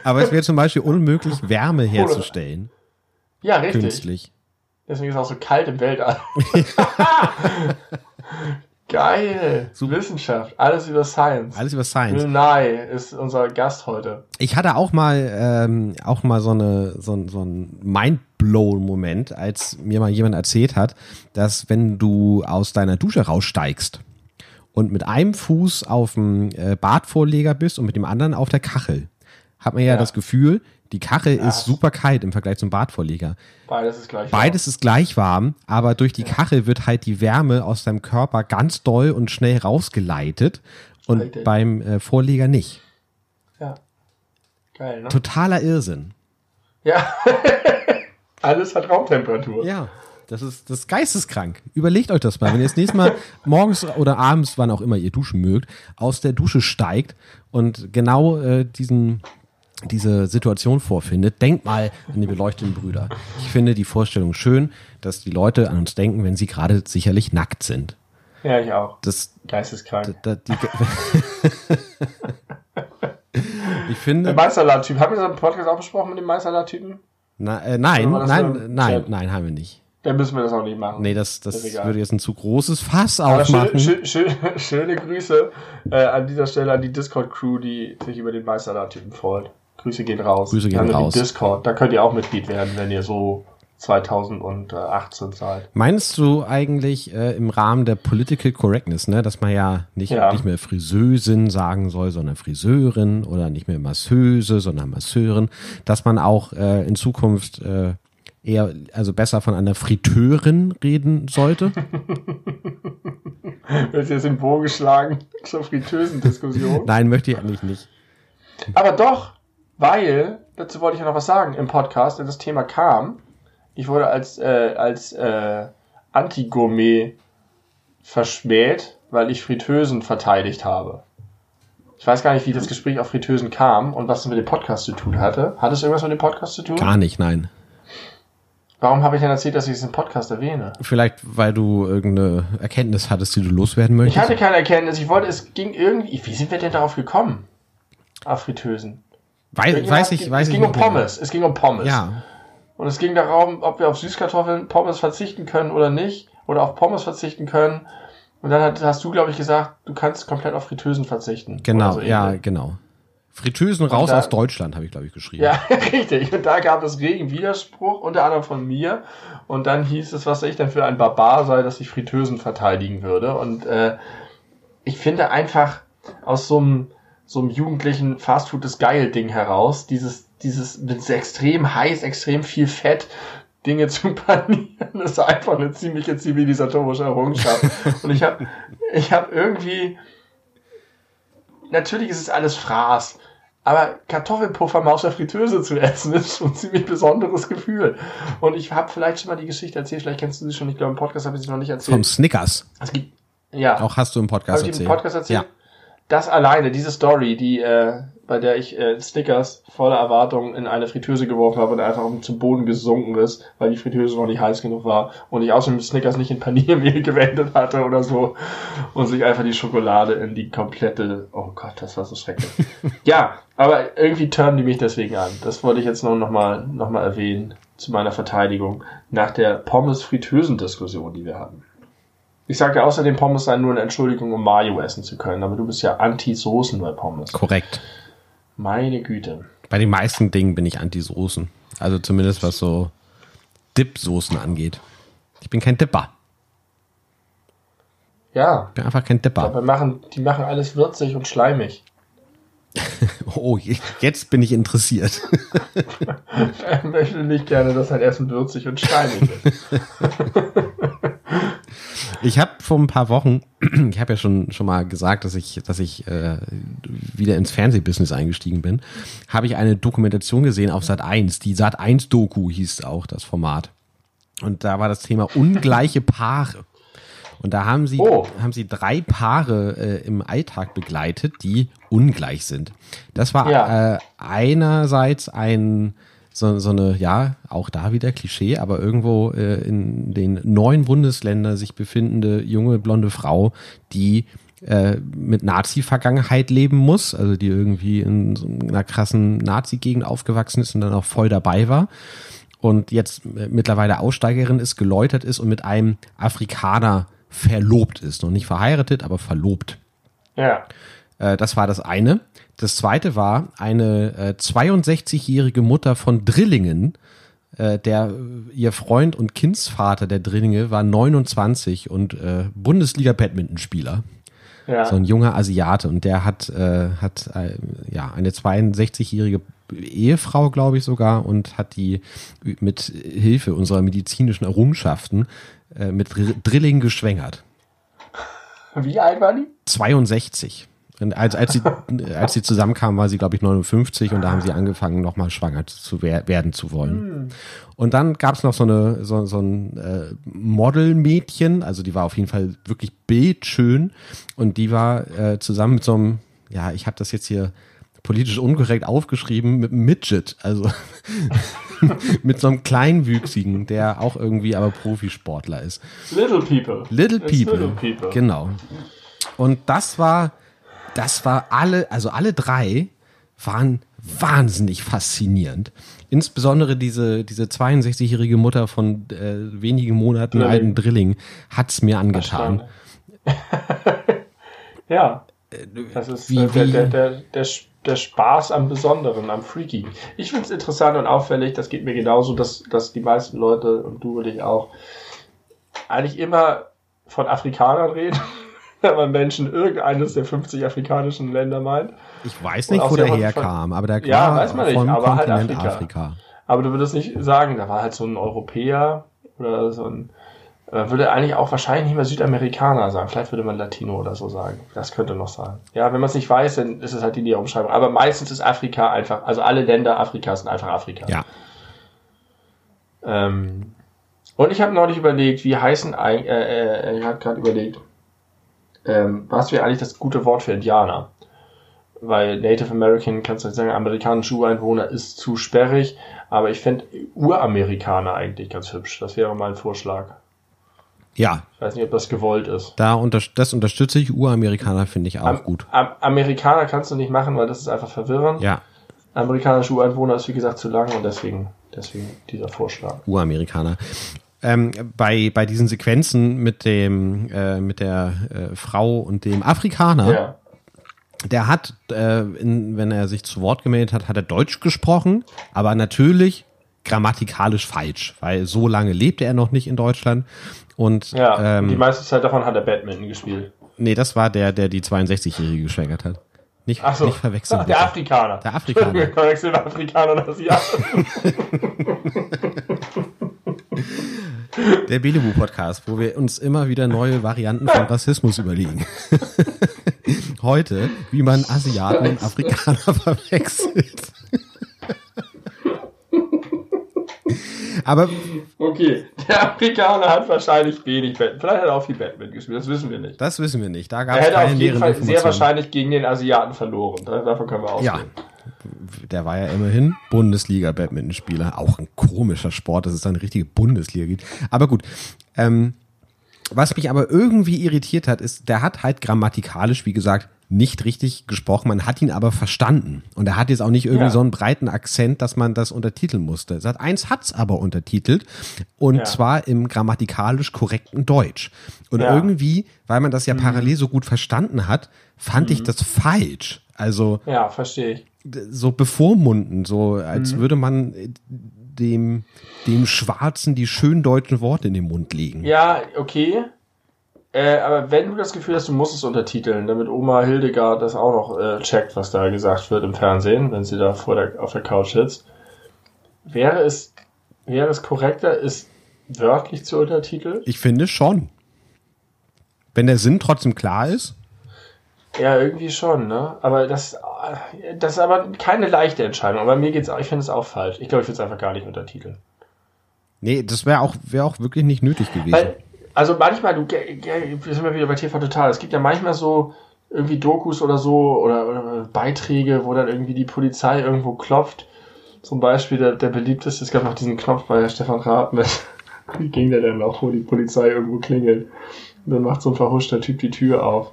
Aber es wäre zum Beispiel unmöglich, Wärme herzustellen. Ja, richtig. Künstlich. Deswegen ist es auch so kalt im Weltall. Geil. Wissenschaft. Alles über Science. Alles über Science. Nye ist unser Gast heute. Ich hatte auch mal ähm, auch mal so eine so, ein- so ein Mindblown-Moment, als mir mal jemand erzählt hat, dass wenn du aus deiner Dusche raussteigst und mit einem Fuß auf dem äh, Badvorleger bist und mit dem anderen auf der Kachel, hat man ja, Ja. das Gefühl, die Kachel ist super kalt im Vergleich zum Badvorleger. Beides ist gleich. Beides ist gleich warm, aber durch die Kachel wird halt die Wärme aus deinem Körper ganz doll und schnell rausgeleitet und Richtig. beim äh, Vorleger nicht. Ja. Geil, ne? Totaler Irrsinn. Ja. Alles hat Raumtemperatur. Ja, das ist das ist geisteskrank. Überlegt euch das mal, wenn ihr das nächste Mal morgens oder abends, wann auch immer ihr duschen mögt, aus der Dusche steigt und genau äh, diesen diese Situation vorfindet, denkt mal an die beleuchteten Brüder. Ich finde die Vorstellung schön, dass die Leute an uns denken, wenn sie gerade sicherlich nackt sind. Ja, ich auch. Das, Geisteskrank. da, die, ich finde, Der Meisterlad-Typ. Haben wir das im Podcast auch besprochen mit dem Meisterlad-Typen? äh, nein, nein, nein, Chat? nein, haben wir nicht. Dann müssen wir das auch nicht machen. Nee, das, das würde jetzt ein zu großes Fass aufmachen. schön, schön, schön, schöne Grüße äh, an dieser Stelle an die Discord-Crew, die sich über den Meisterlad-Typen freut. Grüße gehen raus. Grüße gehen ja raus. Discord, da könnt ihr auch Mitglied werden, wenn ihr so 2018 seid. Meinst du eigentlich äh, im Rahmen der Political Correctness, ne, dass man ja nicht, Ja. nicht mehr Friseusin sagen soll, sondern Friseurin oder nicht mehr Masseuse, sondern Masseurin, dass man auch äh, in Zukunft äh, eher, also besser von einer Friteurin reden sollte? Wird jetzt im Bogen geschlagen zur Fritösen-Diskussion. Nein, möchte ich eigentlich nicht. Aber doch, weil, dazu wollte ich ja noch was sagen im Podcast, denn das Thema kam. Ich wurde als, äh, als äh, Anti-Gourmet verschmäht, weil ich Fritösen verteidigt habe. Ich weiß gar nicht, wie das Gespräch auf Fritösen kam und was es mit dem Podcast zu tun hatte. Hat es irgendwas mit dem Podcast zu tun? Gar nicht, nein. Warum habe ich denn erzählt, dass ich es im Podcast erwähne? Vielleicht, weil du irgendeine Erkenntnis hattest, die du loswerden Ich möchtest. hatte keine Erkenntnis. Ich wollte, es ging irgendwie. Wie sind wir denn darauf gekommen? Auf Fritösen. Weiß, weiß ich, weiß es ich ging um. Pommes. Es ging um Pommes. Ja, Und es ging darum, ob wir auf Süßkartoffeln, Pommes verzichten können oder nicht. Oder auf Pommes verzichten können. Und dann hat, hast du, glaube ich, gesagt, du kannst komplett auf Fritösen verzichten. genau, so ja, genau. Fritösen raus da- aus Deutschland, habe ich, glaube ich, geschrieben. Ja, richtig. Und da gab es regen Widerspruch, unter anderem von mir. Und dann hieß es, was ich denn für ein Barbar sei, dass ich Fritösen verteidigen würde. Und äh, ich finde einfach aus so einem, so einem jugendlichen Fastfood ist geil Ding heraus, dieses, dieses mit extrem heiß, extrem viel Fett Dinge zu panieren, ist einfach eine ziemliche zivilisatorische Errungenschaft. Und ich habe ich hab irgendwie, natürlich ist es alles Fraß, aber Kartoffelpuffer mal aus der Fritteuse zu essen, ist schon ein ziemlich besonderes Gefühl. Und ich habe vielleicht schon mal die Geschichte erzählt, vielleicht kennst du sie schon, ich glaube im Podcast habe ich sie noch nicht Vom erzählt. Snickers. Es gibt, ja, Auch hast du im Podcast habe ich im erzählt. Podcast erzählt? Ja. Das alleine, diese Story, die, äh, bei der ich äh, Snickers voller Erwartung in eine Fritteuse geworfen habe und einfach zum Boden gesunken ist, weil die Fritteuse noch nicht heiß genug war und ich außerdem Snickers nicht in Paniermehl gewendet hatte oder so und sich einfach die Schokolade in die komplette, oh Gott, das war so schrecklich. ja, aber irgendwie turnen die mich deswegen an. Das wollte ich jetzt noch, noch, mal, noch mal erwähnen zu meiner Verteidigung nach der Pommes-Fritösen-Diskussion, die wir hatten. Ich sage ja außerdem, Pommes seien nur eine Entschuldigung, um Mayo essen zu können, aber du bist ja Anti-Soßen bei Pommes. Korrekt. Meine Güte. Bei den meisten Dingen bin ich Anti-Soßen. Also zumindest was so Dip-Soßen angeht. Ich bin kein Dipper. Ja, Ich bin einfach kein Dipper. aber machen, die machen alles würzig und schleimig. Oh, jetzt bin ich interessiert. Ich möchte nicht gerne, dass ein Essen würzig und schleimig ist. Ich habe vor ein paar Wochen, ich habe ja schon schon mal gesagt, dass ich, dass ich äh, wieder ins Fernsehbusiness eingestiegen bin, habe ich eine Dokumentation gesehen auf Sat 1. Die Sat 1 Doku hieß auch das Format. Und da war das Thema ungleiche Paare. Und da haben sie, Oh. haben sie drei Paare äh, im Alltag begleitet, die ungleich sind. Das war Ja. äh, einerseits ein so, so eine, ja, auch da wieder Klischee, aber irgendwo äh, in den neuen Bundesländern sich befindende junge blonde Frau, die äh, mit Nazi-Vergangenheit leben muss, also die irgendwie in so einer krassen Nazi-Gegend aufgewachsen ist und dann auch voll dabei war und jetzt äh, mittlerweile Aussteigerin ist, geläutert ist und mit einem Afrikaner verlobt ist. Noch nicht verheiratet, aber verlobt. Ja. Äh, das war das eine. Das zweite war eine äh, 62-jährige Mutter von Drillingen. Äh, der äh, ihr Freund und Kindsvater der Drillinge war 29 und äh, Bundesliga-Badmintonspieler. Ja. So ein junger Asiate und der hat, äh, hat äh, ja eine 62-jährige Ehefrau, glaube ich sogar, und hat die mit Hilfe unserer medizinischen Errungenschaften äh, mit Dr- Drilling geschwängert. Wie alt war die? 62. Als, als, sie, als sie zusammenkamen, war sie, glaube ich, 59 und da haben sie angefangen, nochmal schwanger zu wer werden zu wollen. Und dann gab es noch so, eine, so, so ein äh, Modelmädchen, also die war auf jeden Fall wirklich bildschön und die war äh, zusammen mit so einem, ja, ich habe das jetzt hier politisch unkorrekt aufgeschrieben, mit einem Midget, also mit so einem Kleinwüchsigen, der auch irgendwie aber Profisportler ist. Little People. Little It's People. Little People. Genau. Und das war, das war alle, also alle drei waren wahnsinnig faszinierend. Insbesondere diese, diese 62-jährige Mutter von äh, wenigen Monaten Drilling. alten Drilling hat's mir angetan. ja. Das ist Wie- äh, der, der, der, der, der Spaß am Besonderen, am Freaky. Ich finde es interessant und auffällig, das geht mir genauso, dass, dass die meisten Leute und du und ich auch eigentlich immer von Afrikanern reden, wenn man Menschen irgendeines der 50 afrikanischen Länder meint. Ich weiß nicht, wo der herkam, aber der Ja, kam weiß man nicht, aber halt Kontinent Afrika. Afrika. Aber du würdest nicht sagen, da war halt so ein Europäer oder so ein. Man würde eigentlich auch wahrscheinlich nicht mehr Südamerikaner sagen. Vielleicht würde man Latino oder so sagen. Das könnte noch sein. Ja, wenn man es nicht weiß, dann ist es halt die Näherumschreibung. Aber meistens ist Afrika einfach, also alle Länder Afrikas sind einfach Afrika. Ja. Ähm, und ich habe neulich überlegt, wie heißen eigentlich, äh, äh, ich habe gerade überlegt, ähm, was wäre eigentlich das gute Wort für Indianer? Weil Native American, kannst du nicht sagen, amerikanische Ureinwohner ist zu sperrig, aber ich fände Uramerikaner eigentlich ganz hübsch. Das wäre mein Vorschlag. Ja, Ich weiß nicht, ob das gewollt ist. da unter, das unterstütze ich. Uramerikaner finde ich auch Am- gut. Am Amerikaner kannst du nicht machen, weil das ist einfach verwirrend. Ja, Amerikanische Ureinwohner ist wie gesagt zu lang und deswegen, deswegen dieser Vorschlag. Uramerikaner. Ähm, bei, bei diesen Sequenzen mit dem, äh, mit der äh, Frau und dem Afrikaner, Ja. der hat, äh, in, wenn er sich zu Wort gemeldet hat, hat er Deutsch gesprochen, aber natürlich grammatikalisch falsch, weil so lange lebte er noch nicht in Deutschland. Und Ja, und die ähm, meiste Zeit davon hat er Badminton gespielt. nee, das war der, der die 62-Jährige geschwängert hat. Nicht, Ach so. nicht verwechseln. Ach, der bitte. Afrikaner. Der Afrikaner. Wir verwechseln Afrikaner und Asiaten. Der Belebu-Podcast, wo wir uns immer wieder neue Varianten von Rassismus überlegen. Heute, wie man Asiaten und Afrikaner verwechselt. Aber Okay, der Afrikaner hat wahrscheinlich wenig Badminton. Vielleicht hat er auch viel Badminton gespielt, das wissen wir nicht. das wissen wir nicht. Da gab Er es hätte auf jeden Fall sehr wahrscheinlich gegen den Asiaten verloren. Da- Davon können wir Ja, ausgehen. Der war ja immerhin Bundesliga-Badmintonspieler. Auch ein komischer Sport, dass es da eine richtige Bundesliga gibt. Aber gut, ähm, was mich aber irgendwie irritiert hat, ist, der hat halt grammatikalisch, wie gesagt, nicht richtig gesprochen. Man hat ihn aber verstanden. Und er hat jetzt auch nicht irgendwie Ja. so einen breiten Akzent, dass man das untertiteln musste. Sat 1 hat's aber untertitelt. Und Ja. zwar im grammatikalisch korrekten Deutsch. Und Ja. irgendwie, weil man das ja parallel so gut verstanden hat, fand ich das falsch. Also, Ja, verstehe ich. So bevormunden, so als Mhm. würde man äh, dem, dem Schwarzen die schönen deutschen Worte in den Mund legen. Ja, okay. Äh, aber wenn du das Gefühl hast, du musst es untertiteln, damit Oma Hildegard das auch noch äh, checkt, was da gesagt wird im Fernsehen, wenn sie da vor der, auf der Couch sitzt, wäre es, wäre es korrekter, es wörtlich zu untertiteln? Ich finde schon. Wenn der Sinn trotzdem klar ist. Ja, irgendwie schon, ne? Aber das, das ist aber keine leichte Entscheidung. Aber mir geht's auch, ich finde es auch falsch. Ich glaube, ich würde es einfach gar nicht untertiteln. Nee, das wäre auch, wäre auch wirklich nicht nötig gewesen. Weil, also manchmal, du, wir sind ja wieder bei TV Total, es gibt ja manchmal so irgendwie Dokus oder so oder, oder Beiträge, wo dann irgendwie die Polizei irgendwo klopft. Zum Beispiel der, der beliebteste, es gab noch diesen Knopf bei Stefan Raab mit, wie ging der denn noch, wo die Polizei irgendwo klingelt. Und dann macht so ein verhuschter Typ die Tür auf.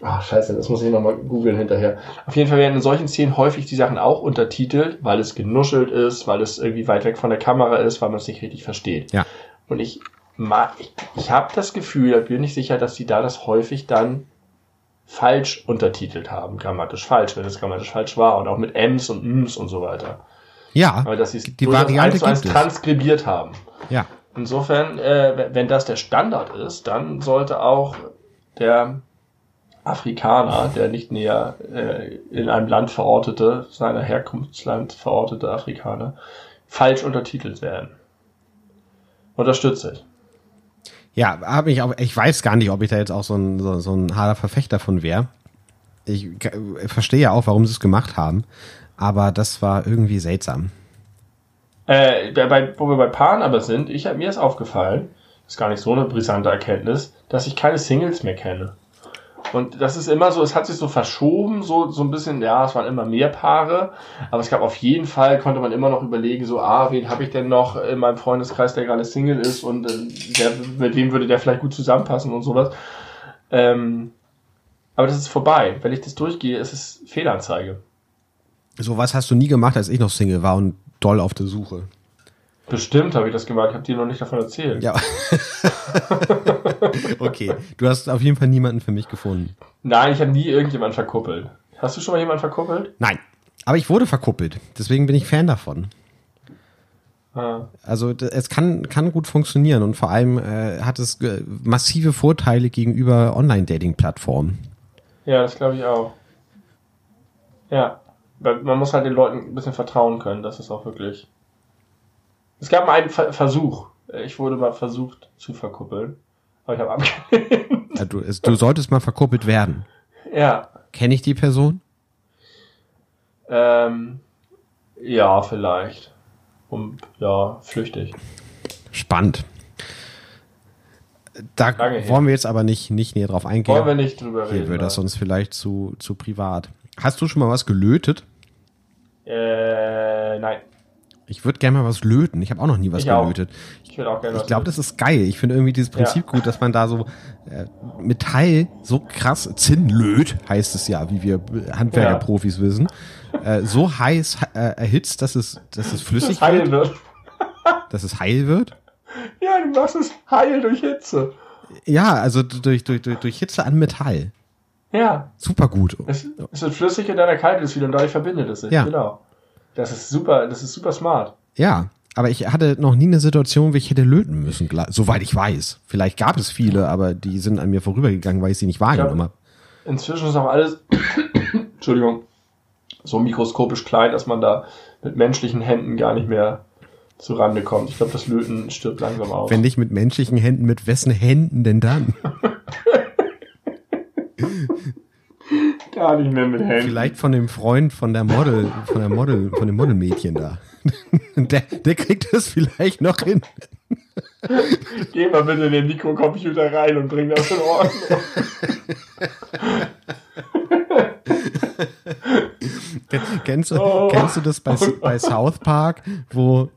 Ah, scheiße, das muss ich nochmal googeln hinterher. Auf jeden Fall werden in solchen Szenen häufig die Sachen auch untertitelt, weil es genuschelt ist, weil es irgendwie weit weg von der Kamera ist, weil man es nicht richtig versteht. Ja. Und ich, ma- ich, ich habe das Gefühl, da bin ich sicher, dass die da das häufig dann falsch untertitelt haben, grammatisch falsch, wenn es grammatisch falsch war und auch mit Ms und Ms und so weiter. ja, Aber dass sie es die Variante eins zu eins transkribiert haben. Ja. Insofern, äh, wenn das der Standard ist, dann sollte auch der Afrikaner, der nicht näher äh, in einem Land verortete, seiner Herkunftsland verortete Afrikaner, falsch untertitelt werden. Unterstütze ich. Ja, habe ich auch, ich weiß gar nicht, ob ich da jetzt auch so ein, so, so ein harter Verfechter von wäre. Ich äh, verstehe ja auch, warum sie es gemacht haben, aber das war irgendwie seltsam. Äh, bei- wo wir bei Paaren aber sind, ich mir ist aufgefallen, ist gar nicht so eine brisante Erkenntnis, dass ich keine Singles mehr kenne. Und das ist immer so, es hat sich so verschoben, so, so ein bisschen, ja, es waren immer mehr Paare, aber es gab auf jeden Fall, konnte man immer noch überlegen, so, ah, wen habe ich denn noch in meinem Freundeskreis, der gerade Single ist und äh, der, mit wem würde der vielleicht gut zusammenpassen und sowas. Ähm, aber das ist vorbei. Wenn ich das durchgehe, ist es Fehlanzeige. Sowas hast du nie gemacht, als ich noch Single war und doll auf der Suche. Bestimmt habe ich das gemacht, ich habe dir noch nicht davon erzählt. Ja. okay, du hast auf jeden Fall niemanden für mich gefunden. Nein, ich habe nie irgendjemanden verkuppelt. Hast du schon mal jemanden verkuppelt? Nein, aber ich wurde verkuppelt. Deswegen bin ich Fan davon. Ah. Also es kann, kann gut funktionieren und vor allem äh, hat es massive Vorteile gegenüber Online-Dating-Plattformen. Ja, das glaube ich auch. Ja, man muss halt den Leuten ein bisschen vertrauen können, das ist auch wirklich. Es gab mal einen Ver Versuch. Ich wurde mal versucht zu verkuppeln, aber ich habe abgelehnt. Ja, du, es, du solltest mal verkuppelt werden. Ja, Kenne ich die Person? ähm, ja, vielleicht. Und ja, flüchtig. Spannend. Da Lange wollen wir jetzt aber nicht, nicht näher drauf eingehen. Wollen wir nicht drüber Hier reden? wird das sonst vielleicht zu, zu privat. Hast du schon mal was gelötet? Äh, nein. Ich würde gerne mal was löten. Ich habe auch noch nie was Ich auch. gelötet. Ich auch gerne Ich glaube, das ist geil. Ich finde irgendwie dieses Prinzip gut, dass man da so äh, Metall so krass Zinn löt, heißt es ja, wie wir Handwerkerprofis wissen, äh, so heiß äh, erhitzt, dass es, dass es flüssig das heil wird, wird. dass es heil wird. Ja, du machst es heil durch Hitze. Ja, also durch, durch, durch, durch Hitze an Metall. Ja, Super gut. es, es wird flüssig und dann erkaltet es wieder und dadurch verbindet es sich. Ja. Genau. Das ist super, das ist super smart. Ja, aber ich hatte noch nie eine Situation, wo ich hätte löten müssen, soweit ich weiß. Vielleicht gab es viele, aber die sind an mir vorübergegangen, weil ich sie nicht wahrgenommen habe. Inzwischen ist auch alles, Entschuldigung, so mikroskopisch klein, dass man da mit menschlichen Händen gar nicht mehr zu Rande kommt. Ich glaube, das Löten stirbt langsam aus. Wenn nicht mit menschlichen Händen, mit wessen Händen denn dann? gar nicht mehr mit Händen. Vielleicht von dem Freund von der Model, von der Model, von dem Modelmädchen da. Der, der kriegt das vielleicht noch hin. Geh mal bitte in den Mikrocomputer rein und bring das in Ordnung. Kennst du, Oh. kennst du das bei, bei South Park, wo,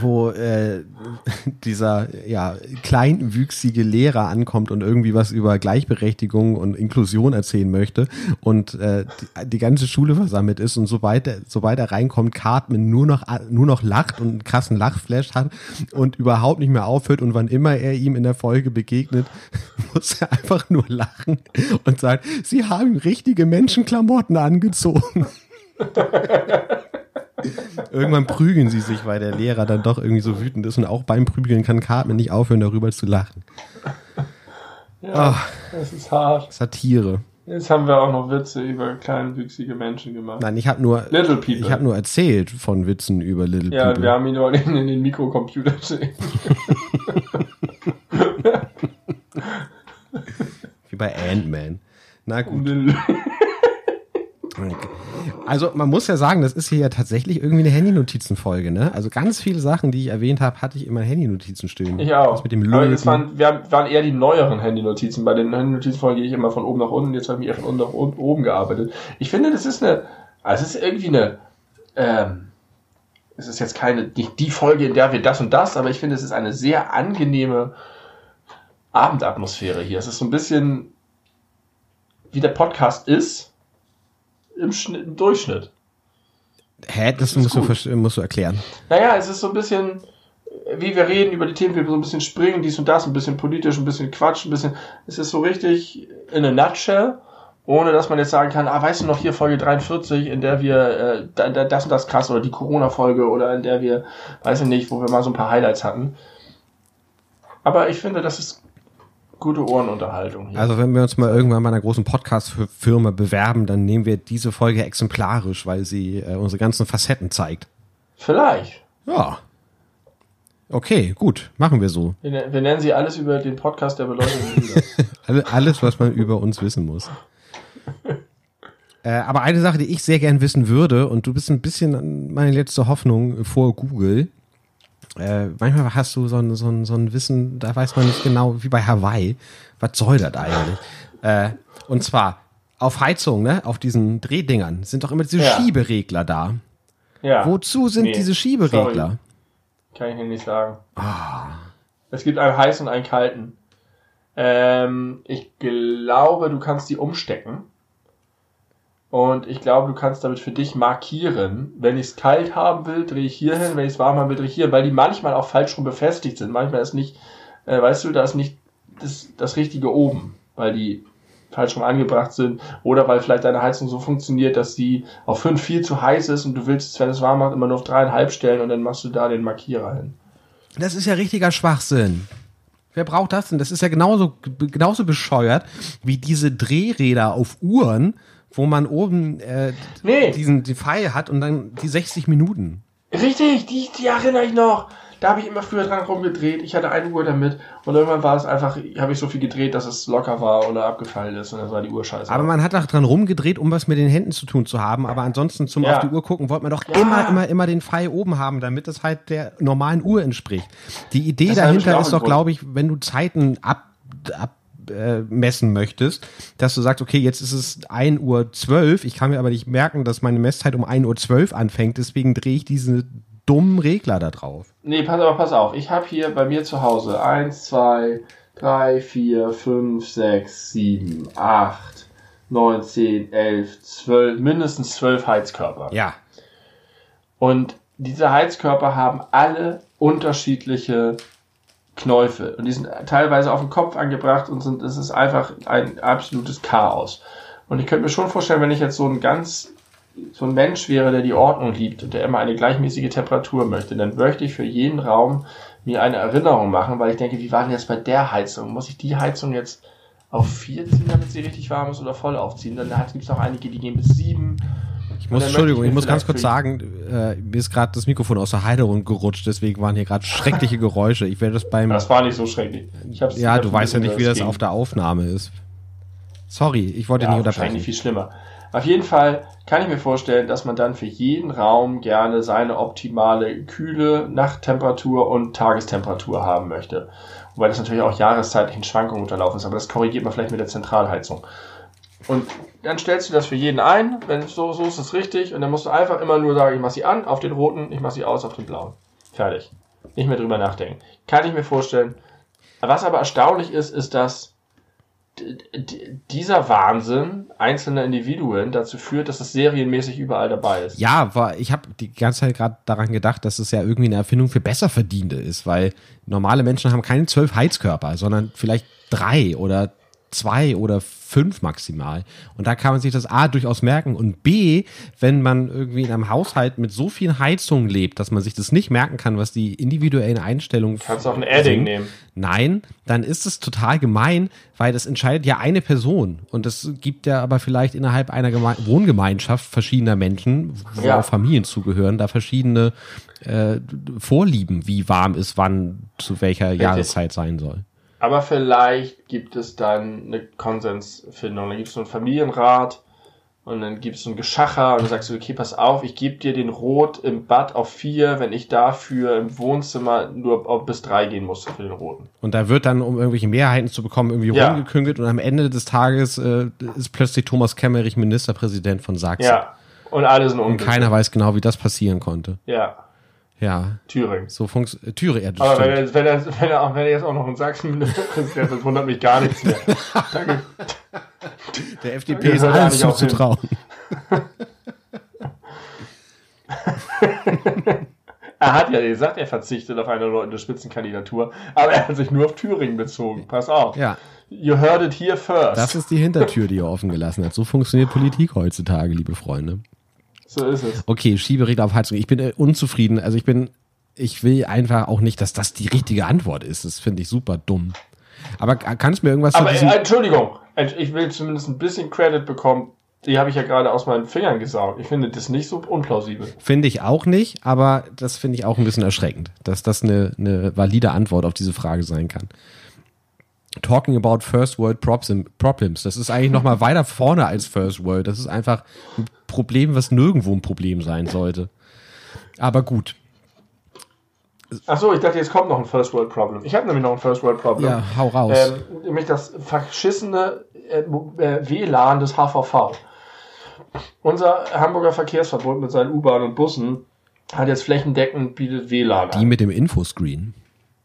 wo äh, dieser ja, kleinwüchsige Lehrer ankommt und irgendwie was über Gleichberechtigung und Inklusion erzählen möchte und äh, die, die ganze Schule versammelt ist und sobald er, sobald er reinkommt, Cartman nur noch, nur noch lacht und einen krassen Lachflash hat und überhaupt nicht mehr aufhört und wann immer er ihm in der Folge begegnet, muss er einfach nur lachen und sagt, sie haben richtige Menschenklamotten angezogen. Irgendwann prügeln sie sich, weil der Lehrer dann doch irgendwie so wütend ist und auch beim Prügeln kann Cartman nicht aufhören, darüber zu lachen. Ja, Ach, das ist hart. Satire. Jetzt haben wir auch noch Witze über kleinwüchsige Menschen gemacht. Nein, ich habe nur, Little People. ich habe nur erzählt von Witzen über Little ja, People. wir haben ihn nur in, in den Mikrocomputer gesehen. Wie bei Ant-Man. Na gut. Also man muss ja sagen, das ist hier ja tatsächlich irgendwie eine Handynotizenfolge, ne? Also ganz viele Sachen, die ich erwähnt habe, hatte ich immer in Handynotizen stehen. Ich auch. Das mit dem Löten. waren, wir haben- waren eher die neueren Handynotizen. Bei den Handynotizenfolgen gehe ich immer von oben nach unten. Jetzt habe ich eher von unten nach oben gearbeitet. Ich finde, das ist eine, also es ist irgendwie eine, ähm, es ist jetzt keine, nicht die Folge, in der wir das und das, aber ich finde, es ist eine sehr angenehme Abendatmosphäre hier. Es ist so ein bisschen, wie der Podcast ist, im, Schnitt, im Durchschnitt. Hä? Das, ist musst du, musst du erklären. Naja, es ist so ein bisschen, wie wir reden über die Themen, wir so ein bisschen springen, dies und das, ein bisschen politisch, ein bisschen Quatsch, ein bisschen, es ist so richtig in a nutshell, ohne dass man jetzt sagen kann, ah, weißt du noch hier Folge 43, in der wir äh, da, da, das und das krass, oder die Corona-Folge, oder in der wir, weiß ich nicht, wo wir mal so ein paar Highlights hatten. Aber ich finde, das ist gute Ohrenunterhaltung hier. Also wenn wir uns mal irgendwann bei einer großen Podcast-Firma bewerben, dann nehmen wir diese Folge exemplarisch, weil sie äh, unsere ganzen Facetten zeigt. Vielleicht. Ja. Okay, gut, machen wir so. Wir, ne- wir nennen sie alles über den Podcast der beleuchteten. Alle, alles, was man über uns wissen muss. Äh, aber eine Sache, die ich sehr gern wissen würde, und du bist ein bisschen meine letzte Hoffnung vor Google. Äh, manchmal hast du so ein, so, ein, so ein Wissen, da weiß man nicht genau, wie bei Hawaii. Was soll das eigentlich? Äh, und zwar auf Heizung, ne, auf diesen Drehdingern, sind doch immer diese Ja. Schieberegler da. Ja. Wozu sind Nee, diese Schieberegler? Kann ich Ihnen nicht sagen. Es gibt einen heißen und einen kalten. Ähm, ich glaube, du kannst die umstecken. Und ich glaube, du kannst damit für dich markieren, wenn ich es kalt haben will, drehe ich hier hin, wenn ich es warm haben will, drehe ich hier, weil die manchmal auch falsch rum befestigt sind. Manchmal ist nicht, äh, weißt du, da ist nicht das, das Richtige oben, weil die falsch rum angebracht sind oder weil vielleicht deine Heizung so funktioniert, dass sie auf 5 viel zu heiß ist und du willst, wenn es warm macht, immer nur auf dreieinhalb stellen und dann machst du da den Markierer hin. Das ist ja richtiger Schwachsinn. Wer braucht das denn? Das ist ja genauso, genauso bescheuert wie diese Drehräder auf Uhren, wo man oben äh, Nee. diesen die Pfeil hat und dann die 60 Minuten. Richtig, die, die erinnere ich noch. Da habe ich immer früher dran rumgedreht. Ich hatte eine Uhr damit und irgendwann war es einfach, habe ich so viel gedreht, dass es locker war oder abgefallen ist und dann war die Uhr scheiße. Aber man hat auch dran rumgedreht, um was mit den Händen zu tun zu haben. Aber ansonsten zum Ja. auf die Uhr gucken, wollte man doch Ja. immer, immer, immer den Pfeil oben haben, damit es halt der normalen Uhr entspricht. Die Idee Das dahinter ist doch, glaube ich, wenn du Zeiten ab, ab äh, messen möchtest, dass du sagst, okay, jetzt ist es 1 Uhr 12, ich kann mir aber nicht merken, dass meine Messzeit um 1 Uhr 12 anfängt, deswegen drehe ich diese dummen Regler da drauf. Nee, pass aber pass auf. Ich habe hier bei mir zu Hause 1, 2, 3, 4, 5, 6, 7, 8, 9, 10, 11, 12, mindestens 12 Heizkörper. Ja. Und diese Heizkörper haben alle unterschiedliche Knäufe. Und die sind teilweise auf den Kopf angebracht und sind, es ist einfach ein absolutes Chaos. Und ich könnte mir schon vorstellen, wenn ich jetzt so ein ganz, so ein Mensch wäre, der die Ordnung liebt und der immer eine gleichmäßige Temperatur möchte, dann möchte ich für jeden Raum mir eine Erinnerung machen, weil ich denke, wie war denn jetzt bei der Heizung? Muss ich die Heizung jetzt auf vier ziehen, damit sie richtig warm ist oder voll aufziehen? Dann gibt es auch einige, die gehen bis sieben. Ich muss, Entschuldigung, ich ich muss ganz kurz sagen, äh, mir ist gerade das Mikrofon aus der Halterung gerutscht, deswegen waren hier gerade schreckliche Geräusche. Ich werde das beim Das war nicht so schrecklich. Ja, du weißt ja nicht, wie das ging. auf der Aufnahme ist. Sorry, ich wollte ja, nicht wahrscheinlich unterbrechen. viel schlimmer. Auf jeden Fall kann ich mir vorstellen, dass man dann für jeden Raum gerne seine optimale Kühle, Nachttemperatur und Tagestemperatur haben möchte. Wobei das natürlich auch jahreszeitlichen Schwankungen unterlaufen ist, aber das korrigiert man vielleicht mit der Zentralheizung. Und dann stellst du das für jeden ein, wenn so, so ist es richtig, und dann musst du einfach immer nur sagen, ich mach sie an auf den roten, ich mach sie aus auf den blauen. Fertig. Nicht mehr drüber nachdenken. Kann ich mir vorstellen. Was aber erstaunlich ist, ist, dass dieser Wahnsinn einzelner Individuen dazu führt, dass es serienmäßig überall dabei ist. Ja, war, ich habe die ganze Zeit gerade daran gedacht, dass es ja irgendwie eine Erfindung für Besserverdiente ist, weil normale Menschen haben keine zwölf Heizkörper, sondern vielleicht drei oder zwei oder fünf maximal. Und da kann man sich das A durchaus merken und B, wenn man irgendwie in einem Haushalt mit so vielen Heizungen lebt, dass man sich das nicht merken kann, was die individuellen Einstellungen Kannst auch ein Adding sind. nehmen. Nein, dann ist es total gemein, weil das entscheidet ja eine Person. Und das gibt ja aber vielleicht innerhalb einer Geme Wohngemeinschaft verschiedener Menschen, wo Ja. auch Familien zugehören, da verschiedene äh, Vorlieben, wie warm es wann zu welcher Jahreszeit sein soll. Aber vielleicht gibt es dann eine Konsensfindung. Dann gibt es so einen Familienrat und dann gibt es so ein Geschacher und dann sagst du, okay, pass auf, ich gebe dir den Rot im Bad auf vier, wenn ich dafür im Wohnzimmer nur bis drei gehen musste für den Roten. Und da wird dann, um irgendwelche Mehrheiten zu bekommen, irgendwie Ja. rumgeküngelt und am Ende des Tages äh, ist plötzlich Thomas Kemmerich Ministerpräsident von Sachsen. Ja. Und alle sind Und unglücklich. keiner weiß genau, wie das passieren konnte. Ja. Ja, Thüringen. so funktioniert. Thüringen, ja, Aber wenn er, wenn, er, wenn, er, wenn er jetzt auch noch in Sachsen Ministerpräsident ist, wundert mich gar nichts mehr. Danke. Der FDP ist alles zuzutrauen. Er hat ja gesagt, er verzichtet auf eine leutende Spitzenkandidatur, aber er hat sich nur auf Thüringen bezogen. Pass auf. Ja, You heard it here first. das ist die Hintertür, die er offen gelassen hat. So funktioniert Politik heutzutage, liebe Freunde. So ist es. Okay, Schieberegler auf Heizung. Ich bin äh, unzufrieden. Also ich bin, ich will einfach auch nicht, dass das die richtige Antwort ist. Das finde ich super dumm. Aber kannst du mir irgendwas Aber zu diesem... äh, Entschuldigung, ich will zumindest ein bisschen Credit bekommen. Die habe ich ja gerade aus meinen Fingern gesaugt. Ich finde das nicht so unplausibel. Finde ich auch nicht, aber das finde ich auch ein bisschen erschreckend, dass das eine, eine valide Antwort auf diese Frage sein kann. Talking about First World Problem- Problems, das ist eigentlich noch mal weiter vorne als First World. Das ist einfach ein Problem, was nirgendwo ein Problem sein sollte. Aber gut, Ach so, ich dachte, jetzt kommt noch ein First World Problem. Ich habe nämlich noch ein First World Problem. ja, hau raus. Ähm, nämlich das verschissene äh, äh, WLAN des HVV. Unser Hamburger Verkehrsverbund mit seinen U-Bahnen und Bussen hat jetzt flächendeckend bietet WLAN Die an. mit dem Infoscreen.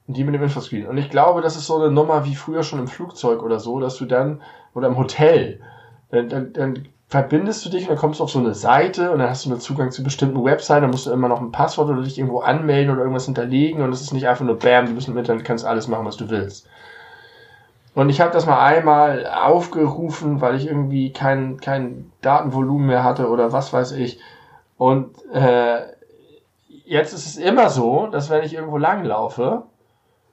Die mit dem Infoscreen. Und ich glaube, das ist so eine Nummer wie früher schon im Flugzeug oder so, dass du dann, oder im Hotel, dann, dann, dann verbindest du dich und dann kommst du auf so eine Seite und dann hast du einen Zugang zu bestimmten Webseiten, dann musst du immer noch ein Passwort oder dich irgendwo anmelden oder irgendwas hinterlegen und es ist nicht einfach nur Bam, du bist im Internet, kannst alles machen, was du willst. Und ich habe das mal einmal aufgerufen, weil ich irgendwie kein, kein Datenvolumen mehr hatte oder was weiß ich. Und äh, jetzt ist es immer so, dass wenn ich irgendwo langlaufe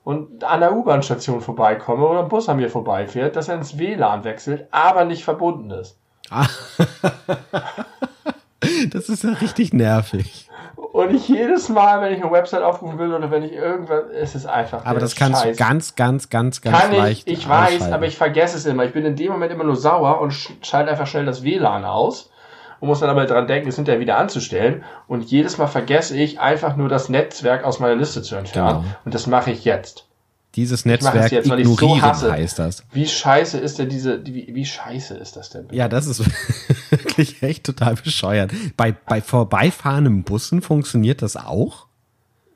und an der U-Bahn-Station vorbeikomme oder ein Bus an mir vorbeifährt, dass er ins WLAN wechselt, aber nicht verbunden ist. das ist ja richtig nervig. Und ich jedes Mal, wenn ich eine Website aufrufen will oder wenn ich irgendwas, es ist einfach. Aber das kannst Scheiß. du ganz, ganz, ganz, ganz Kann leicht. Ich, ich weiß, aber ich vergesse es immer. Ich bin in dem Moment immer nur sauer und schalte einfach schnell das WLAN aus und muss dann aber dran denken, es hinterher wieder anzustellen. Und jedes Mal vergesse ich einfach nur das Netzwerk aus meiner Liste zu entfernen. Genau. Und das mache ich jetzt. Dieses Netzwerk jetzt, ignorieren so heißt das. Wie scheiße ist denn diese, wie, wie scheiße ist das denn? Bitte? Ja, das ist wirklich echt total bescheuert. Bei, bei vorbeifahrenden Bussen funktioniert das auch?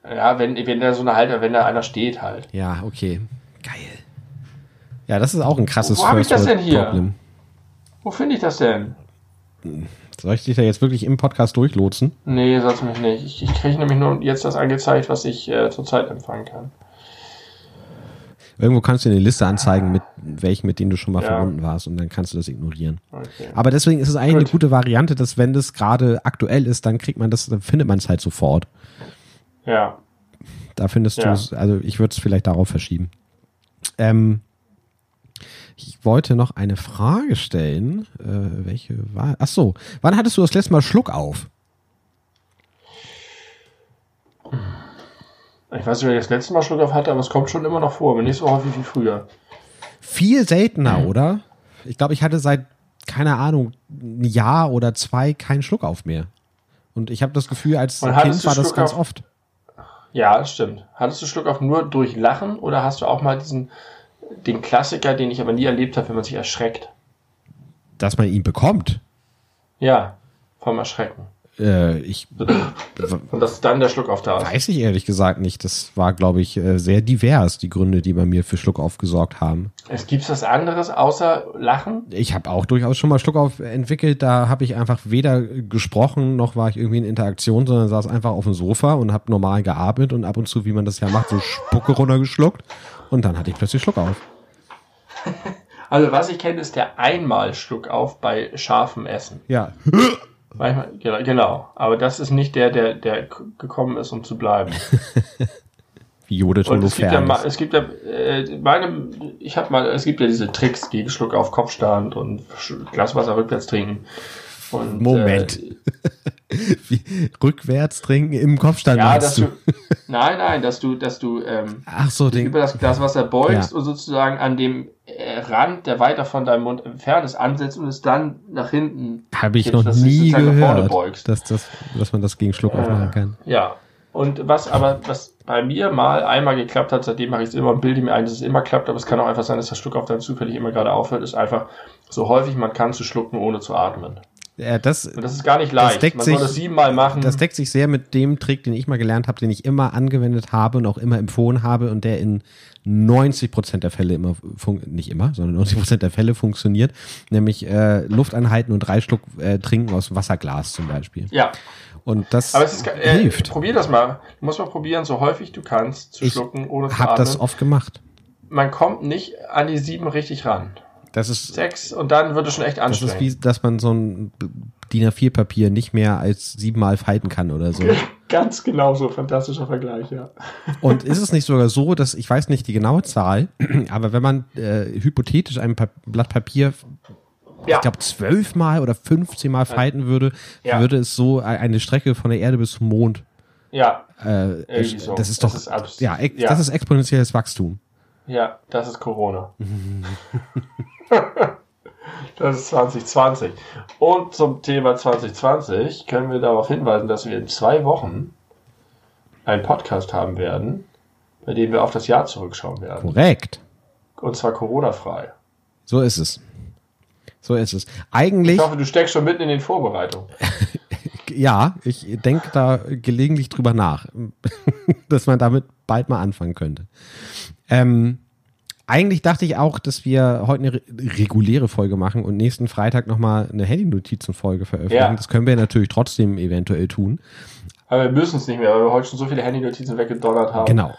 Ja, wenn, wenn da so eine Halter, wenn da einer steht halt. Ja, okay. Geil. Ja, das ist auch ein krasses Wo, wo habe ich das denn hier? Problem. Wo finde ich das denn? Soll ich dich da jetzt wirklich im Podcast durchlotsen? Nee, sag's mich nicht. Ich, ich kriege nämlich nur jetzt das angezeigt, was ich äh, zurzeit empfangen kann. Irgendwo kannst du eine Liste anzeigen, mit welchen, mit denen du schon mal ja. verbunden warst und dann kannst du das ignorieren. Okay. Aber deswegen ist es eigentlich Gut. eine gute Variante, dass wenn das gerade aktuell ist, dann kriegt man das, dann findet man es halt sofort. Ja. Da findest ja. du es, also ich würde es vielleicht darauf verschieben. Ähm, ich wollte noch eine Frage stellen. Äh, welche war? Ach so, wann hattest du das letzte Mal Schluck auf? Ich weiß nicht, wer das letzte Mal Schluck auf hatte, aber es kommt schon immer noch vor, aber nicht so häufig wie früher. Viel seltener, mhm. oder? Ich glaube, ich hatte seit, keine Ahnung, ein Jahr oder zwei keinen Schluck auf mehr. Und ich habe das Gefühl, als Kind war das ganz auf, oft. Ja, das stimmt. Hattest du Schluck auf nur durch Lachen oder hast du auch mal diesen, den Klassiker, den ich aber nie erlebt habe, wenn man sich erschreckt? Dass man ihn bekommt? Ja, vom Erschrecken. Äh, ich, Und das ist dann der Schluck auf Ast. Weiß ich ehrlich gesagt nicht. Das war, glaube ich, äh, sehr divers, die Gründe, die bei mir für Schluck aufgesorgt haben. Es gibt was anderes außer Lachen? Ich habe auch durchaus schon mal Schluck auf entwickelt. Da habe ich einfach weder gesprochen, noch war ich irgendwie in Interaktion, sondern saß einfach auf dem Sofa und habe normal geatmet und ab und zu, wie man das ja macht, so Spucke runtergeschluckt. Und dann hatte ich plötzlich Schluck auf. Also was ich kenne, ist der einmal Schluck auf bei scharfem Essen. Ja. Manchmal, genau. Aber das ist nicht der, der, der gekommen ist, um zu bleiben. Wie Jodit und es gibt ja, es gibt ja, äh, meine, ich habe mal, es gibt ja diese Tricks gegen Schluck auf Kopfstand und Glas Wasser rückwärts trinken. Und, Moment. Äh, rückwärts trinken im Kopfstand ja, dass du? du? Nein, nein, dass du, dass du ähm, Ach so, den, über das Glas Wasser beugst ja. und sozusagen an dem äh, Rand, der weiter von deinem Mund entfernt ist, ansetzt und es dann nach hinten. Habe ich noch nie gehört, dass, das, dass man das gegen Schluck äh, aufmachen kann. Ja. Und was aber, was bei mir mal einmal geklappt hat, seitdem mache ich es immer und bilde mir ein, dass es immer klappt, aber es kann auch einfach sein, dass das Schluck auf dann zufällig immer gerade aufhört, ist einfach so häufig man kann zu schlucken, ohne zu atmen. Ja, das, und das ist gar nicht leicht. Das deckt Man sich, soll das siebenmal machen. Das deckt sich sehr mit dem Trick, den ich mal gelernt habe, den ich immer angewendet habe und auch immer empfohlen habe und der in 90 Prozent der Fälle immer, nicht immer, sondern 90 Prozent der Fälle funktioniert, nämlich äh, Luft anhalten und drei Schluck äh, trinken aus Wasserglas zum Beispiel. Ja. Und das Aber es ist, äh, hilft. Probier das mal. Du musst mal probieren, so häufig du kannst, zu ich schlucken ohne zu. Ich habe das oft gemacht. Man kommt nicht an die sieben richtig ran. Das ist sechs und dann wird es schon echt anstrengend. Das ist wie, dass man so ein DIN A4-Papier nicht mehr als siebenmal falten kann oder so. Ganz genau so, fantastischer Vergleich, ja. Und ist es nicht sogar so, dass, ich weiß nicht die genaue Zahl, aber wenn man äh, hypothetisch ein pa Blatt Papier ja. ich glaube, zwölfmal oder 15 Mal falten würde, ja. würde es so eine Strecke von der Erde bis zum Mond. Ja. Äh, so. Das ist doch, das ist ja, ja, das ist exponentielles Wachstum. Ja, das ist Corona. das ist 2020. Und zum Thema 2020 können wir darauf hinweisen, dass wir in zwei Wochen einen Podcast haben werden, bei dem wir auf das Jahr zurückschauen werden. Korrekt. Und zwar Corona-frei. So ist es. So ist es. Eigentlich. Ich hoffe, du steckst schon mitten in den Vorbereitungen. ja, ich denke da gelegentlich drüber nach, dass man damit bald mal anfangen könnte. Ähm, eigentlich dachte ich auch, dass wir heute eine reguläre Folge machen und nächsten Freitag nochmal eine Handy-Notizen-Folge veröffentlichen. Ja. Das können wir natürlich trotzdem eventuell tun. Aber wir müssen es nicht mehr, weil wir heute schon so viele Handy-Notizen weggedonnert haben. Genau.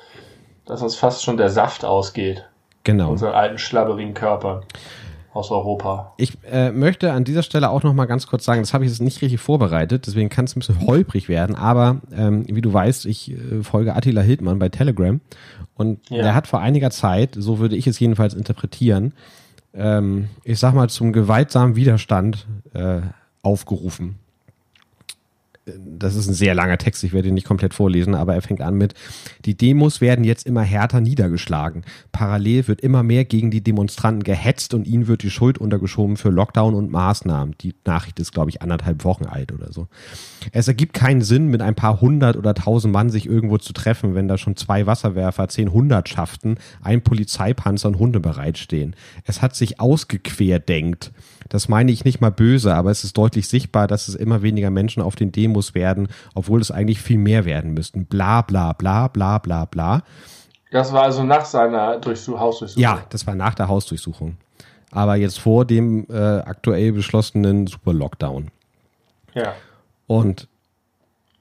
Dass uns fast schon der Saft ausgeht. Genau. Unseren alten, schlabberigen Körper aus Europa. Ich äh, möchte an dieser Stelle auch noch mal ganz kurz sagen, das habe ich jetzt nicht richtig vorbereitet, deswegen kann es ein bisschen holprig werden, aber ähm, wie du weißt, ich äh, folge Attila Hildmann bei Telegram und ja. der hat vor einiger Zeit, so würde ich es jedenfalls interpretieren, ähm, ich sag mal zum gewaltsamen Widerstand äh, aufgerufen das ist ein sehr langer Text, ich werde ihn nicht komplett vorlesen, aber er fängt an mit, die Demos werden jetzt immer härter niedergeschlagen. Parallel wird immer mehr gegen die Demonstranten gehetzt und ihnen wird die Schuld untergeschoben für Lockdown und Maßnahmen. Die Nachricht ist, glaube ich, anderthalb Wochen alt oder so. Es ergibt keinen Sinn, mit ein paar hundert oder tausend Mann sich irgendwo zu treffen, wenn da schon zwei Wasserwerfer, zehn Hundertschaften, ein Polizeipanzer und Hunde bereitstehen. Es hat sich ausgequerdenkt. Das meine ich nicht mal böse, aber es ist deutlich sichtbar, dass es immer weniger Menschen auf den Demos werden, obwohl es eigentlich viel mehr werden müssten. Bla bla bla bla bla bla. Das war also nach seiner Durchsuch Hausdurchsuchung. Ja, das war nach der Hausdurchsuchung. Aber jetzt vor dem äh, aktuell beschlossenen Super-Lockdown. Ja. Und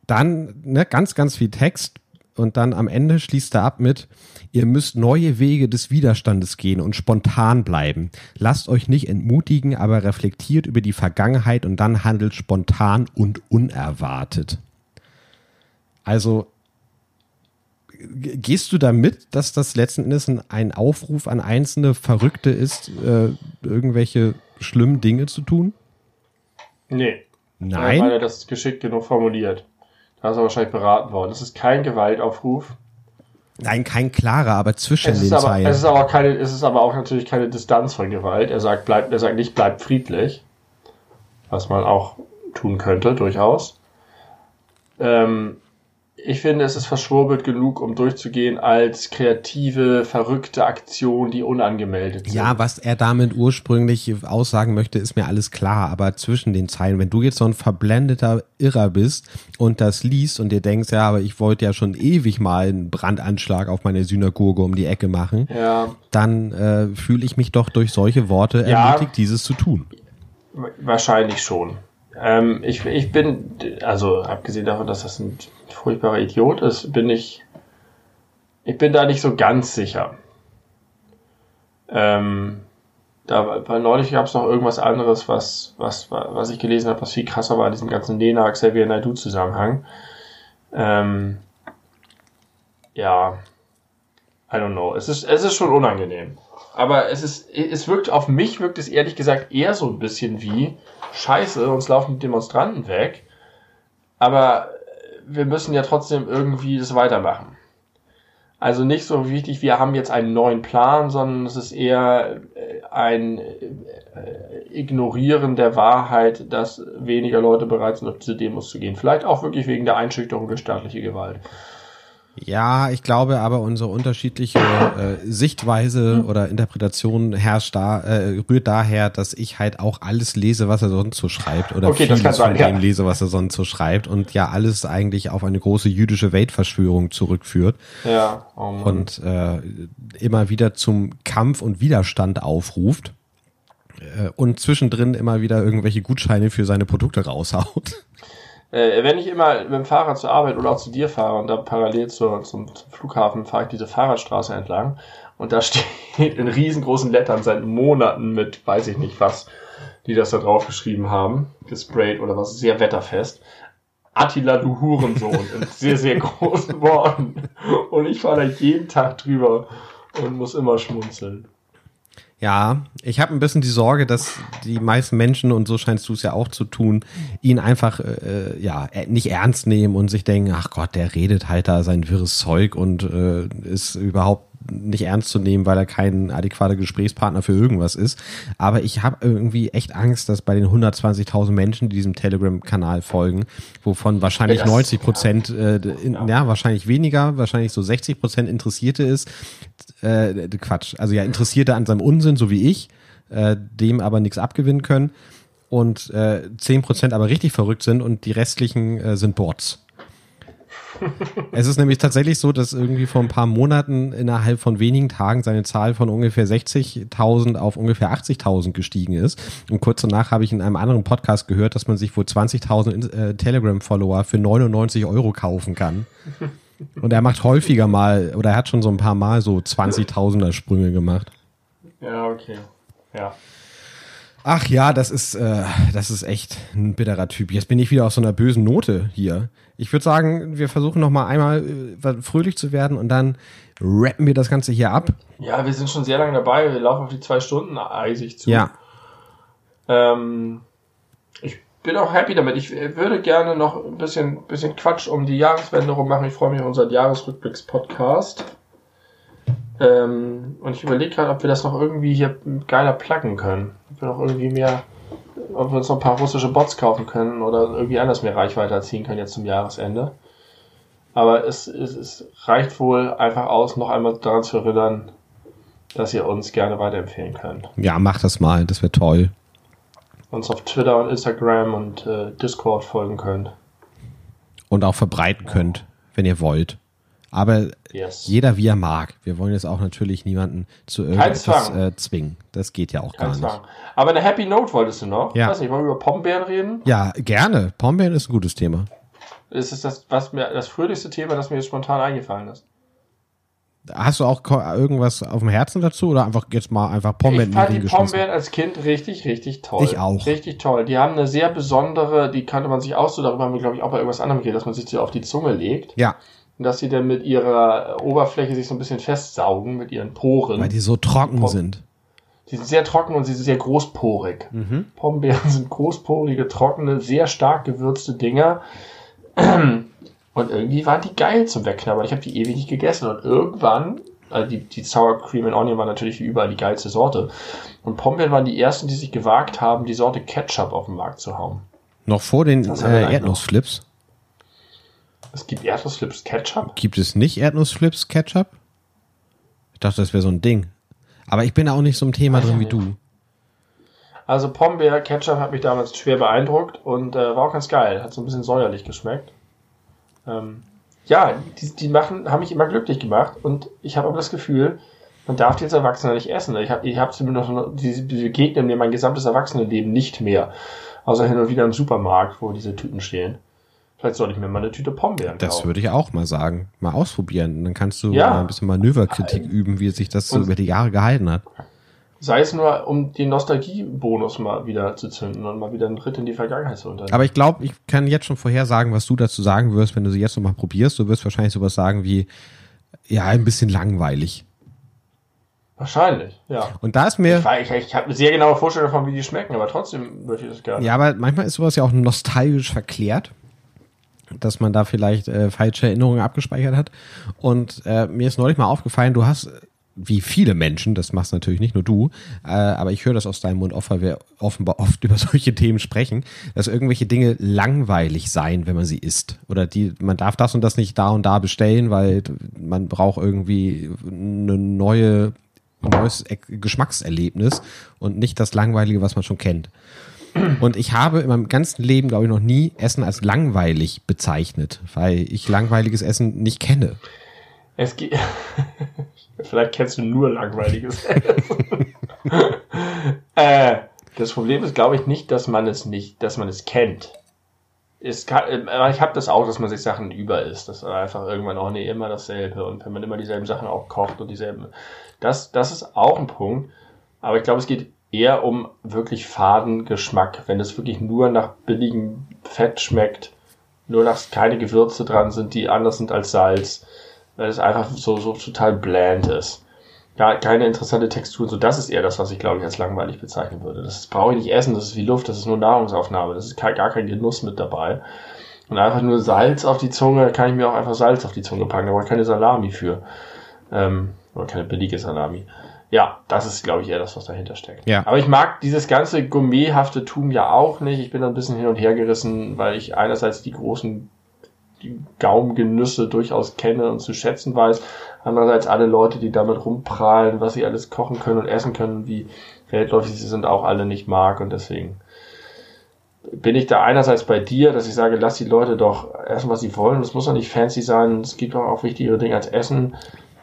dann ne, ganz, ganz viel Text und dann am Ende schließt er ab mit, ihr müsst neue Wege des Widerstandes gehen und spontan bleiben. Lasst euch nicht entmutigen, aber reflektiert über die Vergangenheit und dann handelt spontan und unerwartet. Also gehst du damit, dass das letzten Endes ein Aufruf an einzelne Verrückte ist, äh, irgendwelche schlimmen Dinge zu tun? Nee. Nein. Weil er das geschickt genug formuliert. Da ist er wahrscheinlich beraten worden. Das ist kein Gewaltaufruf. Nein, kein klarer, aber zwischen es den aber, Zeilen. Es ist aber keine, es ist aber auch natürlich keine Distanz von Gewalt. Er sagt, bleibt, er sagt nicht, bleibt friedlich. Was man auch tun könnte, durchaus. Ähm, ich finde, es ist verschwurbelt genug, um durchzugehen als kreative, verrückte Aktion, die unangemeldet sind. Ja, was er damit ursprünglich aussagen möchte, ist mir alles klar. Aber zwischen den Zeilen, wenn du jetzt so ein verblendeter Irrer bist und das liest und dir denkst, ja, aber ich wollte ja schon ewig mal einen Brandanschlag auf meine Synagoge um die Ecke machen, ja. dann äh, fühle ich mich doch durch solche Worte ja, ermutigt, dieses zu tun. Wahrscheinlich schon. Ähm, ich, ich bin, also abgesehen davon, dass das ein furchtbarer Idiot ist, bin ich, ich bin da nicht so ganz sicher. Ähm, da, weil neulich gab es noch irgendwas anderes, was, was, was ich gelesen habe, was viel krasser war, diesem ganzen Lena Xavier Naidu Zusammenhang. Ähm, ja, I don't know. Es ist, es ist schon unangenehm. Aber es ist, es wirkt, auf mich wirkt es ehrlich gesagt eher so ein bisschen wie, scheiße, uns laufen die Demonstranten weg. Aber wir müssen ja trotzdem irgendwie das weitermachen. Also nicht so wichtig, wir haben jetzt einen neuen Plan, sondern es ist eher äh, ein äh, Ignorieren der Wahrheit, dass weniger Leute bereit sind, auf diese Demos zu gehen. Vielleicht auch wirklich wegen der Einschüchterung durch staatliche Gewalt. Ja, ich glaube aber unsere unterschiedliche äh, Sichtweise hm. oder Interpretation herrscht da, äh, rührt daher, dass ich halt auch alles lese, was er sonst so schreibt oder okay, vieles von sein, dem ja. lese, was er sonst so schreibt und ja alles eigentlich auf eine große jüdische Weltverschwörung zurückführt. Ja. Oh und äh, immer wieder zum Kampf und Widerstand aufruft äh, und zwischendrin immer wieder irgendwelche Gutscheine für seine Produkte raushaut. Äh, wenn ich immer mit dem Fahrrad zur Arbeit oder auch zu dir fahre und da parallel zur, zum, zum Flughafen fahre ich diese Fahrradstraße entlang und da steht in riesengroßen Lettern seit Monaten mit, weiß ich nicht was, die das da drauf geschrieben haben, gesprayt oder was, sehr wetterfest. Attila, du Hurensohn, in sehr, sehr großen Worten. Und ich fahre da jeden Tag drüber und muss immer schmunzeln. Ja, ich habe ein bisschen die Sorge, dass die meisten Menschen, und so scheinst du es ja auch zu tun, ihn einfach äh, ja nicht ernst nehmen und sich denken, ach Gott, der redet halt da sein wirres Zeug und äh, ist überhaupt nicht ernst zu nehmen, weil er kein adäquater Gesprächspartner für irgendwas ist. Aber ich habe irgendwie echt Angst, dass bei den 120.000 Menschen, die diesem Telegram-Kanal folgen, wovon wahrscheinlich ja, 90 Prozent, äh, in, ja, wahrscheinlich weniger, wahrscheinlich so 60 Prozent Interessierte ist, äh, Quatsch, also ja, Interessierte an seinem Unsinn, so wie ich, äh, dem aber nichts abgewinnen können und äh, 10 Prozent aber richtig verrückt sind und die restlichen äh, sind Bots. es ist nämlich tatsächlich so, dass irgendwie vor ein paar Monaten innerhalb von wenigen Tagen seine Zahl von ungefähr 60.000 auf ungefähr 80.000 gestiegen ist. Und kurz danach habe ich in einem anderen Podcast gehört, dass man sich wohl 20.000 äh, Telegram-Follower für 99 Euro kaufen kann. Und er macht häufiger mal, oder er hat schon so ein paar Mal so 20.000er Sprünge gemacht. Ja, okay. Ja. Ach ja, das ist, äh, das ist echt ein bitterer Typ. Jetzt bin ich wieder auf so einer bösen Note hier. Ich würde sagen, wir versuchen noch mal einmal äh, fröhlich zu werden und dann rappen wir das Ganze hier ab. Ja, wir sind schon sehr lange dabei. Wir laufen auf die zwei Stunden eisig zu. Ja. Ähm, bin auch happy damit. Ich würde gerne noch ein bisschen, bisschen Quatsch um die Jahreswende rum machen. Ich freue mich auf unseren Jahresrückblicks-Podcast. Ähm, und ich überlege gerade, ob wir das noch irgendwie hier geiler pluggen können. Ob wir noch irgendwie mehr, ob wir uns noch ein paar russische Bots kaufen können oder irgendwie anders mehr Reichweite erzielen können jetzt zum Jahresende. Aber es, es, es reicht wohl einfach aus, noch einmal daran zu erinnern, dass ihr uns gerne weiterempfehlen könnt. Ja, mach das mal, das wäre toll. Uns auf Twitter und Instagram und äh, Discord folgen könnt. Und auch verbreiten könnt, wenn ihr wollt. Aber yes. jeder wie er mag. Wir wollen jetzt auch natürlich niemanden zu irgendwas äh, zwingen. Das geht ja auch Kein gar Zwang. nicht. Aber eine Happy Note wolltest du noch? Ja. Ich weiß nicht, wollen wir über Pombeeren reden? Ja, gerne. Pombeeren ist ein gutes Thema. Es ist das, was mir, das fröhlichste Thema, das mir jetzt spontan eingefallen ist. Hast du auch irgendwas auf dem Herzen dazu oder einfach jetzt mal einfach Pombeeren Ich fand die Pombeeren als Kind richtig, richtig toll. Ich auch. Richtig toll. Die haben eine sehr besondere, die kannte man sich auch so, darüber haben wir glaube ich auch bei irgendwas anderem geredet, dass man sich die auf die Zunge legt. Ja dass sie dann mit ihrer Oberfläche sich so ein bisschen festsaugen, mit ihren Poren. Weil die so trocken Pom sind. Die sind sehr trocken und sie sind sehr großporig. Mhm. Pombeeren sind großporige, trockene, sehr stark gewürzte Dinger. Und irgendwie waren die geil zum Wegknabbern. Ich habe die ewig nicht gegessen. Und irgendwann, also die, die Sour Cream and Onion war natürlich wie überall die geilste Sorte. Und Pombeeren waren die ersten, die sich gewagt haben, die Sorte Ketchup auf den Markt zu hauen. Noch vor den äh, Erdnussflips? Es gibt Erdnussflips Ketchup? Gibt es nicht Erdnussflips Ketchup? Ich dachte, das wäre so ein Ding. Aber ich bin da auch nicht so im Thema drin wie du. Also Pombeer Ketchup hat mich damals schwer beeindruckt und äh, war auch ganz geil. Hat so ein bisschen säuerlich geschmeckt. Ähm, ja, die, die machen, haben mich immer glücklich gemacht und ich habe aber das Gefühl, man darf die als Erwachsener nicht essen. Ich habe ich hab zumindest noch, diese, diese begegnen mir mein gesamtes Erwachsenenleben nicht mehr. Außer hin und wieder im Supermarkt, wo diese Tüten stehen. Vielleicht soll ich mir mal eine Tüte Pombeeren kaufen. Das würde ich auch mal sagen. Mal ausprobieren. Dann kannst du ja. mal ein bisschen Manöverkritik üben, wie sich das so über die Jahre gehalten hat. Sei es nur, um den Nostalgiebonus mal wieder zu zünden und mal wieder einen Ritt in die Vergangenheit zu unternehmen. Aber ich glaube, ich kann jetzt schon vorher sagen, was du dazu sagen wirst, wenn du sie jetzt noch mal probierst. Du wirst wahrscheinlich sowas sagen wie, ja, ein bisschen langweilig. Wahrscheinlich, ja. Und da ist mir. Ich, ich, ich habe eine sehr genaue Vorstellung davon, wie die schmecken, aber trotzdem würde ich das gerne. Ja, aber manchmal ist sowas ja auch nostalgisch verklärt dass man da vielleicht äh, falsche Erinnerungen abgespeichert hat. Und äh, mir ist neulich mal aufgefallen, du hast wie viele Menschen, das machst natürlich nicht nur du, äh, aber ich höre das aus deinem Mund oft, weil wir offenbar oft über solche Themen sprechen, dass irgendwelche Dinge langweilig seien, wenn man sie isst. Oder die, man darf das und das nicht da und da bestellen, weil man braucht irgendwie eine neue, neues Geschmackserlebnis und nicht das Langweilige, was man schon kennt. Und ich habe in meinem ganzen Leben, glaube ich, noch nie Essen als langweilig bezeichnet, weil ich langweiliges Essen nicht kenne. Es geht. Vielleicht kennst du nur langweiliges Essen. äh, das Problem ist, glaube ich, nicht, dass man es nicht, dass man es kennt. Es kann, äh, ich habe das auch, dass man sich Sachen über ist. Das ist einfach irgendwann auch nee, immer dasselbe. Und wenn man immer dieselben Sachen auch kocht und dieselben. Das, das ist auch ein Punkt. Aber ich glaube, es geht eher um wirklich faden Geschmack. Wenn es wirklich nur nach billigem Fett schmeckt, nur dass keine Gewürze dran sind, die anders sind als Salz, weil es einfach so, so total bland ist. Ja, keine interessante Textur. So, das ist eher das, was ich glaube ich als langweilig bezeichnen würde. Das brauche ich nicht essen, das ist wie Luft, das ist nur Nahrungsaufnahme, das ist gar kein Genuss mit dabei. Und einfach nur Salz auf die Zunge, kann ich mir auch einfach Salz auf die Zunge packen, da brauche ich keine Salami für. Ähm, oder keine billige Salami. Ja, das ist, glaube ich, eher das, was dahinter steckt. Ja. Aber ich mag dieses ganze gourmethafte Tum ja auch nicht. Ich bin da ein bisschen hin und her gerissen, weil ich einerseits die großen die Gaumengenüsse durchaus kenne und zu schätzen weiß. Andererseits alle Leute, die damit rumprahlen, was sie alles kochen können und essen können, wie weltläufig sie sind, auch alle nicht mag und deswegen bin ich da einerseits bei dir, dass ich sage, lass die Leute doch essen, was sie wollen. Es muss doch nicht fancy sein. Es gibt doch auch wichtigere Dinge als Essen.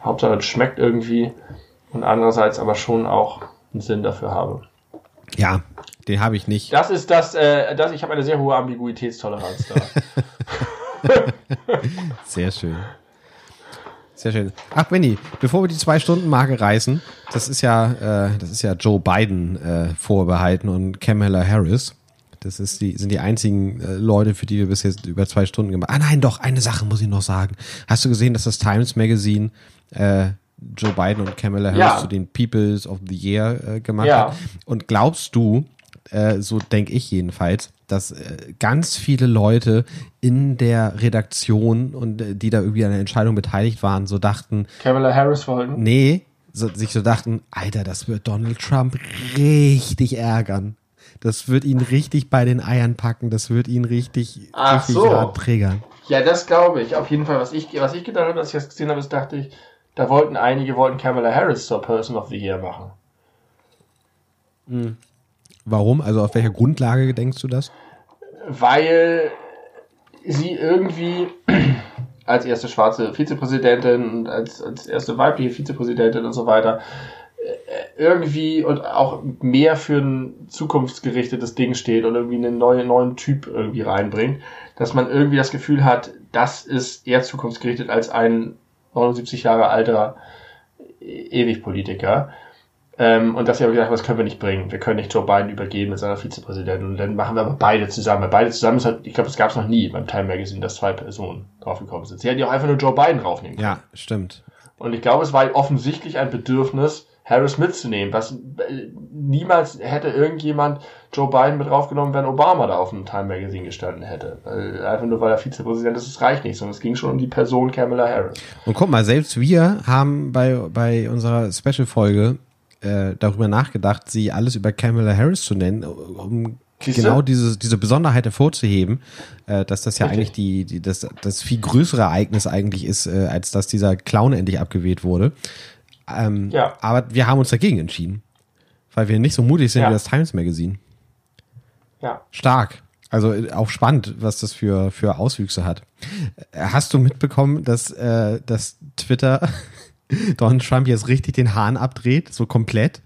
Hauptsache, es schmeckt irgendwie. Und andererseits aber schon auch einen Sinn dafür habe. Ja, den habe ich nicht. Das ist das, äh, das ich habe eine sehr hohe Ambiguitätstoleranz da. sehr schön. Sehr schön. Ach, Benny, bevor wir die Zwei-Stunden-Marke reißen, das ist ja, äh, das ist ja Joe Biden äh, vorbehalten und Kamala Harris. Das ist die, sind die einzigen äh, Leute, für die wir bis jetzt über zwei Stunden gemacht haben. Ah nein, doch, eine Sache muss ich noch sagen. Hast du gesehen, dass das Times Magazine äh, Joe Biden und Kamala Harris ja. zu den Peoples of the Year äh, gemacht ja. hat? Und glaubst du, äh, so denke ich jedenfalls, dass äh, ganz viele Leute in der Redaktion und äh, die da irgendwie an der Entscheidung beteiligt waren, so dachten. Kamala Harris wollten? Nee, so, sich so dachten, Alter, das wird Donald Trump richtig ärgern. Das wird ihn richtig bei den Eiern packen, das wird ihn richtig, Ach richtig so. triggern. Ja, das glaube ich. Auf jeden Fall, was ich, was ich gedacht habe, als ich das gesehen habe, ist, dachte ich, da wollten einige wollten Kamala Harris zur Person of the Year machen. Mhm. Warum? Also auf welcher Grundlage denkst du das? Weil sie irgendwie als erste schwarze Vizepräsidentin und als, als erste weibliche Vizepräsidentin und so weiter äh, irgendwie und auch mehr für ein zukunftsgerichtetes Ding steht und irgendwie einen neuen, neuen Typ irgendwie reinbringt, dass man irgendwie das Gefühl hat, das ist eher zukunftsgerichtet als ein 79 Jahre alter Ewigpolitiker. Ähm, und dass sie aber gesagt haben, das können wir nicht bringen. Wir können nicht Joe Biden übergeben mit seiner Vizepräsidentin. Und dann machen wir aber beide zusammen. Weil beide zusammen ist halt, ich glaube, das gab es noch nie beim Time Magazine, dass zwei Personen draufgekommen sind. Sie hätten ja auch einfach nur Joe Biden draufnehmen können. Ja, stimmt. Und ich glaube, es war offensichtlich ein Bedürfnis, Harris mitzunehmen, was äh, niemals hätte irgendjemand Joe Biden mit draufgenommen, wenn Obama da auf dem Time Magazine gestanden hätte. Einfach nur weil er Vizepräsident ist, das reicht nicht, sondern es ging schon um die Person Kamala Harris. Und guck mal, selbst wir haben bei, bei unserer Special-Folge äh, darüber nachgedacht, sie alles über Kamala Harris zu nennen, um Siehste? genau diese, diese Besonderheit hervorzuheben, äh, dass das ja Richtig. eigentlich die, die das, das viel größere Ereignis eigentlich ist, äh, als dass dieser Clown endlich abgewählt wurde. Ähm, ja. Aber wir haben uns dagegen entschieden, weil wir nicht so mutig sind ja. wie das Times Magazine. Ja. Stark. Also äh, auch spannend, was das für, für Auswüchse hat. Äh, hast du mitbekommen, dass, äh, dass Twitter Donald Trump jetzt richtig den Hahn abdreht, so komplett.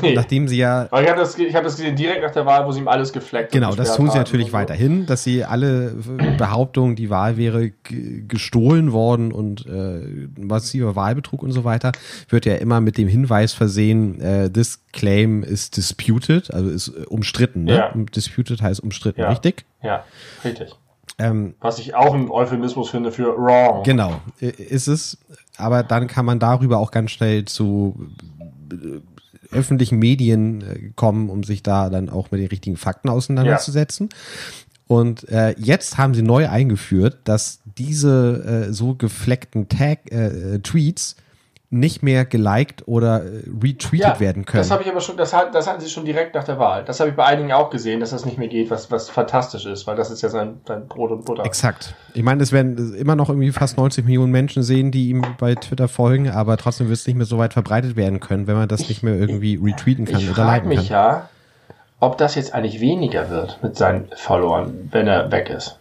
Nee. Nachdem sie ja. Aber ich habe das, hab das gesehen direkt nach der Wahl, wo sie ihm alles gefleckt Genau, das tun sie natürlich so. weiterhin, dass sie alle Behauptungen, die Wahl wäre gestohlen worden und äh, massiver Wahlbetrug und so weiter, wird ja immer mit dem Hinweis versehen, äh, this claim is disputed, also ist äh, umstritten. Ne? Ja. Disputed heißt umstritten, ja. richtig? Ja, richtig. Ähm, Was ich auch ein Euphemismus finde für wrong. Genau, ist es. Aber dann kann man darüber auch ganz schnell zu äh, öffentlichen Medien äh, kommen, um sich da dann auch mit den richtigen Fakten auseinanderzusetzen. Ja. Und äh, jetzt haben sie neu eingeführt, dass diese äh, so gefleckten Tag äh, äh Tweets nicht mehr geliked oder äh, retweetet ja, werden können. Das habe ich aber schon, das, hat, das hatten sie schon direkt nach der Wahl. Das habe ich bei einigen auch gesehen, dass das nicht mehr geht, was, was fantastisch ist, weil das ist ja sein, sein Brot und Butter. Exakt. Ich meine, es werden immer noch irgendwie fast 90 Millionen Menschen sehen, die ihm bei Twitter folgen, aber trotzdem wird es nicht mehr so weit verbreitet werden können, wenn man das ich, nicht mehr irgendwie retweeten kann ich oder liken kann. Ich frage mich ja, ob das jetzt eigentlich weniger wird mit seinen Followern, wenn er weg ist.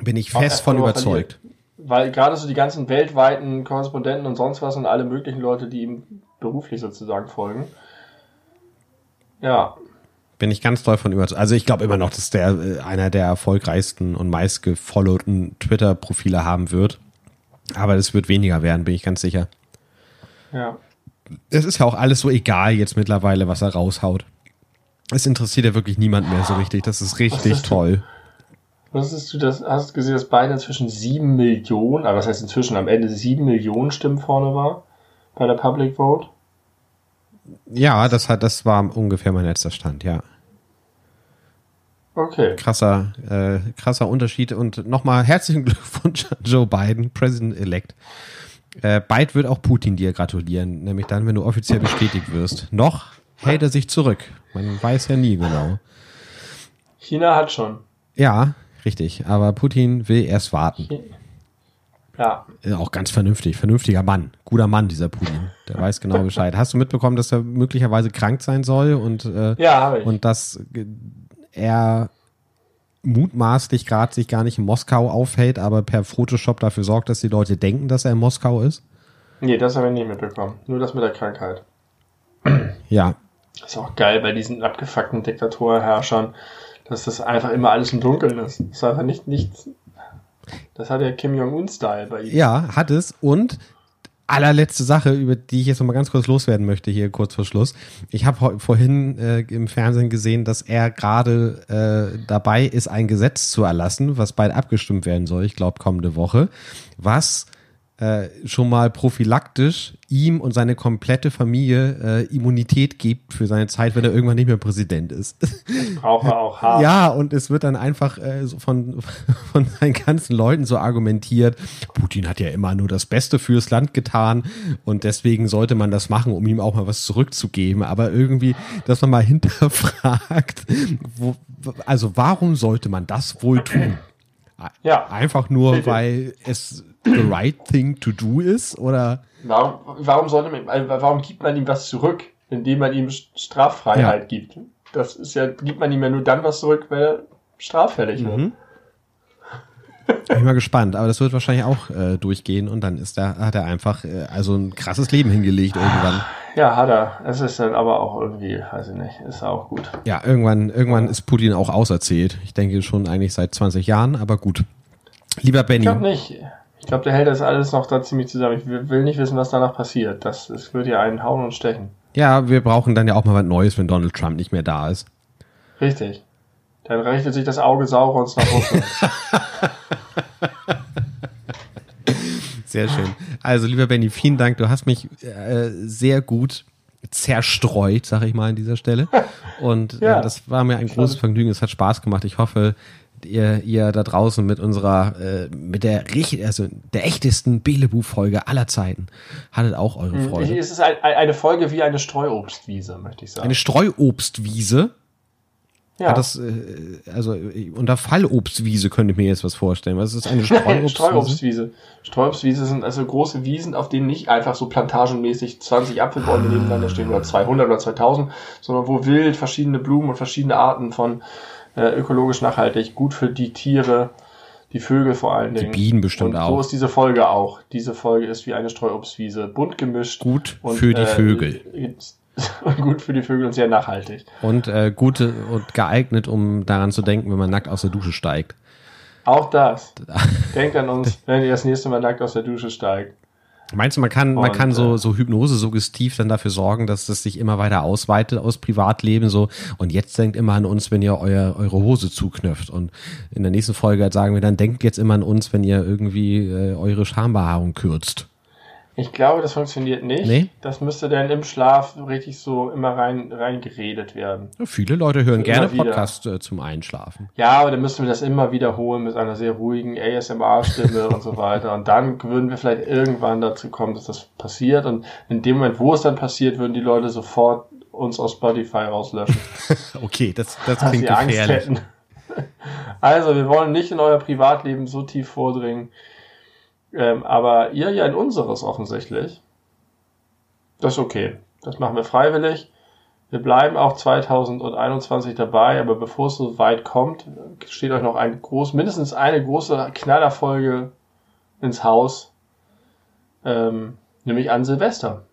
Bin ich fest von überzeugt. Verliert weil gerade so die ganzen weltweiten Korrespondenten und sonst was und alle möglichen Leute, die ihm beruflich sozusagen folgen. Ja. Bin ich ganz doll von überzeugt. Also ich glaube immer noch, dass der äh, einer der erfolgreichsten und meistgefollowten Twitter-Profile haben wird. Aber es wird weniger werden, bin ich ganz sicher. Ja. Es ist ja auch alles so egal jetzt mittlerweile, was er raushaut. Es interessiert ja wirklich niemand mehr so richtig. Das ist richtig toll. Wusstest du das, hast du gesehen, dass Biden inzwischen sieben Millionen, aber was heißt inzwischen am Ende sieben Millionen Stimmen vorne war bei der Public Vote? Ja, das hat, das war ungefähr mein letzter Stand, ja. Okay. Krasser, äh, krasser Unterschied und nochmal herzlichen Glückwunsch an Joe Biden, President-elect. Äh, bald wird auch Putin dir gratulieren, nämlich dann, wenn du offiziell bestätigt wirst. Noch hält er sich zurück. Man weiß ja nie genau. China hat schon. Ja, Richtig, aber Putin will erst warten. Ja. Auch ganz vernünftig, vernünftiger Mann, guter Mann, dieser Putin. Der weiß genau Bescheid. Hast du mitbekommen, dass er möglicherweise krank sein soll und, äh, ja, und das er mutmaßlich gerade sich gar nicht in Moskau aufhält, aber per Photoshop dafür sorgt, dass die Leute denken, dass er in Moskau ist? Nee, das habe ich nicht mitbekommen. Nur das mit der Krankheit. Ja. Ist auch geil bei diesen abgefuckten Diktatorherrschern, dass das einfach immer alles im Dunkeln ist. Das ist einfach nicht, nichts. Das hat ja Kim Jong-un-Style bei ihm. Ja, hat es. Und allerletzte Sache, über die ich jetzt noch mal ganz kurz loswerden möchte, hier kurz vor Schluss. Ich habe vorhin äh, im Fernsehen gesehen, dass er gerade äh, dabei ist, ein Gesetz zu erlassen, was bald abgestimmt werden soll, ich glaube kommende Woche, was äh, schon mal prophylaktisch ihm und seine komplette Familie äh, Immunität gibt für seine Zeit, wenn er irgendwann nicht mehr Präsident ist. Braucht er auch hart. Ja, und es wird dann einfach äh, so von, von seinen ganzen Leuten so argumentiert, Putin hat ja immer nur das Beste fürs Land getan und deswegen sollte man das machen, um ihm auch mal was zurückzugeben. Aber irgendwie, dass man mal hinterfragt, wo, also warum sollte man das wohl tun? Ja. Einfach nur, weil es the right thing to do ist? Oder? Warum, warum sollte man, äh, warum gibt man ihm was zurück, indem man ihm Straffreiheit ja. gibt? Das ist ja, gibt man ihm ja nur dann was zurück, wenn er straffällig wird. Mhm. Bin mal gespannt, aber das wird wahrscheinlich auch äh, durchgehen und dann ist da, hat er einfach äh, also ein krasses Leben hingelegt irgendwann. Ja, hat er. Es ist dann aber auch irgendwie, weiß ich nicht, ist auch gut. Ja, irgendwann, irgendwann ist Putin auch auserzählt. Ich denke schon eigentlich seit 20 Jahren, aber gut. Lieber Benny. Ich glaube nicht. Ich glaube, der hält das alles noch da ziemlich zusammen. Ich will nicht wissen, was danach passiert. Das, das wird ja einen hauen und stechen. Ja, wir brauchen dann ja auch mal was Neues, wenn Donald Trump nicht mehr da ist. Richtig. Dann richtet sich das Auge Saurons nach Russland. Sehr schön. Also, lieber Benny, vielen Dank. Du hast mich äh, sehr gut zerstreut, sag ich mal an dieser Stelle. Und äh, ja, äh, das war mir ein großes Vergnügen. Es hat Spaß gemacht. Ich hoffe, ihr, ihr da draußen mit unserer, äh, mit der also der echtesten Belebu-Folge aller Zeiten hattet auch eure hm, Freude. Es ist ein, eine Folge wie eine Streuobstwiese, möchte ich sagen. Eine Streuobstwiese? Ja. Das, äh, also unter Fallobstwiese könnte ich mir jetzt was vorstellen. Was ist eine Streuobstwiese? Streuobstwiese. Streuobstwiese sind also große Wiesen, auf denen nicht einfach so plantagenmäßig 20 Apfelbäume ah. nebeneinander stehen oder 200 oder 2000, sondern wo wild verschiedene Blumen und verschiedene Arten von äh, ökologisch nachhaltig, gut für die Tiere, die Vögel vor allen Dingen. Die Bienen bestimmt und auch. So ist diese Folge auch. Diese Folge ist wie eine Streuobstwiese, bunt gemischt. Gut und, für die äh, Vögel. Und gut für die Vögel und sehr nachhaltig. Und äh, gut und geeignet, um daran zu denken, wenn man nackt aus der Dusche steigt. Auch das. Denkt an uns, wenn ihr das nächste Mal nackt aus der Dusche steigt. Meinst du, man kann, man kann so, äh, so Hypnose suggestiv dann dafür sorgen, dass das sich immer weiter ausweitet aus Privatleben so und jetzt denkt immer an uns, wenn ihr euer, eure Hose zuknöpft und in der nächsten Folge sagen wir dann, denkt jetzt immer an uns, wenn ihr irgendwie äh, eure Schambehaarung kürzt. Ich glaube, das funktioniert nicht. Nee? Das müsste dann im Schlaf richtig so immer rein, rein geredet werden. Ja, viele Leute hören gerne Podcasts äh, zum Einschlafen. Ja, aber dann müssten wir das immer wiederholen mit einer sehr ruhigen ASMR-Stimme und so weiter. Und dann würden wir vielleicht irgendwann dazu kommen, dass das passiert. Und in dem Moment, wo es dann passiert, würden die Leute sofort uns aus Spotify rauslöschen. okay, das, das klingt gefährlich. Also, wir wollen nicht in euer Privatleben so tief vordringen. Ähm, aber ihr ja in unseres offensichtlich. Das ist okay. Das machen wir freiwillig. Wir bleiben auch 2021 dabei, aber bevor es so weit kommt, steht euch noch ein groß, mindestens eine große Knallerfolge ins Haus, ähm, nämlich an Silvester.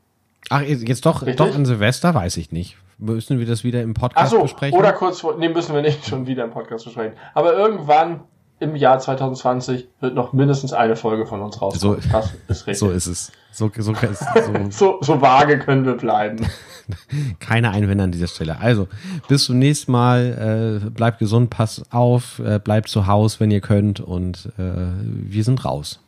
Ach, jetzt doch, doch an Silvester, weiß ich nicht. Müssen wir das wieder im Podcast Ach so, besprechen? Oder kurz vor, nee, müssen wir nicht schon wieder im Podcast besprechen. Aber irgendwann im Jahr 2020 wird noch mindestens eine Folge von uns rauskommen. So, das ist richtig. So ist es. So, so, so, so, so vage können wir bleiben. Keine Einwände an dieser Stelle. Also, bis zum nächsten Mal. Äh, bleibt gesund, passt auf, äh, bleibt zu Hause, wenn ihr könnt und äh, wir sind raus.